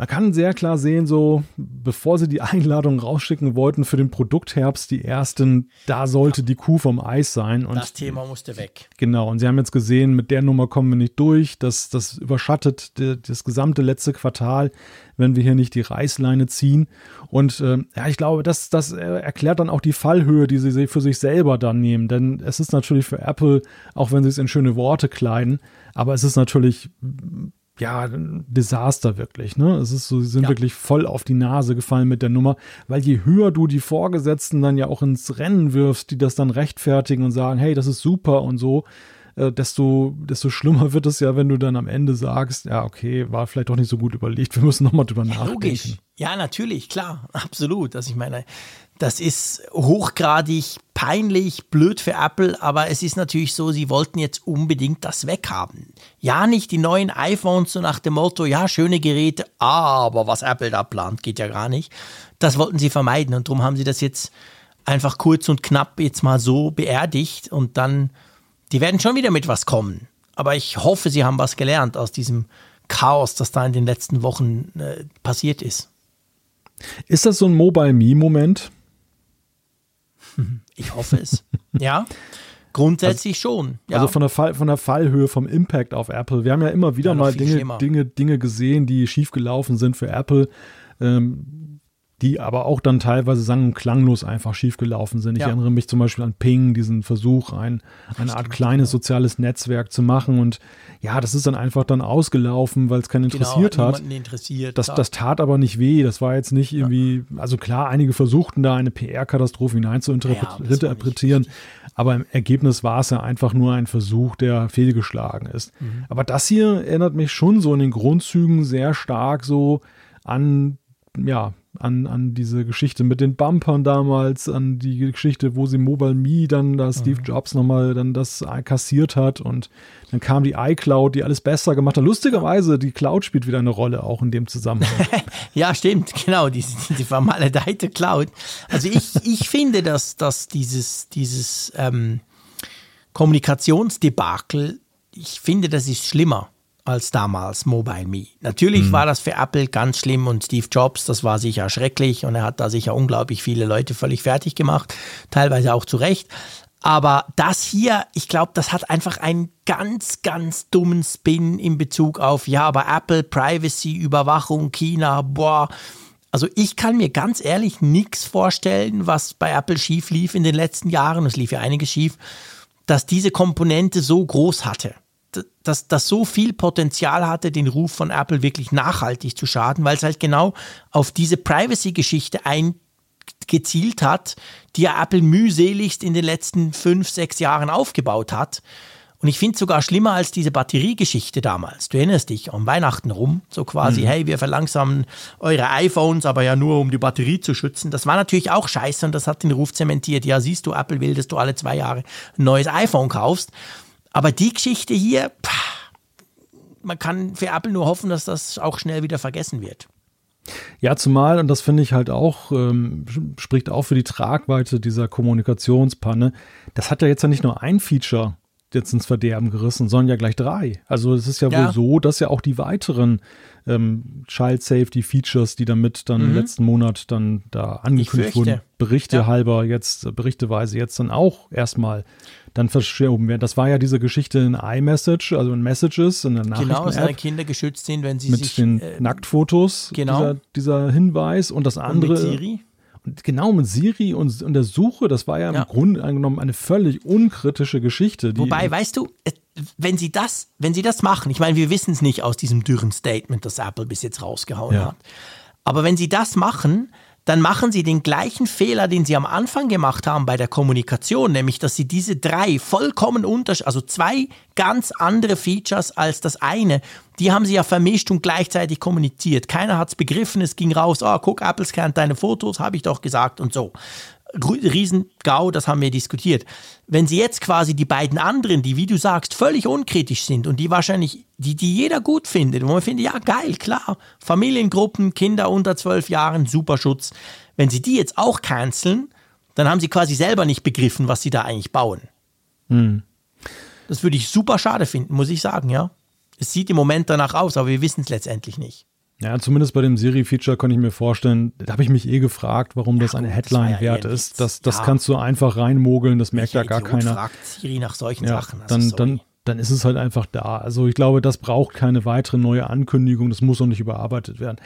Man kann sehr klar sehen, so bevor sie die Einladung rausschicken wollten für den Produktherbst, die ersten, da sollte die Kuh vom Eis sein. Und Das Thema musste weg. Genau, und sie haben jetzt gesehen, mit der Nummer kommen wir nicht durch. Das, das überschattet die, das gesamte letzte Quartal, wenn wir hier nicht die Reißleine ziehen. Und äh, ja, ich glaube, das, das äh, erklärt dann auch die Fallhöhe, die sie für sich selber dann nehmen. Denn es ist natürlich für Apple, auch wenn sie es in schöne Worte kleiden, aber es ist natürlich ja, ein Desaster wirklich, ne? Es ist so, sie sind Ja. wirklich voll auf die Nase gefallen mit der Nummer, weil je höher du die Vorgesetzten dann ja auch ins Rennen wirfst, die das dann rechtfertigen und sagen, hey, das ist super und so, äh, desto, desto schlimmer wird es ja, wenn du dann am Ende sagst, ja, okay, war vielleicht doch nicht so gut überlegt, wir müssen nochmal drüber nachdenken. Logisch. Ja, natürlich, klar, <laughs> absolut. Also ich meine, das ist hochgradig peinlich, blöd für Apple, aber es ist natürlich so, sie wollten jetzt unbedingt das weghaben. Ja, nicht die neuen iPhones so nach dem Motto, ja, schöne Geräte, aber was Apple da plant, geht ja gar nicht. Das wollten sie vermeiden und darum haben sie das jetzt einfach kurz und knapp jetzt mal so beerdigt und dann, die werden schon wieder mit was kommen. Aber ich hoffe, sie haben was gelernt aus diesem Chaos, das da in den letzten Wochen äh, passiert ist. Ist das so ein Mobile Me-Moment? Ich hoffe es. ja, grundsätzlich schon. Ja. Also von der, Fall, von der Fallhöhe, vom Impact auf Apple. Wir haben ja immer wieder Ja, mal Dinge. Dinge, Dinge gesehen, die schiefgelaufen sind für Apple, ähm, die aber auch dann teilweise sang- und klanglos einfach schiefgelaufen sind. Ich Ja. erinnere mich zum Beispiel an Ping, diesen Versuch, ein, eine Art kleines soziales Netzwerk zu machen. Und ja, das ist dann einfach dann ausgelaufen, weil es keinen interessiert genau, hat. interessiert. Das, das tat aber nicht weh. Das war jetzt nicht irgendwie, also klar, einige versuchten da eine PR-Katastrophe hinein zu Ja, interpretieren. aber im Ergebnis war es ja einfach nur ein Versuch, der fehlgeschlagen ist. Mhm. Aber das hier erinnert mich schon so in den Grundzügen sehr stark so an, ja, an, an diese Geschichte mit den Bumpern damals, an die Geschichte, wo sie Mobile Me dann, da Steve Jobs nochmal dann das kassiert hat und dann kam die iCloud, die alles besser gemacht hat. Lustigerweise, die Cloud spielt wieder eine Rolle auch in dem Zusammenhang. <laughs> Ja, stimmt, genau, diese, diese vermaledeite Cloud. Also ich, ich finde, dass, dass dieses, dieses ähm, Kommunikationsdebakel, ich finde, das ist schlimmer als damals Mobile Me. Natürlich war das für Apple ganz schlimm und Steve Jobs, das war sicher schrecklich und er hat da sicher unglaublich viele Leute völlig fertig gemacht, teilweise auch zu Recht. Aber das hier, ich glaube, das hat einfach einen ganz, ganz dummen Spin in Bezug auf, ja, aber Apple, Privacy, Überwachung, China, boah. Also ich kann mir ganz ehrlich nichts vorstellen, was bei Apple schief lief in den letzten Jahren, es lief ja einiges schief, dass diese Komponente so groß hatte. Dass das so viel Potenzial hatte, den Ruf von Apple wirklich nachhaltig zu schaden, weil es halt genau auf diese Privacy-Geschichte eingezielt hat, die ja Apple mühseligst in den letzten fünf, sechs Jahren aufgebaut hat. Und ich finde es sogar schlimmer als diese Batteriegeschichte damals. Du erinnerst dich, um Weihnachten rum, so quasi, hey, wir verlangsamen eure iPhones, aber ja nur, um die Batterie zu schützen. Das war natürlich auch scheiße und das hat den Ruf zementiert. Ja, siehst du, Apple will, dass du alle zwei Jahre ein neues iPhone kaufst. Aber die Geschichte hier, man kann für Apple nur hoffen, dass das auch schnell wieder vergessen wird. Ja, zumal, und das finde ich halt auch, ähm, spricht auch für die Tragweite dieser Kommunikationspanne. Das hat ja jetzt ja nicht nur ein Feature jetzt ins Verderben gerissen, sondern ja gleich drei. Also es ist ja, Ja. wohl so, dass ja auch die weiteren ähm, Child Safety Features, die damit dann im letzten Monat dann da angekündigt wurden, Berichte Ja. halber jetzt, äh, berichteweise jetzt dann auch erstmal dann verschoben werden. Das war ja diese Geschichte in iMessage, also in Messages, in der Genau, dass deine Kinder geschützt sind, wenn sie mit sich den äh, Nacktfotos, genau. dieser, dieser Hinweis und das und andere. mit Siri. Und genau mit Siri und, und der Suche, das war ja, Ja. im Grunde angenommen eine völlig unkritische Geschichte. Wobei, weißt du, äh, wenn sie das, wenn sie das machen, ich meine, wir wissen es nicht aus diesem dürren Statement, das Apple bis jetzt rausgehauen Ja. hat. Aber wenn sie das machen, dann machen sie den gleichen Fehler, den sie am Anfang gemacht haben bei der Kommunikation, nämlich dass sie diese drei vollkommen unterschiedlich, also zwei ganz andere Features als das eine, die haben sie ja vermischt und gleichzeitig kommuniziert. Keiner hat es begriffen, es ging raus, oh, guck, Apple scannt deine Fotos, habe ich doch gesagt und so. Riesengau, das haben wir diskutiert. Wenn sie jetzt quasi die beiden anderen, die, wie du sagst, völlig unkritisch sind und die wahrscheinlich, die, die jeder gut findet, wo man findet, ja geil, klar, Familiengruppen, Kinder unter zwölf Jahren, super Schutz. Wenn sie die jetzt auch canceln, dann haben sie quasi selber nicht begriffen, was sie da eigentlich bauen. Hm. Das würde ich super schade finden, muss ich sagen, ja. Es sieht im Moment danach aus, aber wir wissen es letztendlich nicht. Ja, zumindest bei dem Siri-Feature kann ich mir vorstellen, da habe ich mich eh gefragt, warum ja, das eine Headline ja wert ist. Das, das ja. kannst du einfach reinmogeln, das merkt ja gar keiner. fragt Siri nach solchen Sachen. Also dann, dann, dann ist es halt einfach da. Also ich glaube, das braucht keine weitere neue Ankündigung, das muss auch nicht überarbeitet werden.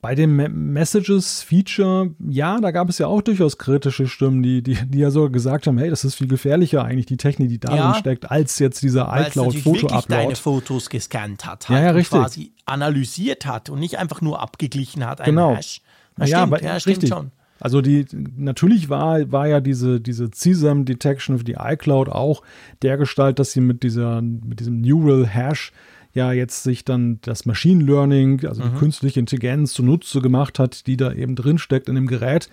Bei dem Messages-Feature, ja, da gab es ja auch durchaus kritische Stimmen, die, die, die ja sogar gesagt haben, hey, das ist viel gefährlicher eigentlich, die Technik, die darin ja, steckt, als jetzt dieser iCloud-Foto-Upload. deine Fotos gescannt hat, hat ja, ja, richtig. quasi analysiert hat und nicht einfach nur abgeglichen hat, genau. Hash. Ja, stimmt, aber, ja, stimmt richtig. schon. Also die natürlich war, war ja diese, diese CSAM Detection für die iCloud auch der Gestalt, dass sie mit dieser, mit diesem Neural Hash ja jetzt sich dann das Machine Learning, also mhm. die künstliche Intelligenz zunutze gemacht hat, die da eben drin steckt in dem Gerät.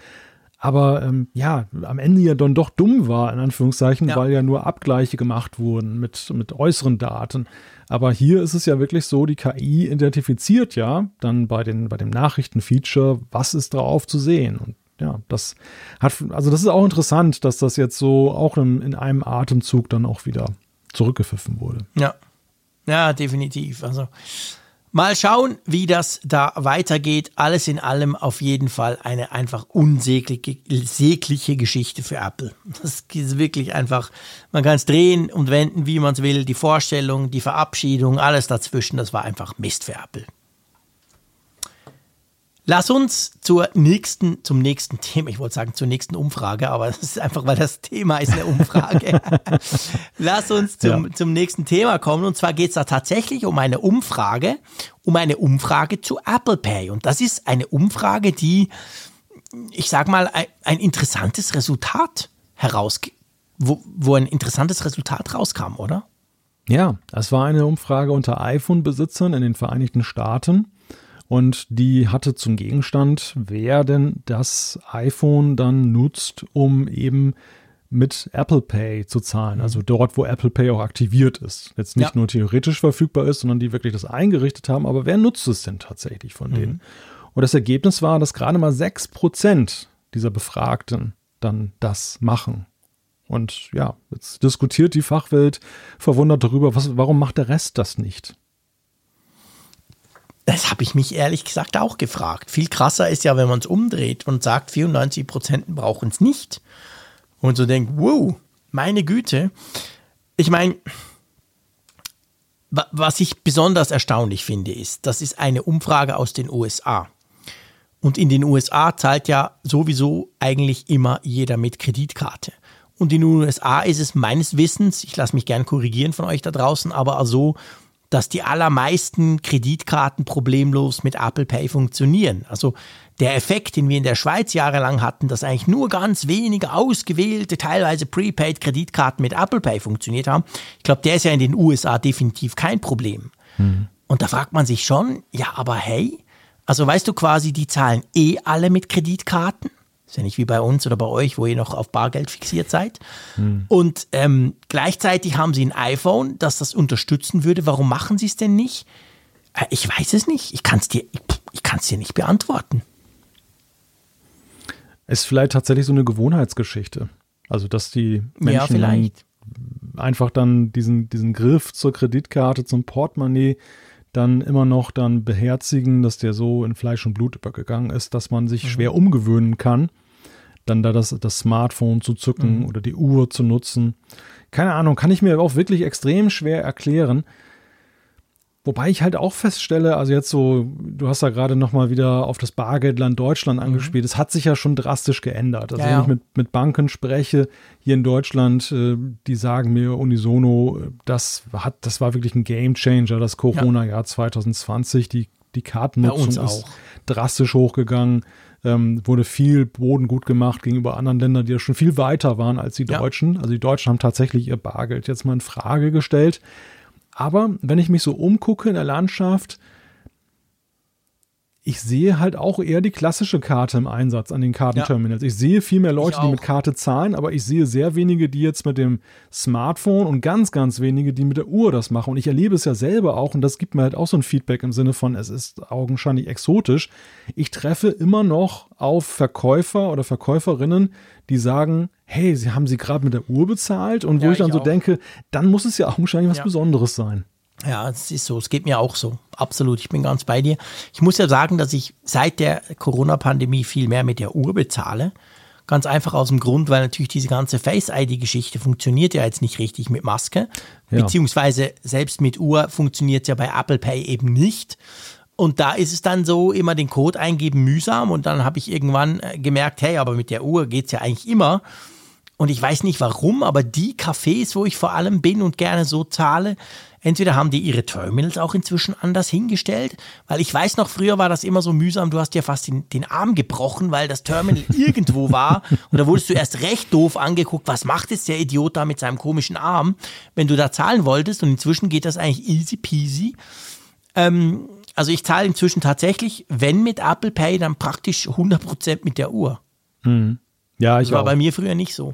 Aber ähm, ja, am Ende ja dann doch dumm war, in Anführungszeichen, ja. weil ja nur Abgleiche gemacht wurden mit, mit äußeren Daten. Aber hier ist es ja wirklich so, die KI identifiziert ja dann bei, den, bei dem Nachrichtenfeature, was ist drauf zu sehen. Und ja, das hat, also das ist auch interessant, dass das jetzt so auch in, in einem Atemzug dann auch wieder zurückgepfiffen wurde. Ja, ja, definitiv. Also mal schauen, wie das da weitergeht. Alles in allem auf jeden Fall eine einfach unsägliche Geschichte für Apple. Das ist wirklich einfach, man kann es drehen und wenden, wie man es will. Die Vorstellung, die Verabschiedung, alles dazwischen, das war einfach Mist für Apple. Lass uns zur nächsten, zum nächsten Thema, ich wollte sagen zur nächsten Umfrage, aber das ist einfach, weil das Thema ist eine Umfrage. <laughs> Lass uns zum, ja. zum nächsten Thema kommen. Und zwar geht es da tatsächlich um eine Umfrage, um eine Umfrage zu Apple Pay. Und das ist eine Umfrage, die, ich sag mal, ein, ein interessantes Resultat heraus, wo, wo ein interessantes Resultat rauskam, oder? Ja, es war eine Umfrage unter iPhone-Besitzern in den Vereinigten Staaten. Und die hatte zum Gegenstand, wer denn das iPhone dann nutzt, um eben mit Apple Pay zu zahlen. Also dort, wo Apple Pay auch aktiviert ist. Jetzt nicht ja. nur theoretisch verfügbar ist, sondern die wirklich das eingerichtet haben. Aber wer nutzt es denn tatsächlich von denen? Mhm. Und das Ergebnis war, dass gerade mal 6% dieser Befragten dann das machen. Und ja, jetzt diskutiert die Fachwelt verwundert darüber, was, warum macht der Rest das nicht? Das habe ich mich ehrlich gesagt auch gefragt. Viel krasser ist ja, wenn man es umdreht und sagt, 94 Prozent brauchen es nicht. Und so denkt, wow, meine Güte. Ich meine, was ich besonders erstaunlich finde, ist, das ist eine Umfrage aus den USA. Und in den USA zahlt ja sowieso eigentlich immer jeder mit Kreditkarte. Und in den USA ist es meines Wissens, ich lasse mich gern korrigieren von euch da draußen, aber so, dass die allermeisten Kreditkarten problemlos mit Apple Pay funktionieren. Also der Effekt, den wir in der Schweiz jahrelang hatten, dass eigentlich nur ganz wenige ausgewählte, teilweise prepaid Kreditkarten mit Apple Pay funktioniert haben, ich glaube, der ist ja in den USA definitiv kein Problem. Mhm. Und da fragt man sich schon, ja, aber hey, also weißt du quasi, die zahlen eh alle mit Kreditkarten. Ist ja nicht wie bei uns oder bei euch, wo ihr noch auf Bargeld fixiert seid. Hm. Und ähm, gleichzeitig haben sie ein iPhone, das das unterstützen würde. Warum machen sie es denn nicht? Äh, ich weiß es nicht. Ich kann es dir, ich, ich kann's dir nicht beantworten. Es ist vielleicht tatsächlich so eine Gewohnheitsgeschichte. Also, dass die Menschen ja, einfach dann diesen, diesen Griff zur Kreditkarte, zum Portemonnaie dann immer noch dann beherzigen, dass der so in Fleisch und Blut übergegangen ist, dass man sich mhm. schwer umgewöhnen kann, dann da das, das Smartphone zu zücken mhm. oder die Uhr zu nutzen. Keine Ahnung, kann ich mir auch wirklich extrem schwer erklären. Wobei ich halt auch feststelle, also jetzt so, du hast da gerade nochmal wieder auf das Bargeldland Deutschland mhm. angespielt, es mhm. hat sich ja schon drastisch geändert. Also ja, wenn ich mit, mit Banken spreche hier in Deutschland, äh, die sagen mir unisono, das hat, das war wirklich ein Game Changer, das Corona-Jahr 2020. Die, die Kartennutzung ist drastisch hochgegangen. ähm, wurde viel Boden gut gemacht gegenüber anderen Ländern, die ja schon viel weiter waren als die Ja. Deutschen. Also die Deutschen haben tatsächlich ihr Bargeld jetzt mal in Frage gestellt. Aber wenn ich mich so umgucke in der Landschaft, ich sehe halt auch eher die klassische Karte im Einsatz an den Kartenterminals. Ich sehe viel mehr Leute, die mit. Karte zahlen, aber ich sehe sehr wenige, die jetzt mit dem Smartphone und ganz, ganz wenige, die mit der Uhr das machen. Und ich erlebe es ja selber auch und das gibt mir halt auch so ein Feedback im Sinne von, es ist augenscheinlich exotisch. Ich treffe immer noch auf Verkäufer oder Verkäuferinnen, die sagen, hey, sie haben sie gerade mit der Uhr bezahlt und wo Ja, ich dann ich so auch. denke, dann muss es ja augenscheinlich was Ja. Besonderes sein. Ja, es ist so. Es geht mir auch so. Absolut. Ich bin ganz bei dir. Ich muss ja sagen, dass ich seit der Corona-Pandemie viel mehr mit der Uhr bezahle. Ganz einfach aus dem Grund, weil natürlich diese ganze Face-ID-Geschichte funktioniert ja jetzt nicht richtig mit Maske. Ja. Beziehungsweise selbst mit Uhr funktioniert es ja bei Apple Pay eben nicht. Und da ist es dann so, immer den Code eingeben mühsam. Und dann habe ich irgendwann äh, gemerkt, hey, aber mit der Uhr geht's ja eigentlich immer. Und ich weiß nicht warum, aber die Cafés, wo ich vor allem bin und gerne so zahle, entweder haben die ihre Terminals auch inzwischen anders hingestellt, weil ich weiß noch, früher war das immer so mühsam, du hast dir fast den, den Arm gebrochen, weil das Terminal <laughs> irgendwo war und da wurdest du erst recht doof angeguckt, was macht jetzt der Idiot da mit seinem komischen Arm, wenn du da zahlen wolltest und inzwischen geht das eigentlich easy peasy. Ähm, also ich zahle inzwischen tatsächlich, wenn mit Apple Pay, dann praktisch 100% mit der Uhr. Ja, ich Das war auch. bei mir früher nicht so.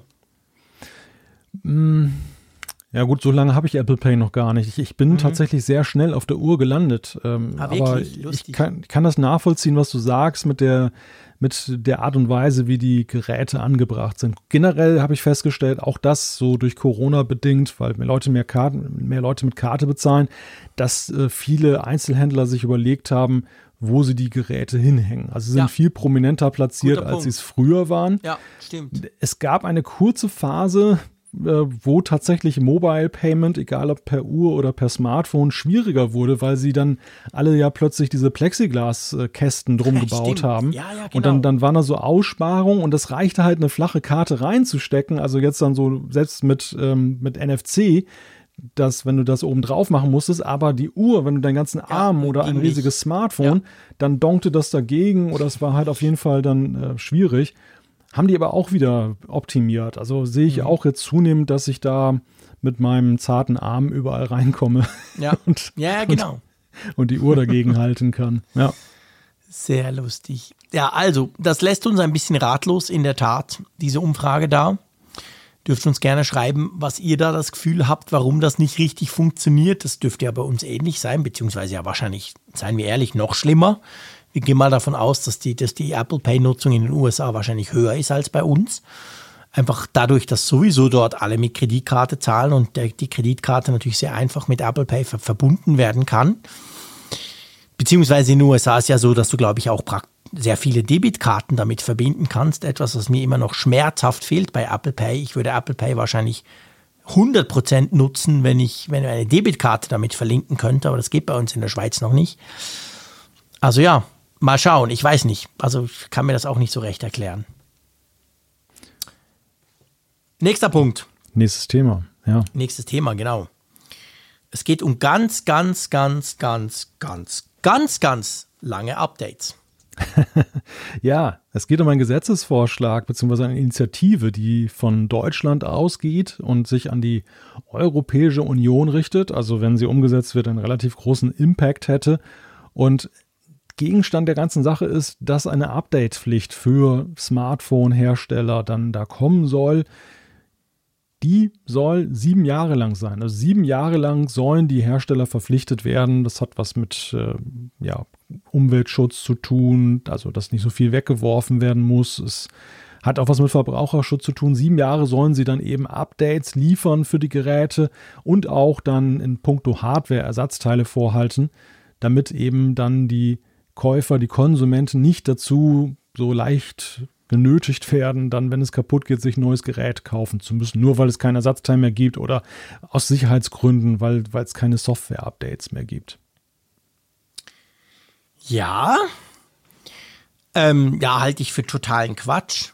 Ja gut, so lange habe ich Apple Pay noch gar nicht. Ich, ich bin tatsächlich sehr schnell auf der Uhr gelandet. Ähm, Mhm. Ah, aber ich kann, kann das nachvollziehen, was du sagst mit der, mit der Art und Weise, wie die Geräte angebracht sind. Generell habe ich festgestellt, auch das so durch Corona bedingt, weil mehr Leute mehr Karten, mehr Leute mit Karte bezahlen, dass äh, viele Einzelhändler sich überlegt haben, wo sie die Geräte hinhängen. Also sie sind Ja. viel prominenter platziert, als sie es früher waren Ja, stimmt. es gab eine kurze Phase, wo tatsächlich Mobile Payment, egal ob per Uhr oder per Smartphone, schwieriger wurde, weil sie dann alle ja plötzlich diese Plexiglas-Kästen drum Ja, gebaut stimmt. haben. Ja, ja, Und dann, genau. dann waren da so Aussparungen und es reichte halt eine flache Karte reinzustecken. Also jetzt dann so, selbst mit, ähm, mit NFC, dass wenn du das oben drauf machen musstest, aber die Uhr, wenn du deinen ganzen Arm oder ein ging nicht. riesiges Smartphone, dann donkte das dagegen oder es war halt auf jeden Fall dann äh, schwierig. Haben die aber auch wieder optimiert. Also sehe Mhm. ich auch jetzt zunehmend, dass ich da mit meinem zarten Arm überall reinkomme Ja, <laughs> und, ja, genau. und die Uhr dagegen <laughs> halten kann. Ja. Sehr lustig. Ja, also, das lässt uns ein bisschen ratlos, in der Tat, diese Umfrage da. Dürft uns gerne schreiben, was ihr da das Gefühl habt, warum das nicht richtig funktioniert. Das dürfte ja bei uns ähnlich sein, beziehungsweise ja wahrscheinlich, seien wir ehrlich, noch schlimmer. Wir gehen mal davon aus, dass die, dass die Apple Pay-Nutzung in den USA wahrscheinlich höher ist als bei uns. Einfach dadurch, dass sowieso dort alle mit Kreditkarte zahlen und die Kreditkarte natürlich sehr einfach mit Apple Pay ver verbunden werden kann. Beziehungsweise in den USA ist ja so, dass du, glaube ich, auch sehr viele Debitkarten damit verbinden kannst. Etwas, was mir immer noch schmerzhaft fehlt bei Apple Pay. Ich würde Apple Pay wahrscheinlich 100% nutzen, wenn ich, wenn ich eine Debitkarte damit verlinken könnte, aber das geht bei uns in der Schweiz noch nicht. Also ja, mal schauen, ich weiß nicht. Also ich kann mir das auch nicht so recht erklären. Nächster Punkt. Nächstes Thema. Ja. Nächstes Thema, genau. Es geht um ganz, ganz, ganz, ganz, ganz, ganz, ganz lange Updates. <laughs> Ja, es geht um einen Gesetzesvorschlag bzw. eine Initiative, die von Deutschland ausgeht und sich an die Europäische Union richtet. Also wenn sie umgesetzt wird, einen relativ großen Impact hätte. Und Gegenstand der ganzen Sache ist, dass eine Update-Pflicht für Smartphone-Hersteller dann da kommen soll. Die soll sieben Jahre lang sein. Also sieben Jahre lang sollen die Hersteller verpflichtet werden. Das hat was mit äh, ja, Umweltschutz zu tun, also dass nicht so viel weggeworfen werden muss. Es hat auch was mit Verbraucherschutz zu tun. Sieben Jahre sollen sie dann eben Updates liefern für die Geräte und auch dann in puncto Hardware Ersatzteile vorhalten, damit eben dann die Käufer, die Konsumenten nicht dazu so leicht genötigt werden, dann, wenn es kaputt geht, sich ein neues Gerät kaufen zu müssen, nur weil es kein Ersatzteil mehr gibt oder aus Sicherheitsgründen, weil, weil es keine Software-Updates mehr gibt. Ja. Ähm, ja, halte ich für totalen Quatsch.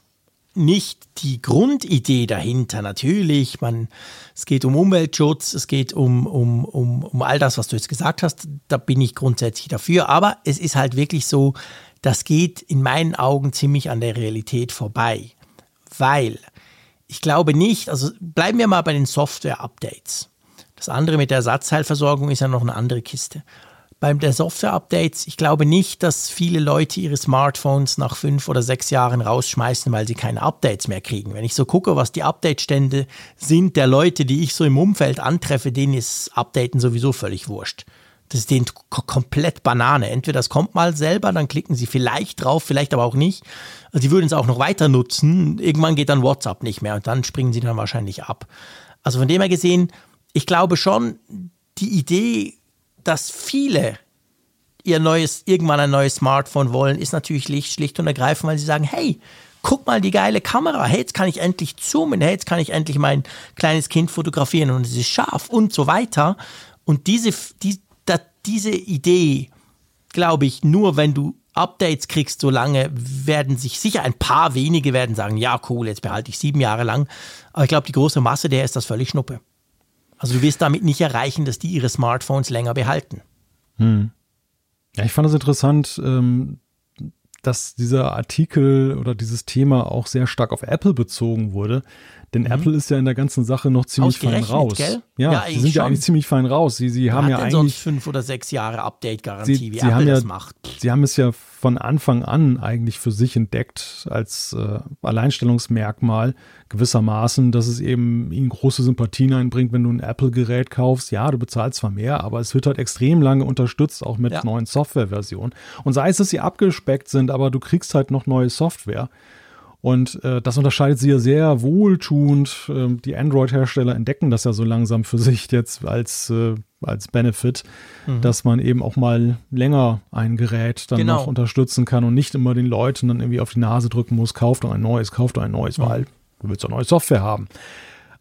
Nicht die Grundidee dahinter, natürlich. Man, es geht um Umweltschutz, es geht um, um, um, um all das, was du jetzt gesagt hast. Da bin ich grundsätzlich dafür. Aber es ist halt wirklich so, das geht in meinen Augen ziemlich an der Realität vorbei. Weil ich glaube nicht, also bleiben wir mal bei den Software-Updates. Das andere mit der Ersatzteilversorgung ist ja noch eine andere Kiste. Beim der Software-Updates, ich glaube nicht, dass viele Leute ihre Smartphones nach fünf oder sechs Jahren rausschmeißen, weil sie keine Updates mehr kriegen. Wenn ich so gucke, was die Update-Stände sind der Leute, die ich so im Umfeld antreffe, denen ist Updaten sowieso völlig wurscht. Das ist denen komplett Banane. Entweder das kommt mal selber, dann klicken sie vielleicht drauf, vielleicht aber auch nicht. Also sie würden es auch noch weiter nutzen. Irgendwann geht dann WhatsApp nicht mehr und dann springen sie dann wahrscheinlich ab. Also von dem her gesehen, ich glaube schon, die Idee, dass viele ihr neues, irgendwann ein neues Smartphone wollen, ist natürlich schlicht und ergreifend, weil sie sagen, hey, guck mal die geile Kamera, hey, jetzt kann ich endlich zoomen, hey, jetzt kann ich endlich mein kleines Kind fotografieren und es ist scharf und so weiter. Und diese, die, diese Idee, glaube ich, nur wenn du Updates kriegst, so lange werden sich sicher ein paar wenige werden sagen, ja cool, jetzt behalte ich sieben Jahre lang. Aber ich glaube, die große Masse, der ist das völlig schnuppe. Also du wirst damit nicht erreichen, dass die ihre Smartphones länger behalten. Hm. Ja, ich fand es interessant, ähm, dass dieser Artikel oder dieses Thema auch sehr stark auf Apple bezogen wurde. Denn mhm. Apple ist ja in der ganzen Sache noch ziemlich fein raus. Gell? Ja, ja sie sind schon. ja eigentlich ziemlich fein raus. Sie, sie haben ja eigentlich sonst fünf oder sechs Jahre Update-Garantie, wie sie Apple haben ja, das macht. Sie haben es ja von Anfang an eigentlich für sich entdeckt als äh, Alleinstellungsmerkmal gewissermaßen, dass es eben ihnen große Sympathien einbringt, wenn du ein Apple-Gerät kaufst. Ja, du bezahlst zwar mehr, aber es wird halt extrem lange unterstützt, auch mit ja. neuen Softwareversionen. Und sei es, dass sie abgespeckt sind, aber du kriegst halt noch neue Software. Und äh, das unterscheidet sie ja sehr wohltuend. Ähm, die Android-Hersteller entdecken das ja so langsam für sich jetzt als, äh, als Benefit, mhm. dass man eben auch mal länger ein Gerät dann genau. noch unterstützen kann und nicht immer den Leuten dann irgendwie auf die Nase drücken muss, kauft doch ein neues, kauft doch ein neues, mhm. weil du willst doch neue Software haben.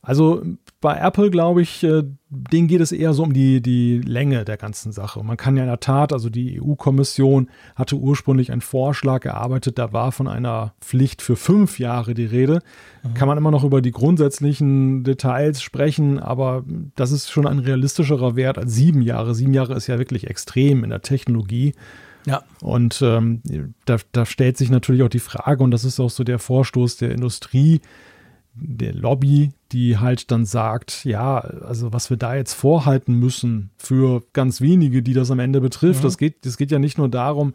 Also bei Apple, glaube ich, äh, denen geht es eher so um die, die Länge der ganzen Sache. Man kann ja in der Tat, also die EU-Kommission hatte ursprünglich einen Vorschlag erarbeitet, da war von einer Pflicht für fünf Jahre die Rede. Mhm. Kann man immer noch über die grundsätzlichen Details sprechen, aber das ist schon ein realistischerer Wert als sieben Jahre. Sieben Jahre ist ja wirklich extrem in der Technologie. Ja. Und ähm, da, da stellt sich natürlich auch die Frage, und das ist auch so der Vorstoß der Industrie, der Lobby, die halt dann sagt, ja, also was wir da jetzt vorhalten müssen für ganz wenige, die das am Ende betrifft, mhm. das geht, das geht ja nicht nur darum,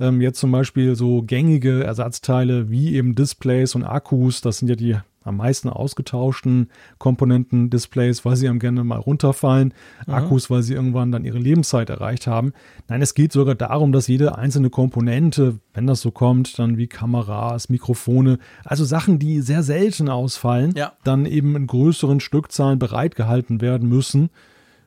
ähm, jetzt zum Beispiel so gängige Ersatzteile wie eben Displays und Akkus, das sind ja die am meisten ausgetauschten Komponenten, Displays, weil sie am gerne mal runterfallen, mhm. Akkus, weil sie irgendwann dann ihre Lebenszeit erreicht haben. Nein, es geht sogar darum, dass jede einzelne Komponente, wenn das so kommt, dann wie Kameras, Mikrofone, also Sachen, die sehr selten ausfallen, ja. dann eben in größeren Stückzahlen bereitgehalten werden müssen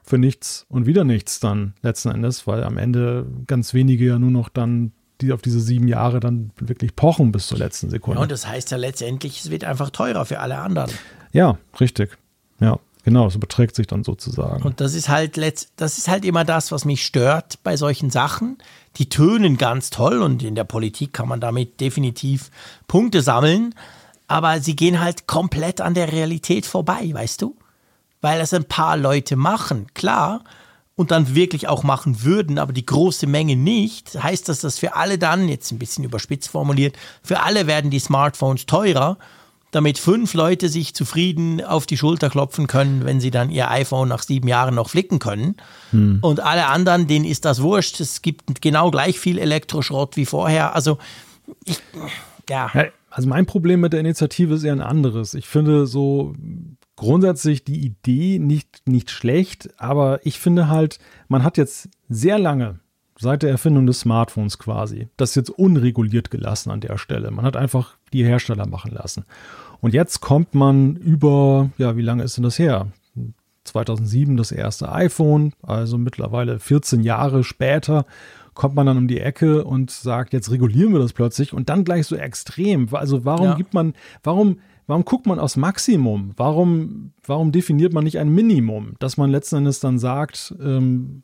für nichts und wieder nichts dann letzten Endes, weil am Ende ganz wenige ja nur noch dann die auf diese sieben Jahre dann wirklich pochen bis zur letzten Sekunde. Ja, und das heißt ja letztendlich, es wird einfach teurer für alle anderen. Ja, richtig. Ja, genau, so beträgt sich dann sozusagen. Und das ist halt letzt, das ist halt immer das, was mich stört bei solchen Sachen. Die tönen ganz toll und in der Politik kann man damit definitiv Punkte sammeln, aber sie gehen halt komplett an der Realität vorbei, weißt du? Weil es ein paar Leute machen, klar, und dann wirklich auch machen würden, aber die große Menge nicht, heißt das, dass für alle dann, jetzt ein bisschen überspitzt formuliert, für alle werden die Smartphones teurer, damit fünf Leute sich zufrieden auf die Schulter klopfen können, wenn sie dann ihr iPhone nach sieben Jahren noch flicken können. Hm. Und alle anderen, denen ist das wurscht. Es gibt genau gleich viel Elektroschrott wie vorher. Also, ich, ja. Also mein Problem mit der Initiative ist eher ein anderes. Ich finde so grundsätzlich die Idee nicht, nicht schlecht, aber ich finde halt, man hat jetzt sehr lange, seit der Erfindung des Smartphones quasi, das jetzt unreguliert gelassen an der Stelle. Man hat einfach die Hersteller machen lassen. Und jetzt kommt man über, ja, wie lange ist denn das her? 2007 das erste iPhone, also mittlerweile 14 Jahre später kommt man dann um die Ecke und sagt, jetzt regulieren wir das plötzlich und dann gleich so extrem. Also warum ja. gibt man, warum Warum guckt man aufs Maximum? Warum, warum definiert man nicht ein Minimum, dass man letzten Endes dann sagt, ähm,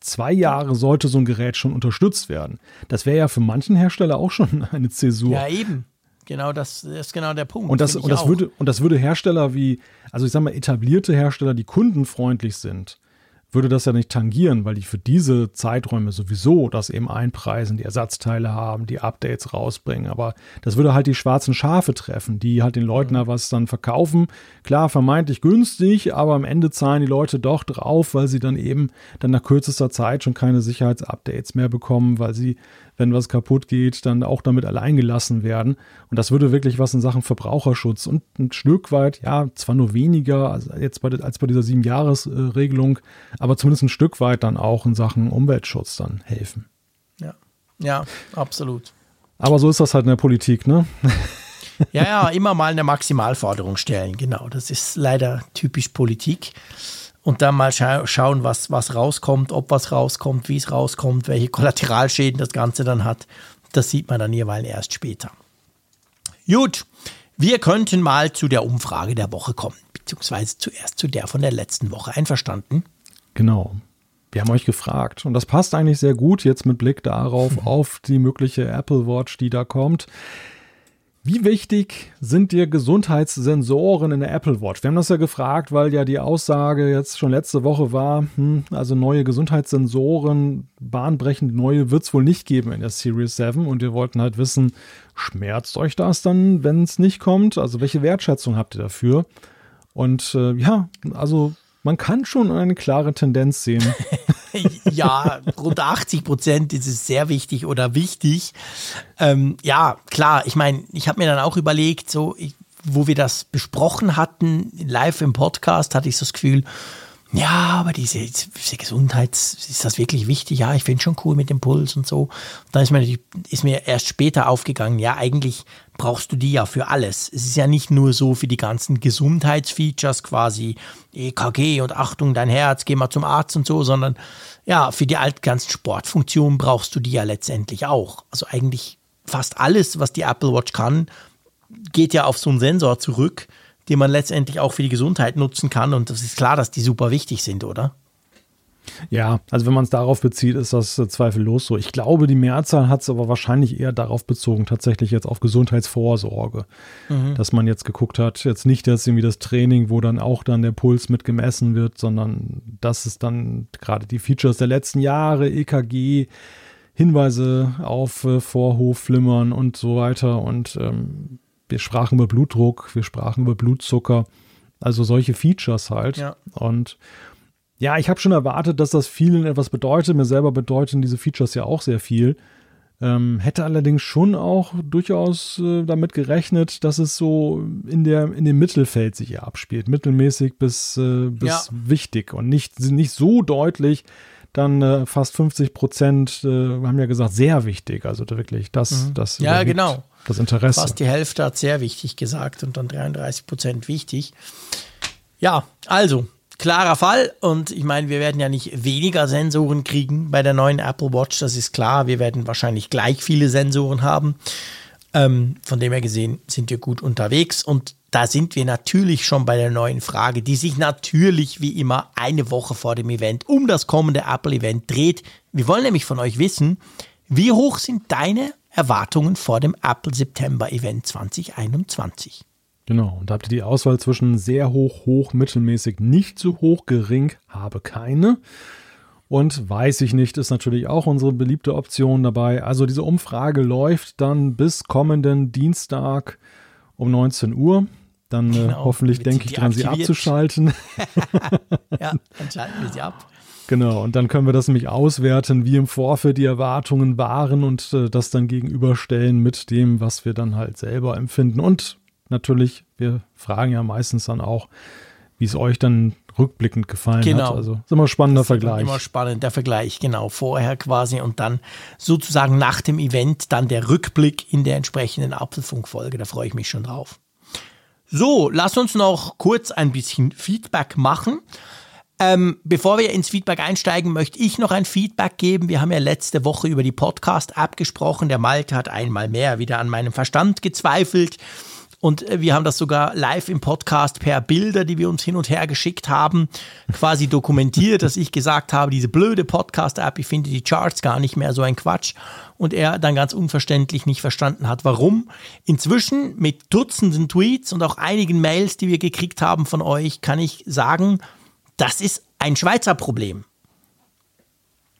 zwei Jahre sollte so ein Gerät schon unterstützt werden? Das wäre ja für manchen Hersteller auch schon <laughs> eine Zäsur. Ja, eben. Genau, das, das ist genau der Punkt. Und das, und das würde, und das würde Hersteller wie, also ich sag mal, etablierte Hersteller, die kundenfreundlich sind, würde das ja nicht tangieren, weil die für diese Zeiträume sowieso das eben einpreisen, die Ersatzteile haben, die Updates rausbringen. Aber das würde halt die schwarzen Schafe treffen, die halt den Leuten da was dann verkaufen. Klar, vermeintlich günstig, aber am Ende zahlen die Leute doch drauf, weil sie dann eben dann nach kürzester Zeit schon keine Sicherheitsupdates mehr bekommen, weil sie wenn was kaputt geht, dann auch damit allein gelassen werden. Und das würde wirklich was in Sachen Verbraucherschutz und ein Stück weit, ja, zwar nur weniger als, jetzt bei, als bei dieser Sieben-Jahres-Regelung, aber zumindest ein Stück weit dann auch in Sachen Umweltschutz dann helfen. Ja, ja, absolut. Aber so ist das halt in der Politik, ne? Ja, ja, immer mal eine Maximalforderung stellen, genau. Das ist leider typisch Politik und dann mal scha schauen, was, was rauskommt, ob was rauskommt, wie es rauskommt, welche Kollateralschäden das Ganze dann hat. Das sieht man dann jeweils erst später. Gut, wir könnten mal zu der Umfrage der Woche kommen, beziehungsweise zuerst zu der von der letzten Woche. Einverstanden? Genau. Wir haben euch gefragt und das passt eigentlich sehr gut jetzt mit Blick darauf, <laughs> auf die mögliche Apple Watch, die da kommt. Wie wichtig sind dir Gesundheitssensoren in der Apple Watch? Wir haben das ja gefragt, weil ja die Aussage jetzt schon letzte Woche war, hm, also neue Gesundheitssensoren, bahnbrechend neue wird es wohl nicht geben in der Series 7 und wir wollten halt wissen, schmerzt euch das dann, wenn es nicht kommt? Also welche Wertschätzung habt ihr dafür? Und äh, ja, also man kann schon eine klare Tendenz sehen. <laughs> <laughs> ja, rund 80 Prozent ist es sehr wichtig oder wichtig. Ähm, ja, klar, ich meine, ich habe mir dann auch überlegt, so, ich, wo wir das besprochen hatten, live im Podcast, hatte ich so das Gefühl, ja, aber diese, diese Gesundheit, ist das wirklich wichtig? Ja, ich finde schon cool mit dem Puls und so. Dann ist mir, ist mir erst später aufgegangen, ja, eigentlich brauchst du die ja für alles. Es ist ja nicht nur so für die ganzen Gesundheitsfeatures quasi, EKG und Achtung, dein Herz, geh mal zum Arzt und so, sondern ja, für die ganzen Sportfunktionen brauchst du die ja letztendlich auch. Also eigentlich fast alles, was die Apple Watch kann, geht ja auf so einen Sensor zurück die man letztendlich auch für die Gesundheit nutzen kann. Und das ist klar, dass die super wichtig sind, oder? Ja, also wenn man es darauf bezieht, ist das äh, zweifellos so. Ich glaube, die Mehrzahl hat es aber wahrscheinlich eher darauf bezogen, tatsächlich jetzt auf Gesundheitsvorsorge. Mhm. Dass man jetzt geguckt hat, jetzt nicht jetzt irgendwie das Training, wo dann auch dann der Puls mit gemessen wird, sondern dass es dann gerade die Features der letzten Jahre, EKG, Hinweise auf äh, Vorhofflimmern und so weiter und ähm, wir sprachen über Blutdruck, wir sprachen über Blutzucker, also solche Features halt. Ja. Und ja, ich habe schon erwartet, dass das vielen etwas bedeutet. Mir selber bedeuten diese Features ja auch sehr viel. Ähm, hätte allerdings schon auch durchaus äh, damit gerechnet, dass es so in, der, in dem Mittelfeld sich abspielt. Mittelmäßig bis, äh, bis ja. wichtig und nicht, nicht so deutlich, dann äh, fast 50 Prozent äh, haben ja gesagt, sehr wichtig. Also wirklich, das, mhm. das ja, genau. das Interesse. Fast die Hälfte hat sehr wichtig gesagt und dann 33 Prozent wichtig. Ja, also klarer Fall. Und ich meine, wir werden ja nicht weniger Sensoren kriegen bei der neuen Apple Watch. Das ist klar. Wir werden wahrscheinlich gleich viele Sensoren haben. Ähm, von dem her gesehen sind wir gut unterwegs. Und da sind wir natürlich schon bei der neuen Frage, die sich natürlich wie immer eine Woche vor dem Event um das kommende Apple-Event dreht. Wir wollen nämlich von euch wissen, wie hoch sind deine Erwartungen vor dem Apple September Event 2021? Genau, und da habt ihr die Auswahl zwischen sehr hoch, hoch, mittelmäßig, nicht so hoch, gering, habe keine. Und weiß ich nicht, ist natürlich auch unsere beliebte Option dabei. Also diese Umfrage läuft dann bis kommenden Dienstag um 19 Uhr. Dann äh, genau, hoffentlich denke ich dran, sie abzuschalten. <laughs> <laughs> ja, dann schalten wir sie ab. Genau, und dann können wir das nämlich auswerten, wie im Vorfeld die Erwartungen waren und äh, das dann gegenüberstellen mit dem, was wir dann halt selber empfinden. Und natürlich, wir fragen ja meistens dann auch, wie es euch dann rückblickend gefallen genau. hat. Also ist immer ein spannender das Vergleich. Immer spannend, der Vergleich, genau. Vorher quasi und dann sozusagen nach dem Event dann der Rückblick in der entsprechenden Apfelfunkfolge. Da freue ich mich schon drauf. So, lass uns noch kurz ein bisschen Feedback machen. Ähm, bevor wir ins Feedback einsteigen, möchte ich noch ein Feedback geben. Wir haben ja letzte Woche über die Podcast-App gesprochen. Der Malte hat einmal mehr wieder an meinem Verstand gezweifelt. Und äh, wir haben das sogar live im Podcast per Bilder, die wir uns hin und her geschickt haben, quasi <laughs> dokumentiert, dass ich gesagt habe, diese blöde Podcast-App, ich finde die Charts gar nicht mehr so ein Quatsch. Und er dann ganz unverständlich nicht verstanden hat, warum. Inzwischen mit Dutzenden Tweets und auch einigen Mails, die wir gekriegt haben von euch, kann ich sagen, das ist ein Schweizer Problem.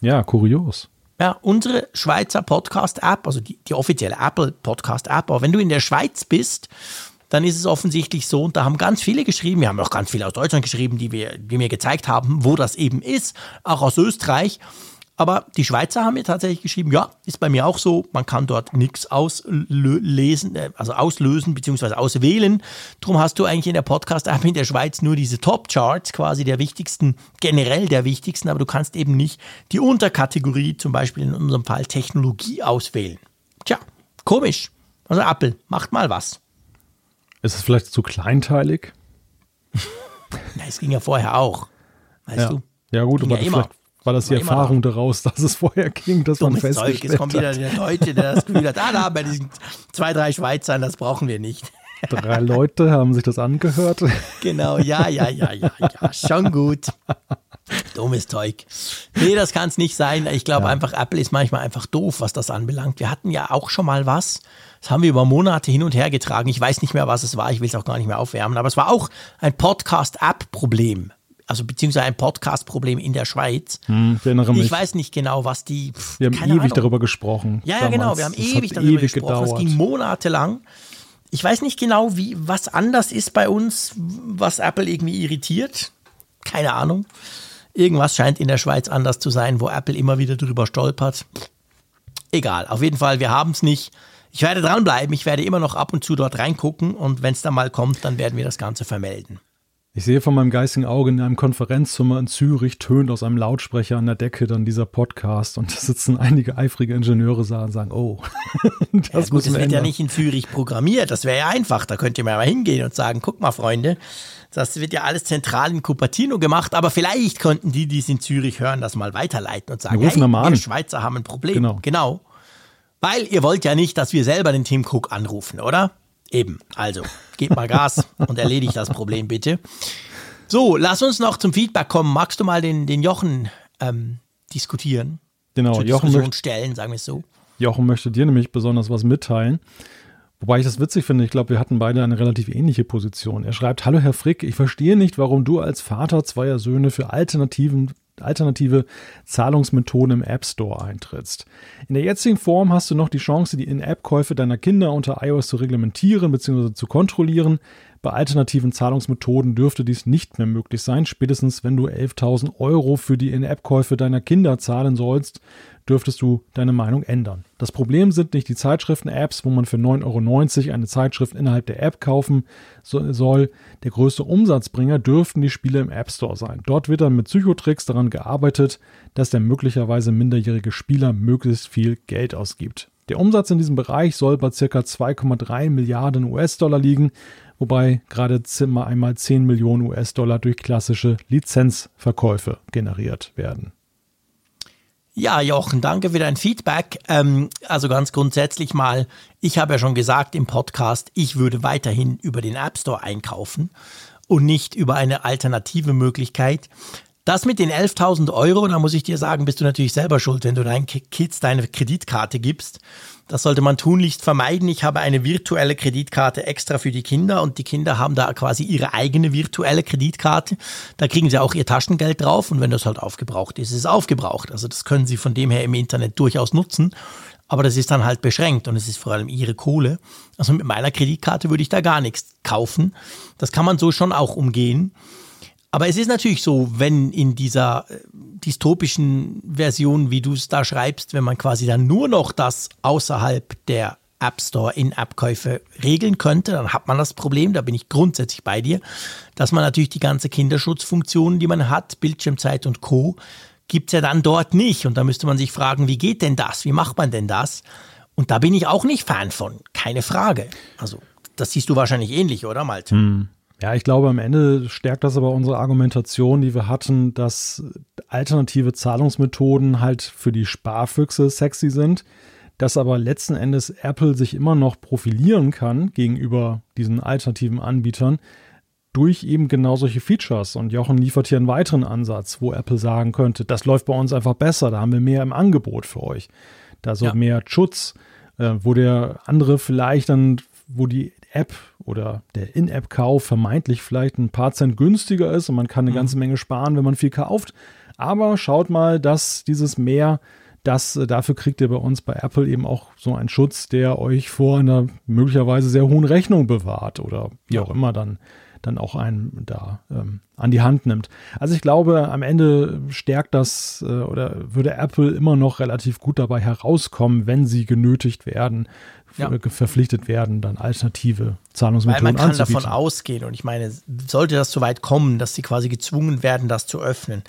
Ja, kurios. Ja, unsere Schweizer Podcast-App, also die, die offizielle Apple Podcast-App, aber wenn du in der Schweiz bist, dann ist es offensichtlich so, und da haben ganz viele geschrieben, wir haben auch ganz viele aus Deutschland geschrieben, die, wir, die mir gezeigt haben, wo das eben ist, auch aus Österreich. Aber die Schweizer haben mir tatsächlich geschrieben, ja, ist bei mir auch so, man kann dort nichts auslesen, äh, also auslösen bzw. auswählen. Darum hast du eigentlich in der Podcast-App in der Schweiz nur diese Top-Charts, quasi der wichtigsten, generell der wichtigsten, aber du kannst eben nicht die Unterkategorie, zum Beispiel in unserem Fall Technologie, auswählen. Tja, komisch. Also Apple, macht mal was. Ist es vielleicht zu kleinteilig? <laughs> Na, es ging ja vorher auch. Weißt ja. du? Ja, gut, aber ja vielleicht war das die War Erfahrung daraus, dass es vorher ging, dass man Dummes Zeug. festgestellt Jetzt kommt wieder der Deutsche, der das Gefühl hat, ah, da wir diesen zwei, drei Schweizern, das brauchen wir nicht. Drei Leute haben sich das angehört. Genau, ja, ja, ja, ja, ja, schon gut. Dummes Zeug. Nee, das kann es nicht sein. Ich glaube einfach, Apple ist manchmal einfach doof, was das anbelangt. Wir hatten ja auch schon mal was. Das haben wir über Monate hin und her getragen. Ich weiß nicht mehr, was es war. Ich will es auch gar nicht mehr aufwärmen. Aber es war auch ein Podcast-App-Problem. Also beziehungsweise ein Podcast-Problem in der Schweiz. Hm, ich erinnere mich. Ich weiß nicht genau, was die. pff, wir haben ewig Ahnung. darüber gesprochen. Ja, ja, genau. Wir haben Das ewig darüber ewig gesprochen. gedauert. Es ging monatelang. Ich weiß nicht genau, wie, was anders ist bei uns, was Apple irgendwie irritiert. Keine Ahnung. Irgendwas scheint in der Schweiz anders zu sein, wo Apple immer wieder drüber stolpert. Egal, auf jeden Fall, wir haben es nicht. Ich werde dranbleiben, ich werde immer noch ab und zu dort reingucken und wenn es dann mal kommt, dann werden wir das Ganze vermelden. Ich sehe von meinem geistigen Auge in einem Konferenzzimmer in Zürich tönt aus einem Lautsprecher an der Decke dann dieser Podcast und da sitzen einige eifrige Ingenieure da und sagen, oh, <laughs> das Ja, gut, müssen wird ja nicht in Zürich programmiert, das wäre ja einfach. Da könnt ihr mal hingehen und sagen, guck mal, Freunde, das wird ja alles zentral in Cupertino gemacht, aber vielleicht könnten die, die es in Zürich hören, das mal weiterleiten und sagen, Wir rufen hey, wir. Schweizer haben ein Problem. Genau. genau. Weil ihr wollt ja nicht, dass wir selber den Tim Cook anrufen, oder? Eben. Also, gebt mal Gas und erledigt das Problem bitte. So, lass uns noch zum Feedback kommen. Magst du mal den, den Jochen ähm, diskutieren? Genau, Zur Jochen Diskussion möchte, stellen, sagen wir es so. Jochen möchte dir nämlich besonders was mitteilen. Wobei ich das witzig finde, ich glaube, wir hatten beide eine relativ ähnliche Position. Er schreibt, Hallo Herr Frick, ich verstehe nicht, warum du als Vater zweier Söhne für alternativen, alternative Zahlungsmethoden im App Store eintrittst. In der jetzigen Form hast du noch die Chance, die In-App-Käufe deiner Kinder unter iOS zu reglementieren bzw. zu kontrollieren. Bei alternativen Zahlungsmethoden dürfte dies nicht mehr möglich sein. Spätestens wenn du 11.000 Euro für die In-App-Käufe deiner Kinder zahlen sollst, dürftest du deine Meinung ändern. Das Problem sind nicht die Zeitschriften-Apps, wo man für 9,90 Euro eine Zeitschrift innerhalb der App kaufen so- soll. Der größte Umsatzbringer dürften die Spiele im App Store sein. Dort wird dann mit Psychotricks daran gearbeitet, dass der möglicherweise minderjährige Spieler möglichst viel Geld ausgibt. Der Umsatz in diesem Bereich soll bei ca. 2,3 Milliarden US-Dollar liegen, wobei gerade zimmer einmal 10 Millionen US-Dollar durch klassische Lizenzverkäufe generiert werden. Ja, Jochen, danke für dein Feedback. Ähm, also ganz grundsätzlich mal, ich habe ja schon gesagt im Podcast, ich würde weiterhin über den App Store einkaufen und nicht über eine alternative Möglichkeit. Das mit den 11.000 Euro, da muss ich dir sagen, bist du natürlich selber schuld, wenn du deinen Ki- Kids deine Kreditkarte gibst. Das sollte man tunlichst vermeiden. Ich habe eine virtuelle Kreditkarte extra für die Kinder und die Kinder haben da quasi ihre eigene virtuelle Kreditkarte. Da kriegen sie auch ihr Taschengeld drauf und wenn das halt aufgebraucht ist, ist es aufgebraucht. Also das können sie von dem her im Internet durchaus nutzen. Aber das ist dann halt beschränkt und es ist vor allem ihre Kohle. Also mit meiner Kreditkarte würde ich da gar nichts kaufen. Das kann man so schon auch umgehen. Aber es ist natürlich so, wenn in dieser äh, dystopischen Version, wie du es da schreibst, wenn man quasi dann nur noch das außerhalb der App Store in App-Käufe regeln könnte, dann hat man das Problem, da bin ich grundsätzlich bei dir, dass man natürlich die ganze Kinderschutzfunktionen, die man hat, Bildschirmzeit und Co., gibt's ja dann dort nicht. Und da müsste man sich fragen, wie geht denn das? Wie macht man denn das? Und da bin ich auch nicht Fan von, keine Frage. Also, das siehst du wahrscheinlich ähnlich, oder Malte? Ja, ich glaube, am Ende stärkt das aber unsere Argumentation, die wir hatten, dass alternative Zahlungsmethoden halt für die Sparfüchse sexy sind, dass aber letzten Endes Apple sich immer noch profilieren kann gegenüber diesen alternativen Anbietern durch eben genau solche Features. Und Jochen liefert hier einen weiteren Ansatz, wo Apple sagen könnte, das läuft bei uns einfach besser, da haben wir mehr im Angebot für euch. Da so Ja. mehr Schutz, äh, wo der andere vielleicht dann, wo die App oder der In-App-Kauf vermeintlich vielleicht ein paar Cent günstiger ist und man kann eine mhm. ganze Menge sparen, wenn man viel kauft. Aber schaut mal, dass dieses mehr, das äh, dafür kriegt ihr bei uns bei Apple eben auch so einen Schutz, der euch vor einer möglicherweise sehr hohen Rechnung bewahrt oder wie ja. auch immer dann dann auch einen da ähm, an die Hand nimmt. Also ich glaube, am Ende stärkt das äh, oder würde Apple immer noch relativ gut dabei herauskommen, wenn sie genötigt werden, ja. verpflichtet werden, dann alternative Zahlungsmethoden Weil man kann anzubieten. davon ausgehen und ich meine, sollte das so weit kommen, dass sie quasi gezwungen werden, das zu öffnen,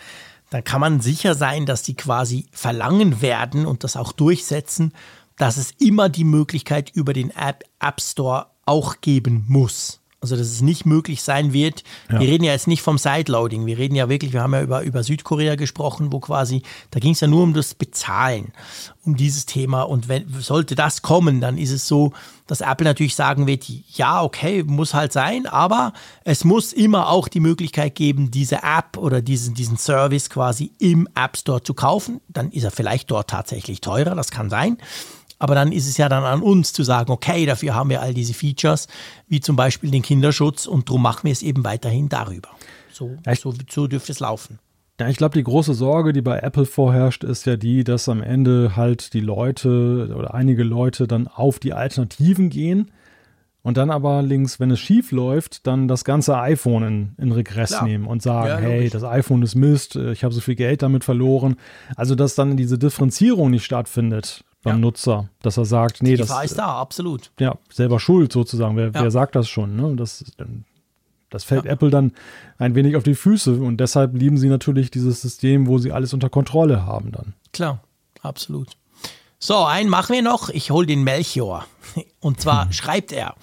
dann kann man sicher sein, dass sie quasi verlangen werden und das auch durchsetzen, dass es immer die Möglichkeit über den App, App Store auch geben muss. Also, dass es nicht möglich sein wird. Ja. Wir reden ja jetzt nicht vom Sideloading. Wir reden ja wirklich, wir haben ja über, über Südkorea gesprochen, wo quasi, da ging es ja nur um das Bezahlen, um dieses Thema. Und wenn, sollte das kommen, dann ist es so, dass Apple natürlich sagen wird, ja, okay, muss halt sein, aber es muss immer auch die Möglichkeit geben, diese App oder diesen, diesen Service quasi im App Store zu kaufen. Dann ist er vielleicht dort tatsächlich teurer, das kann sein. Aber dann ist es ja dann an uns zu sagen, okay, dafür haben wir all diese Features, wie zum Beispiel den Kinderschutz und darum machen wir es eben weiterhin darüber. So, so, so dürfte es laufen. Ja, ich glaube, die große Sorge, die bei Apple vorherrscht, ist ja die, dass am Ende halt die Leute oder einige Leute dann auf die Alternativen gehen und dann aber links, wenn es schief läuft, dann das ganze iPhone in, in Regress Klar. nehmen und sagen, ja, hey, das iPhone ist Mist, ich habe so viel Geld damit verloren. Also, dass dann diese Differenzierung nicht stattfindet beim ja. Nutzer, dass er sagt, nee, Die das ist da, absolut. Ja, selber schuld sozusagen. Wer, ja. wer sagt das schon? Ne? Das, das fällt ja. Apple dann ein wenig auf die Füße und deshalb lieben sie natürlich dieses System, wo sie alles unter Kontrolle haben dann. Klar, absolut. So, einen machen wir noch. Ich hole den Melchior. <laughs> Und zwar hm. schreibt er.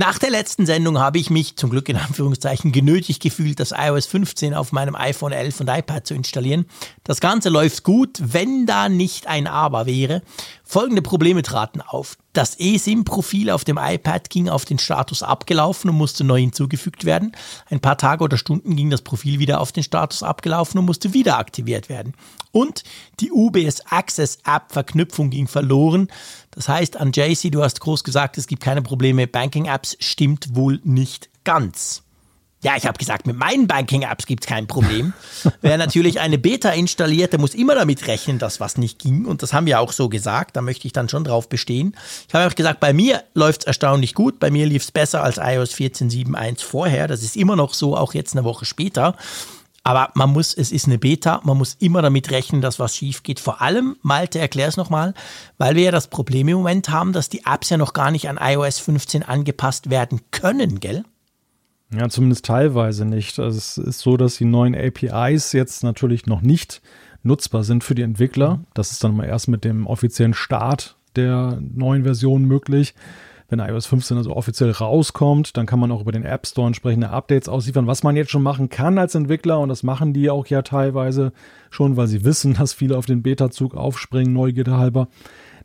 Nach der letzten Sendung habe ich mich zum Glück in Anführungszeichen genötigt gefühlt, das iOS 15 auf meinem iPhone 11 und iPad zu installieren. Das Ganze läuft gut, wenn da nicht ein Aber wäre. Folgende Probleme traten auf. Das eSIM-Profil auf dem iPad ging auf den Status abgelaufen und musste neu hinzugefügt werden. Ein paar Tage oder Stunden ging das Profil wieder auf den Status abgelaufen und musste wieder aktiviert werden. Und die UBS Access App Verknüpfung ging verloren. Das heißt, an JC, du hast groß gesagt, es gibt keine Probleme. Banking Apps stimmt wohl nicht ganz. Ja, ich habe gesagt, mit meinen Banking-Apps gibt es kein Problem. <laughs> Wer natürlich eine Beta installiert, der muss immer damit rechnen, dass was nicht ging. Und das haben wir auch so gesagt. Da möchte ich dann schon drauf bestehen. Ich habe auch gesagt, bei mir läuft es erstaunlich gut. Bei mir lief es besser als iOS 14.7.1 vorher. Das ist immer noch so, auch jetzt eine Woche später. Aber man muss, es ist eine Beta, man muss immer damit rechnen, dass was schief geht. Vor allem, Malte, erklär es nochmal, weil wir ja das Problem im Moment haben, dass die Apps ja noch gar nicht an iOS 15 angepasst werden können, gell? Ja, zumindest teilweise nicht. Also es ist so, dass die neuen APIs jetzt natürlich noch nicht nutzbar sind für die Entwickler. Das ist dann mal erst mit dem offiziellen Start der neuen Version möglich. Wenn iOS 15 also offiziell rauskommt, dann kann man auch über den App Store entsprechende Updates ausliefern, was man jetzt schon machen kann als Entwickler. Und das machen die auch ja teilweise schon, weil sie wissen, <laughs> dass viele auf den Beta-Zug aufspringen, Neugierde halber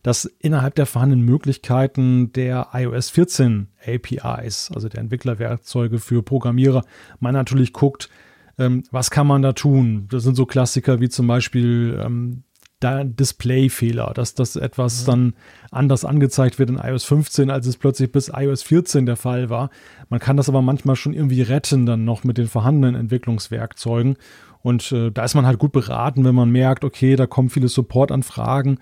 dass innerhalb der vorhandenen Möglichkeiten der iOS 14 APIs, also der Entwicklerwerkzeuge für Programmierer, man natürlich guckt, ähm, was kann man da tun? Das sind so Klassiker wie zum Beispiel ähm, Displayfehler, dass das etwas mhm. dann anders angezeigt wird in iOS 15, als es plötzlich bis iOS 14 der Fall war. Man kann das aber manchmal schon irgendwie retten dann noch mit den vorhandenen Entwicklungswerkzeugen. Und äh, da ist man halt gut beraten, wenn man merkt, okay, da kommen viele Supportanfragen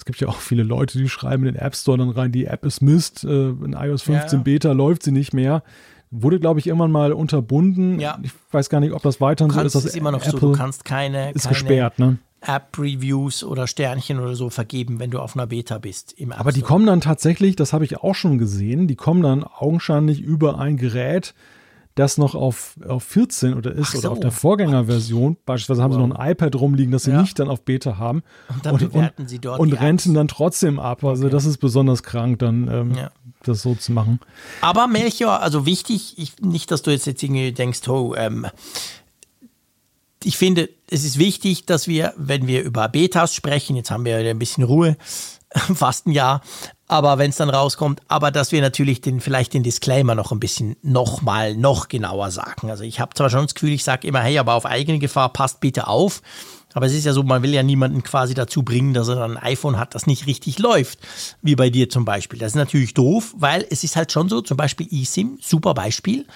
es gibt ja auch viele Leute, die schreiben in den App Store dann rein, die App ist Mist, äh, in iOS 15 ja. Beta läuft sie nicht mehr. Wurde, glaube ich, irgendwann mal unterbunden. Ja. Ich weiß gar nicht, ob das weiterhin so ist. Das ist immer noch Apple so, du kannst keine, ist keine gesperrt, ne? App-Reviews oder Sternchen oder so vergeben, wenn du auf einer Beta bist. Aber die kommen dann tatsächlich, das habe ich auch schon gesehen, die kommen dann augenscheinlich über ein Gerät, das noch auf, auf 14 oder ist so. oder auf der Vorgängerversion, beispielsweise haben wow. sie noch ein iPad rumliegen, das sie ja. nicht dann auf Beta haben. Und dann und, bewerten sie dort. Und renten dann trotzdem ab. Also okay. das ist besonders krank, dann ähm, ja. das so zu machen. Aber Melchior, also wichtig, ich, nicht, dass du jetzt, jetzt irgendwie denkst, oh, ähm, ich finde, es ist wichtig, dass wir, wenn wir über Betas sprechen, jetzt haben wir ein bisschen Ruhe, <laughs> fast ein Jahr, aber wenn es dann rauskommt, aber dass wir natürlich den, vielleicht den Disclaimer noch ein bisschen nochmal, noch genauer sagen. Also ich habe zwar schon das Gefühl, ich sage immer, hey, aber auf eigene Gefahr passt bitte auf. Aber es ist ja so, man will ja niemanden quasi dazu bringen, dass er ein iPhone hat, das nicht richtig läuft, wie bei dir zum Beispiel. Das ist natürlich doof, weil es ist halt schon so, zum Beispiel eSIM, super Beispiel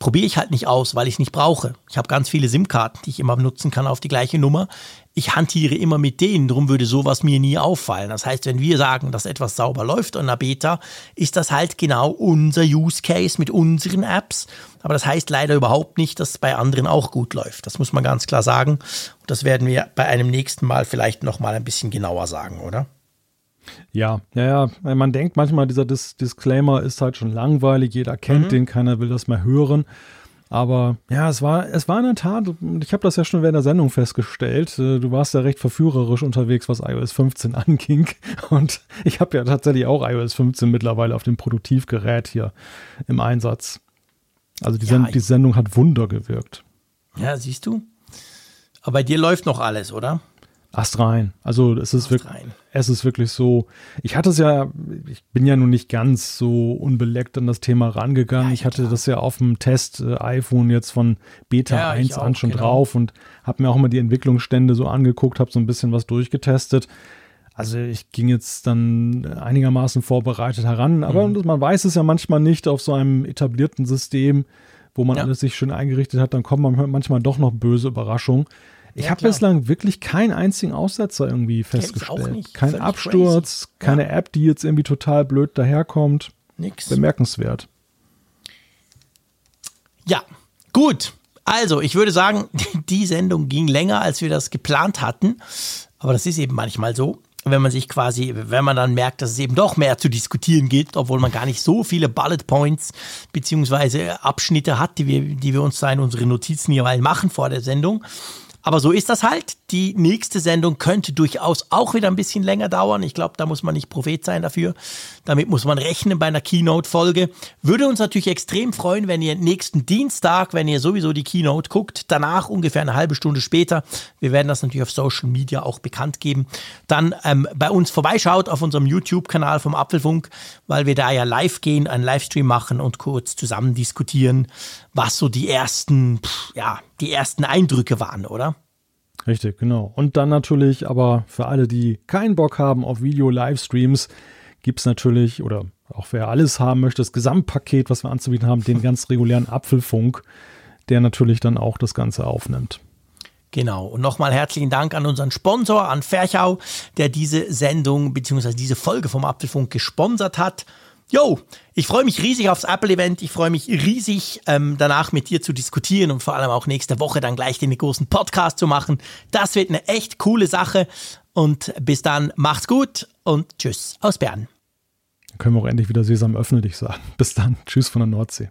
probiere ich halt nicht aus, weil ich es nicht brauche. Ich habe ganz viele SIM-Karten, die ich immer nutzen kann auf die gleiche Nummer. Ich hantiere immer mit denen, darum würde sowas mir nie auffallen. Das heißt, wenn wir sagen, dass etwas sauber läuft in einer Beta, ist das halt genau unser Use Case mit unseren Apps. Aber das heißt leider überhaupt nicht, dass es bei anderen auch gut läuft. Das muss man ganz klar sagen. Und das werden wir bei einem nächsten Mal vielleicht nochmal ein bisschen genauer sagen, oder? Ja, ja, ja. Man denkt manchmal, dieser Dis Disclaimer ist halt schon langweilig, jeder kennt mhm. den, keiner will das mehr hören. Aber ja, es war, es war in der Tat, ich habe das ja schon während der Sendung festgestellt, äh, du warst ja recht verführerisch unterwegs, was iOS 15 <laughs> anging. Und ich habe ja tatsächlich auch iOS 15 mittlerweile auf dem Produktivgerät hier im Einsatz. Also die, ja, Send die Sendung hat Wunder gewirkt. Ja, siehst du? Aber bei dir läuft noch alles, oder? Ast rein. Also es ist wirklich, es ist wirklich so. Ich hatte es ja, ich bin ja nun nicht ganz so unbeleckt an das Thema rangegangen. Ja, ich hatte klar. das ja auf dem Test äh, iPhone jetzt von Beta ja, 1 an schon genau. drauf und habe mir auch immer die Entwicklungsstände so angeguckt, habe so ein bisschen was durchgetestet. Also ich ging jetzt dann einigermaßen vorbereitet heran, aber mhm. man weiß es ja manchmal nicht auf so einem etablierten System, wo man ja. alles sich schön eingerichtet hat, dann kommt man manchmal doch noch böse Überraschungen. Ich ja, habe bislang wirklich keinen einzigen Aussetzer irgendwie festgestellt. Kein Völlig Absturz, crazy. keine ja. App, die jetzt irgendwie total blöd daherkommt. Nix. Bemerkenswert. Ja, gut. Also, ich würde sagen, <laughs> die Sendung ging länger, als wir das geplant hatten. Aber das ist eben manchmal so wenn man sich quasi, wenn man dann merkt, dass es eben doch mehr zu diskutieren gibt, obwohl man gar nicht so viele Bullet Points beziehungsweise Abschnitte hat, die wir, die wir uns da in unsere Notizen jeweils machen vor der Sendung, aber so ist das halt. Die nächste Sendung könnte durchaus auch wieder ein bisschen länger dauern. Ich glaube, da muss man nicht Prophet sein dafür. Damit muss man rechnen bei einer Keynote-Folge. Würde uns natürlich extrem freuen, wenn ihr nächsten Dienstag, wenn ihr sowieso die Keynote guckt, danach ungefähr eine halbe Stunde später, wir werden das natürlich auf Social Media auch bekannt geben, dann ähm, bei uns vorbeischaut auf unserem YouTube-Kanal vom Apfelfunk, weil wir da ja live gehen, einen Livestream machen und kurz zusammen diskutieren, was so die ersten, pff, ja, die ersten Eindrücke waren, oder? Richtig, genau. Und dann natürlich, aber für alle, die keinen Bock haben auf Video-Livestreams, gibt es natürlich, oder auch wer alles haben möchte, das Gesamtpaket, was wir anzubieten haben, den <laughs> ganz regulären Apfelfunk, der natürlich dann auch das Ganze aufnimmt. Genau. Und nochmal herzlichen Dank an unseren Sponsor, an Ferchau, der diese Sendung bzw. diese Folge vom Apfelfunk gesponsert hat. Jo, ich freue mich riesig aufs Apple-Event. Ich freue mich riesig, ähm, danach mit dir zu diskutieren und vor allem auch nächste Woche dann gleich den großen Podcast zu machen. Das wird eine echt coole Sache. Und bis dann, macht's gut und tschüss aus Bern. Dann können wir auch endlich wieder Sesam öffne dich sagen. Bis dann, tschüss von der Nordsee.